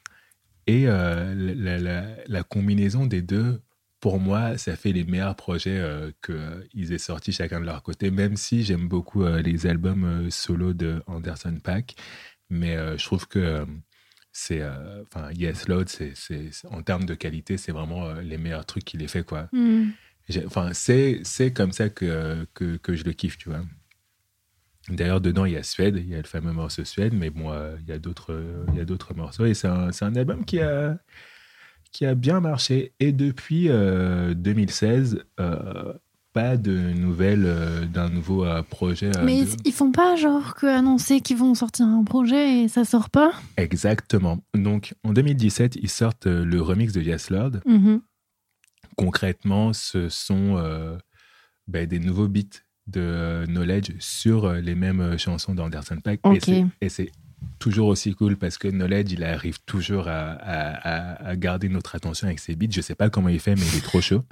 Et la, la- la combinaison des deux, pour moi, ça fait les meilleurs projets euh, qu'ils aient sortis chacun de leur côté, même si j'aime beaucoup euh, les albums euh, solo de Anderson Paak. Mais je trouve que c'est. Enfin, Yes Load, c'est, en termes de qualité, c'est vraiment les meilleurs trucs qu'il ait fait, quoi. J'ai- Enfin, c'est, c'est comme ça que, que, que je le kiffe, tu vois. D'ailleurs, dedans, il y a Suède, il y a le fameux morceau Suède, mais bon, euh, il, y a d'autres, euh, morceaux. Et c'est un, c'est un album qui a, qui a bien marché. Et depuis euh, 2016, euh, pas de nouvelles euh, d'un nouveau euh, projet. euh, Mais de- ils font pas genre que annoncer qu'ils vont sortir un projet et ça sort pas? Exactement. Donc, en 2017, ils sortent euh, le remix de Yes Lord. Mhm. concrètement, ce sont euh, ben, des nouveaux beats de euh, Knowledge sur euh, les mêmes euh, chansons d'Anderson Paak. Et Ok. c'est- Et c'est toujours aussi cool parce que Knowledge, il arrive toujours à, à- garder notre attention avec ses beats. Je sais pas comment il fait, mais il est trop chaud.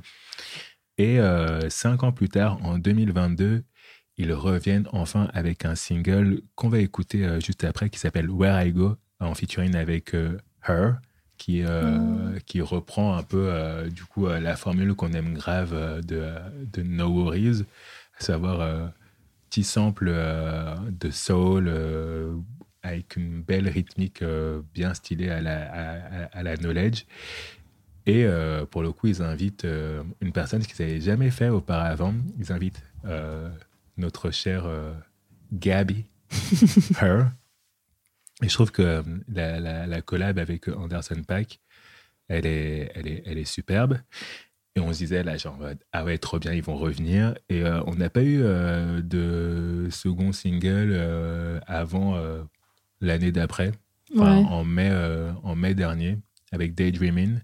Et euh, cinq ans plus tard, en 2022, ils reviennent enfin avec un single qu'on va écouter euh, juste après qui s'appelle Where I Go en featuring avec euh, Her qui, euh, qui reprend un peu du coup la formule qu'on aime grave de, de No Worries, à savoir petit sample de soul avec une belle rythmique euh, bien stylée à la, à, la knowledge. Et euh, pour le coup, ils invitent euh, une personne qu'ils n'avaient jamais fait auparavant. Ils invitent euh, notre chère Gabby, Her. Et je trouve que la, la- la collab avec Anderson Paak, elle est, elle, est, elle est superbe. Et on se disait, là, genre, ah ouais, trop bien, ils vont revenir. Et on n'a pas eu de second single avant l'année d'après, Enfin, Ouais. en, mai, euh, en mai dernier, avec Daydreaming,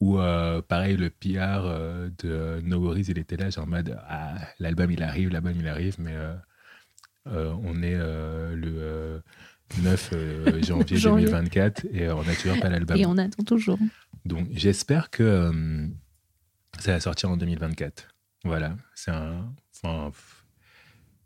où, euh, pareil, le PR euh, de No Worries, il était là, genre en mode, ah, l'album, il arrive, l'album, il arrive, mais on est le euh, 9 euh, janvier Janvier. 2024 et euh, on n'a toujours pas l'album. Et on attend toujours. Donc j'espère que euh, ça va sortir en 2024. Voilà, c'est un. enfin,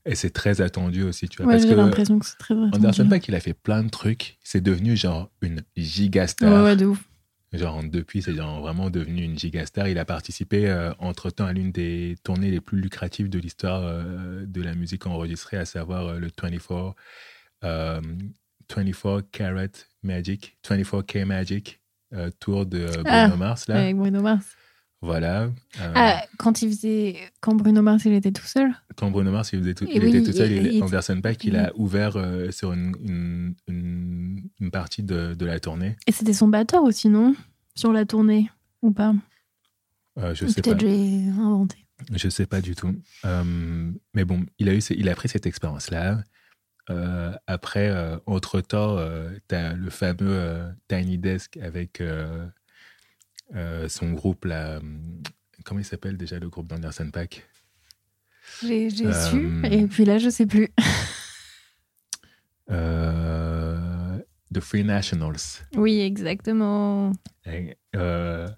et c'est très attendu aussi, tu vois. Ouais, j'ai l'impression que c'est très vrai. Anderson Paak, il a fait plein de trucs. C'est devenu genre une gigastar. Ouais, ouais, de ouf. Genre depuis, c'est genre vraiment devenu une gigastar. Il a participé euh, entre-temps à l'une des tournées les plus lucratives de l'histoire euh, de la musique enregistrée, à savoir euh, le 24, euh, 24 Carat Magic, 24K Magic euh, tour de euh, Bruno Ah, Mars. Là. Avec Bruno Mars. Voilà. Euh, Ah, quand il faisait. Quand Bruno Mars, il était tout seul. Quand Bruno Mars il, faisait tout- il oui, était tout seul, et- il- Anderson Paak, il a ouvert euh, sur une, une, une- une partie de, de la tournée. Et c'était son batteur aussi, non? Sur la tournée. Ou pas? Euh, je Ou sais pas. Peut-être j'ai inventé. Je sais pas du tout. Mais bon, il a, eu, il a pris cette expérience-là. Euh, après, euh, entre-temps, tu as le fameux Tiny Desk avec son groupe, là. hum, Comment il s'appelle déjà le groupe d'Anderson Pack? J'ai Euh, su. Et puis là, je sais plus. euh, The Free Nationals. Oui, exactement. Et, euh,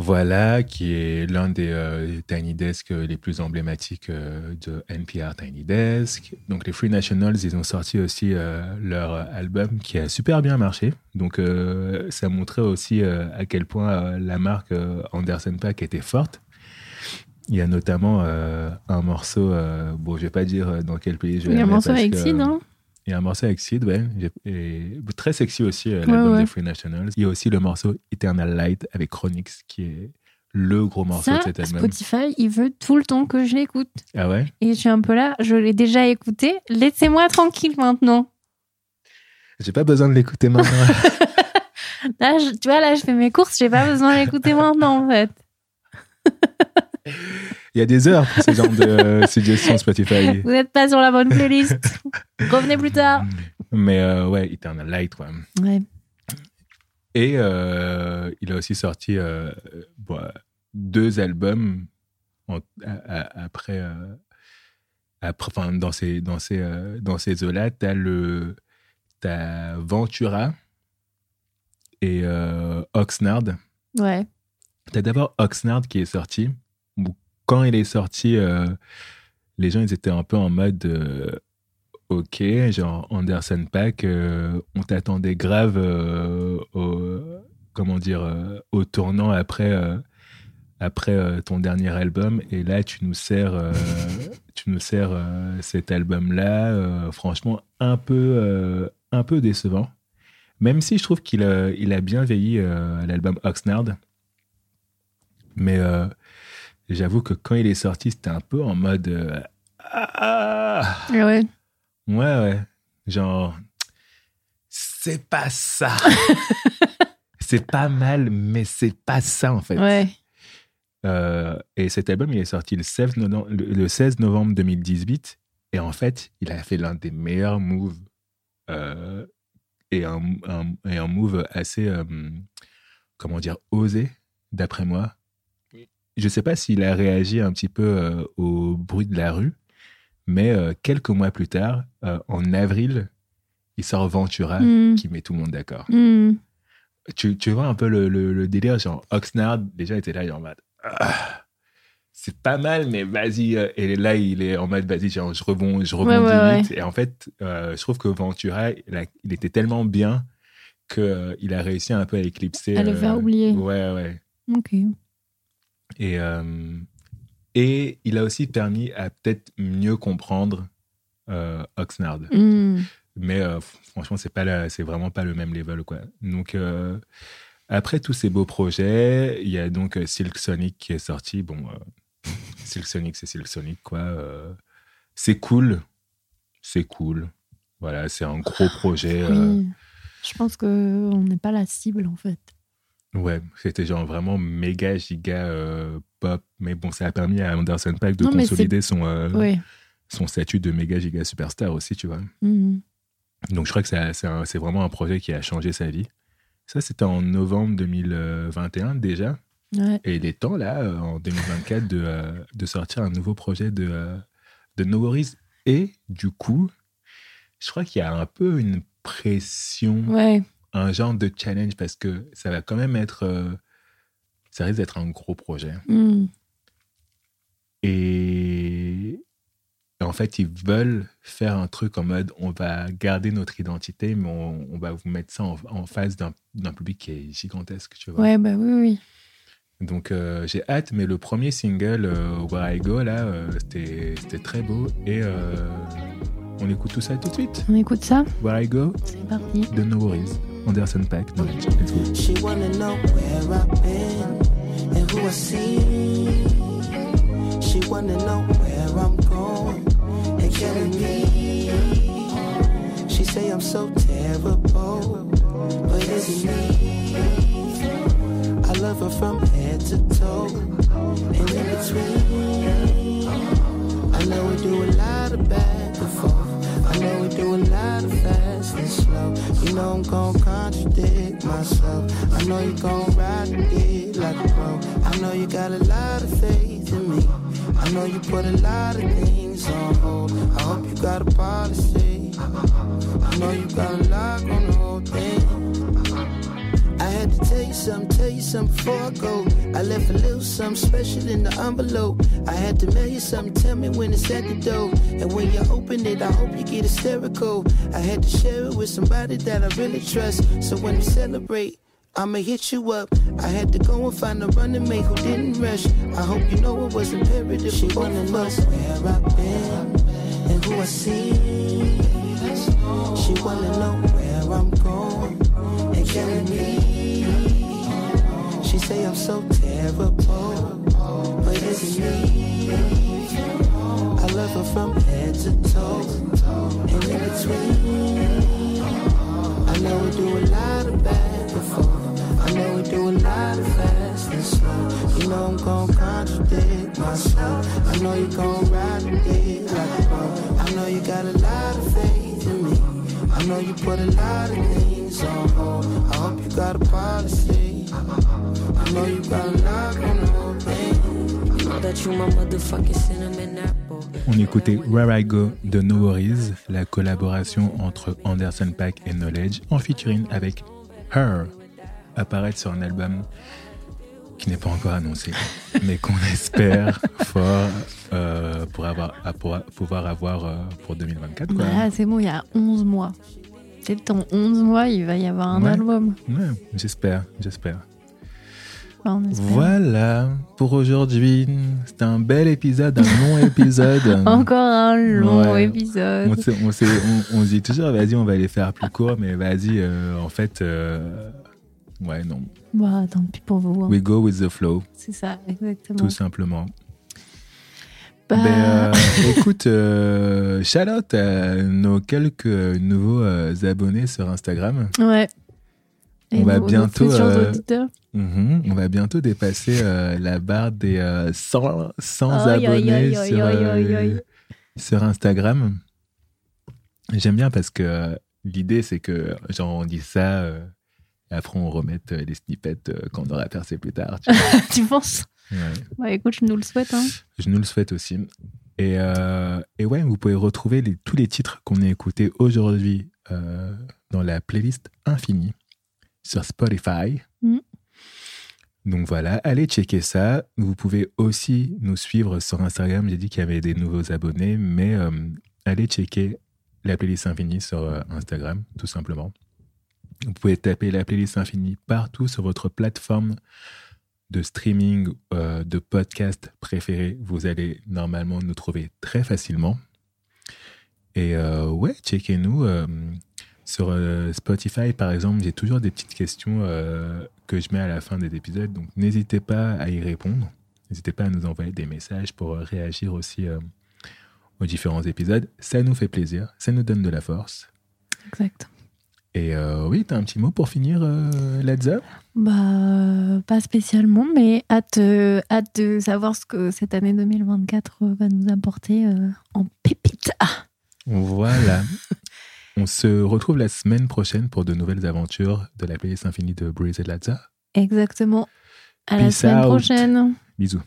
voilà, qui est l'un des euh, Tiny Desk les plus emblématiques euh, de NPR Tiny Desk. Donc les Free Nationals, ils ont sorti aussi euh, leur album qui a super bien marché. Donc euh, ça montrait aussi euh, à quel point euh, la marque euh, Anderson Paak était forte. Il y a notamment euh, un morceau, euh, bon je vais pas dire euh, dans quel pays je vais Il y a un morceau avec que, Sid, euh, hein? Il y a un morceau avec Sid, ouais. Et très sexy aussi, euh, Ouais, l'album ouais. des Free Nationals. Il y a aussi le morceau Eternal Light avec Chronix, qui est le gros morceau Ça, de cet album. Spotify, il veut tout le temps que je l'écoute. Ah ouais? Et je suis un peu là, je l'ai déjà écouté. Laissez-moi tranquille maintenant. J'ai pas besoin de l'écouter maintenant. Là, je- tu vois, là, je fais mes courses, j'ai pas besoin de l'écouter maintenant, en fait. Il y a des heures pour ce genre de euh, suggestions Spotify. Vous n'êtes pas sur la bonne playlist. Revenez plus tard. Mais euh, ouais, Eternal Light, quoi. Ouais. Et euh, il a aussi sorti euh, bon, deux albums en- après, après enfin, dans ces, dans ces, dans ces eaux-là. Tu as, le, t'as Ventura et Oxnard. Ouais. Tu as d'abord Oxnard qui est sorti. Quand il est sorti, euh, les gens ils étaient un peu en mode euh, OK, genre Anderson Pack, euh, on t'attendait grave au, comment dire, au tournant après, après ton dernier album. Et là, tu nous sers, tu nous sers cet album-là, franchement, un peu, un peu décevant. Même si je trouve qu'il a, il a bien vieilli euh, l'album Oxnard. Mais j'avoue que quand il est sorti, c'était un peu en mode. euh, ah Ah ouais. Ouais, ouais. Genre, c'est pas ça. c'est pas mal, mais c'est pas ça, en fait. Ouais. Euh, et cet album, il est sorti le 16 novembre, le- le 16 novembre 2018. Et en fait, il a fait l'un des meilleurs moves. euh, et, un, un- et un move assez, euh, comment dire, osé, d'après moi. Je sais pas s'il a réagi un petit peu euh, au bruit de la rue, mais euh, quelques mois plus tard, euh, en avril, il sort Ventura, Mm. qui met tout le monde d'accord. Hmm. Tu, tu vois un peu le, le, le délire, genre Oxnard, déjà, il était là, il est en mode. Ah, c'est pas mal, mais vas-y. Et là, il est en mode, vas-y, genre, je rebondis, je rebondis ouais, vite. Et en fait, je trouve que Ventura, il, a- il était tellement bien qu'il a réussi un peu à éclipser. À le faire oublier. Ouais, ouais. Ok. Et, euh, et il a aussi permis à peut-être mieux comprendre euh, Oxnard. Hmm. Mais euh, franchement, c'est pas la- c'est vraiment pas le même level, quoi. Donc, après tous ces beaux projets, il y a donc Silk Sonic qui est sorti. Bon, euh, Silk Sonic, c'est Silk Sonic, quoi. Euh, c'est cool. C'est cool. Voilà, c'est un gros projet. euh. Je pense qu'on n'est pas la cible, en fait. Ouais, c'était genre vraiment méga giga euh, pop. Mais bon, ça a permis à Anderson Paak de Non, consolider son, euh, Ouais. son statut de méga giga superstar aussi, tu vois. Hmm. Donc je crois que c'est vraiment un projet qui a changé sa vie. Ça, c'était en novembre 2021 déjà. Ouais. Et il est temps, là, euh, en 2024, de, euh, de sortir un nouveau projet de, de. Et du coup, je crois qu'il y a un peu une pression, Ouais. Un genre de challenge, parce que ça va quand même être... euh, ça risque d'être un gros projet. Hmm. Et en fait, ils veulent faire un truc en mode on va garder notre identité, mais on, on va vous mettre ça en, en face d'un public qui est gigantesque, tu vois. Ouais, bah oui, oui. Donc euh, j'ai hâte, mais le premier single, euh, Where I Go, là, euh, c'était très beau. Et on écoute tout ça tout de suite. On écoute ça Where I Go, C'est parti. de No Worries, Anderson Knowledge. Let's go. She wanna know where I've been and who I see. She wanna know where I'm going and killing me. She say I'm so terrible, but is it me? I love her from head to toe and in between. I know we do a lot of. I know we do a lot of fast and slow. You know I'm gon' contradict myself. I know you gon' ride dick like a pro. I know you got a lot of faith in me. I know you put a lot of things on hold. I hope you got a policy. I know you got a lock on the whole thing. Had to tell you something, tell you something before I go. I left a little something special in the envelope. I had to mail you something, tell me when it's at the door. And when you open it, I hope you get hysterical. I had to share it with somebody that I really trust. So when we celebrate, I'ma hit you up. I had to go and find a running mate who didn't rush. I hope you know it was imperative. She wanna know where I've been and who I see. She wanna know where I'm going and killing me. She say I'm so terrible, but it's me? I love her from head to toe and in between. I know we do a lot of bad before. I know we do a lot of fast and slow. You know I'm gon' contradict myself. I know you gon' ride the dick like a pro. I know you got a lot of faith in me. I know you put a lot of things on hold. I hope you got a policy. I know you got a lock on the whole thing. Know that you my motherfucking cinnamon apple. On écoutait Where I Go de No Worries, la collaboration entre Anderson Paak et Knowledge en featuring avec Her, apparaître sur un album qui n'est pas encore annoncé, mais qu'on espère fort euh, pour, avoir, pour pouvoir avoir euh, pour 2024. Quoi. Bah, c'est bon, il y a 11 mois. Peut-être en 11 mois, il va y avoir un Ouais. album. Ouais, j'espère, j'espère. Voilà pour aujourd'hui. C'était un bel épisode, un long épisode. Encore un long Ouais. épisode. On, se dit toujours, vas-y, on va les faire plus courts, mais vas-y, euh, en fait, euh, ouais, non. Bah, tant pis pour vous. hein. We go with the flow, C'est ça, exactement. tout simplement. Bah, Ben, euh, écoute, euh, shout out à nos quelques nouveaux euh, abonnés sur Instagram. Ouais. on va bientôt, futurs euh, Mhm, on va bientôt dépasser euh, la barre des euh, 100, 100 Aïe, aïe, abonnés sur, euh, sur Instagram. J'aime bien parce que l'idée, c'est que genre, on dit ça, euh, et après on remette les snippets qu'on aura percé plus tard. tu penses? Ouais. Bah écoute, je nous le souhaite. Hein. Je nous le souhaite aussi. Et, et ouais, vous pouvez retrouver les- tous les titres qu'on a écoutés aujourd'hui dans la playlist Infinie sur Spotify. Donc voilà, allez checker ça. Vous pouvez aussi nous suivre sur Instagram. J'ai dit qu'il y avait des nouveaux abonnés, mais euh, allez checker la playlist Infinie sur euh, Instagram, tout simplement. Vous pouvez taper la playlist Infinie partout sur votre plateforme de streaming, euh, de podcast préférée. Vous allez normalement nous trouver très facilement. Et ouais, checkez-nous. Sur euh, Spotify, par exemple, j'ai toujours des petites questions euh, que je mets à la fin des épisodes. Donc, n'hésitez pas à y répondre. N'hésitez pas à nous envoyer des messages pour euh, réagir aussi euh, aux différents épisodes. Ça nous fait plaisir. Ça nous donne de la force. Exact. Et oui, tu as un petit mot pour finir, Ladza? Bah, pas spécialement, mais hâte, hâte de savoir ce que cette année 2024 va nous apporter en pépite. Voilà. On se retrouve la semaine prochaine pour de nouvelles aventures de la playlist infinie de Breeze et Ladza. exactement. À la semaine out. prochaine. Bisous.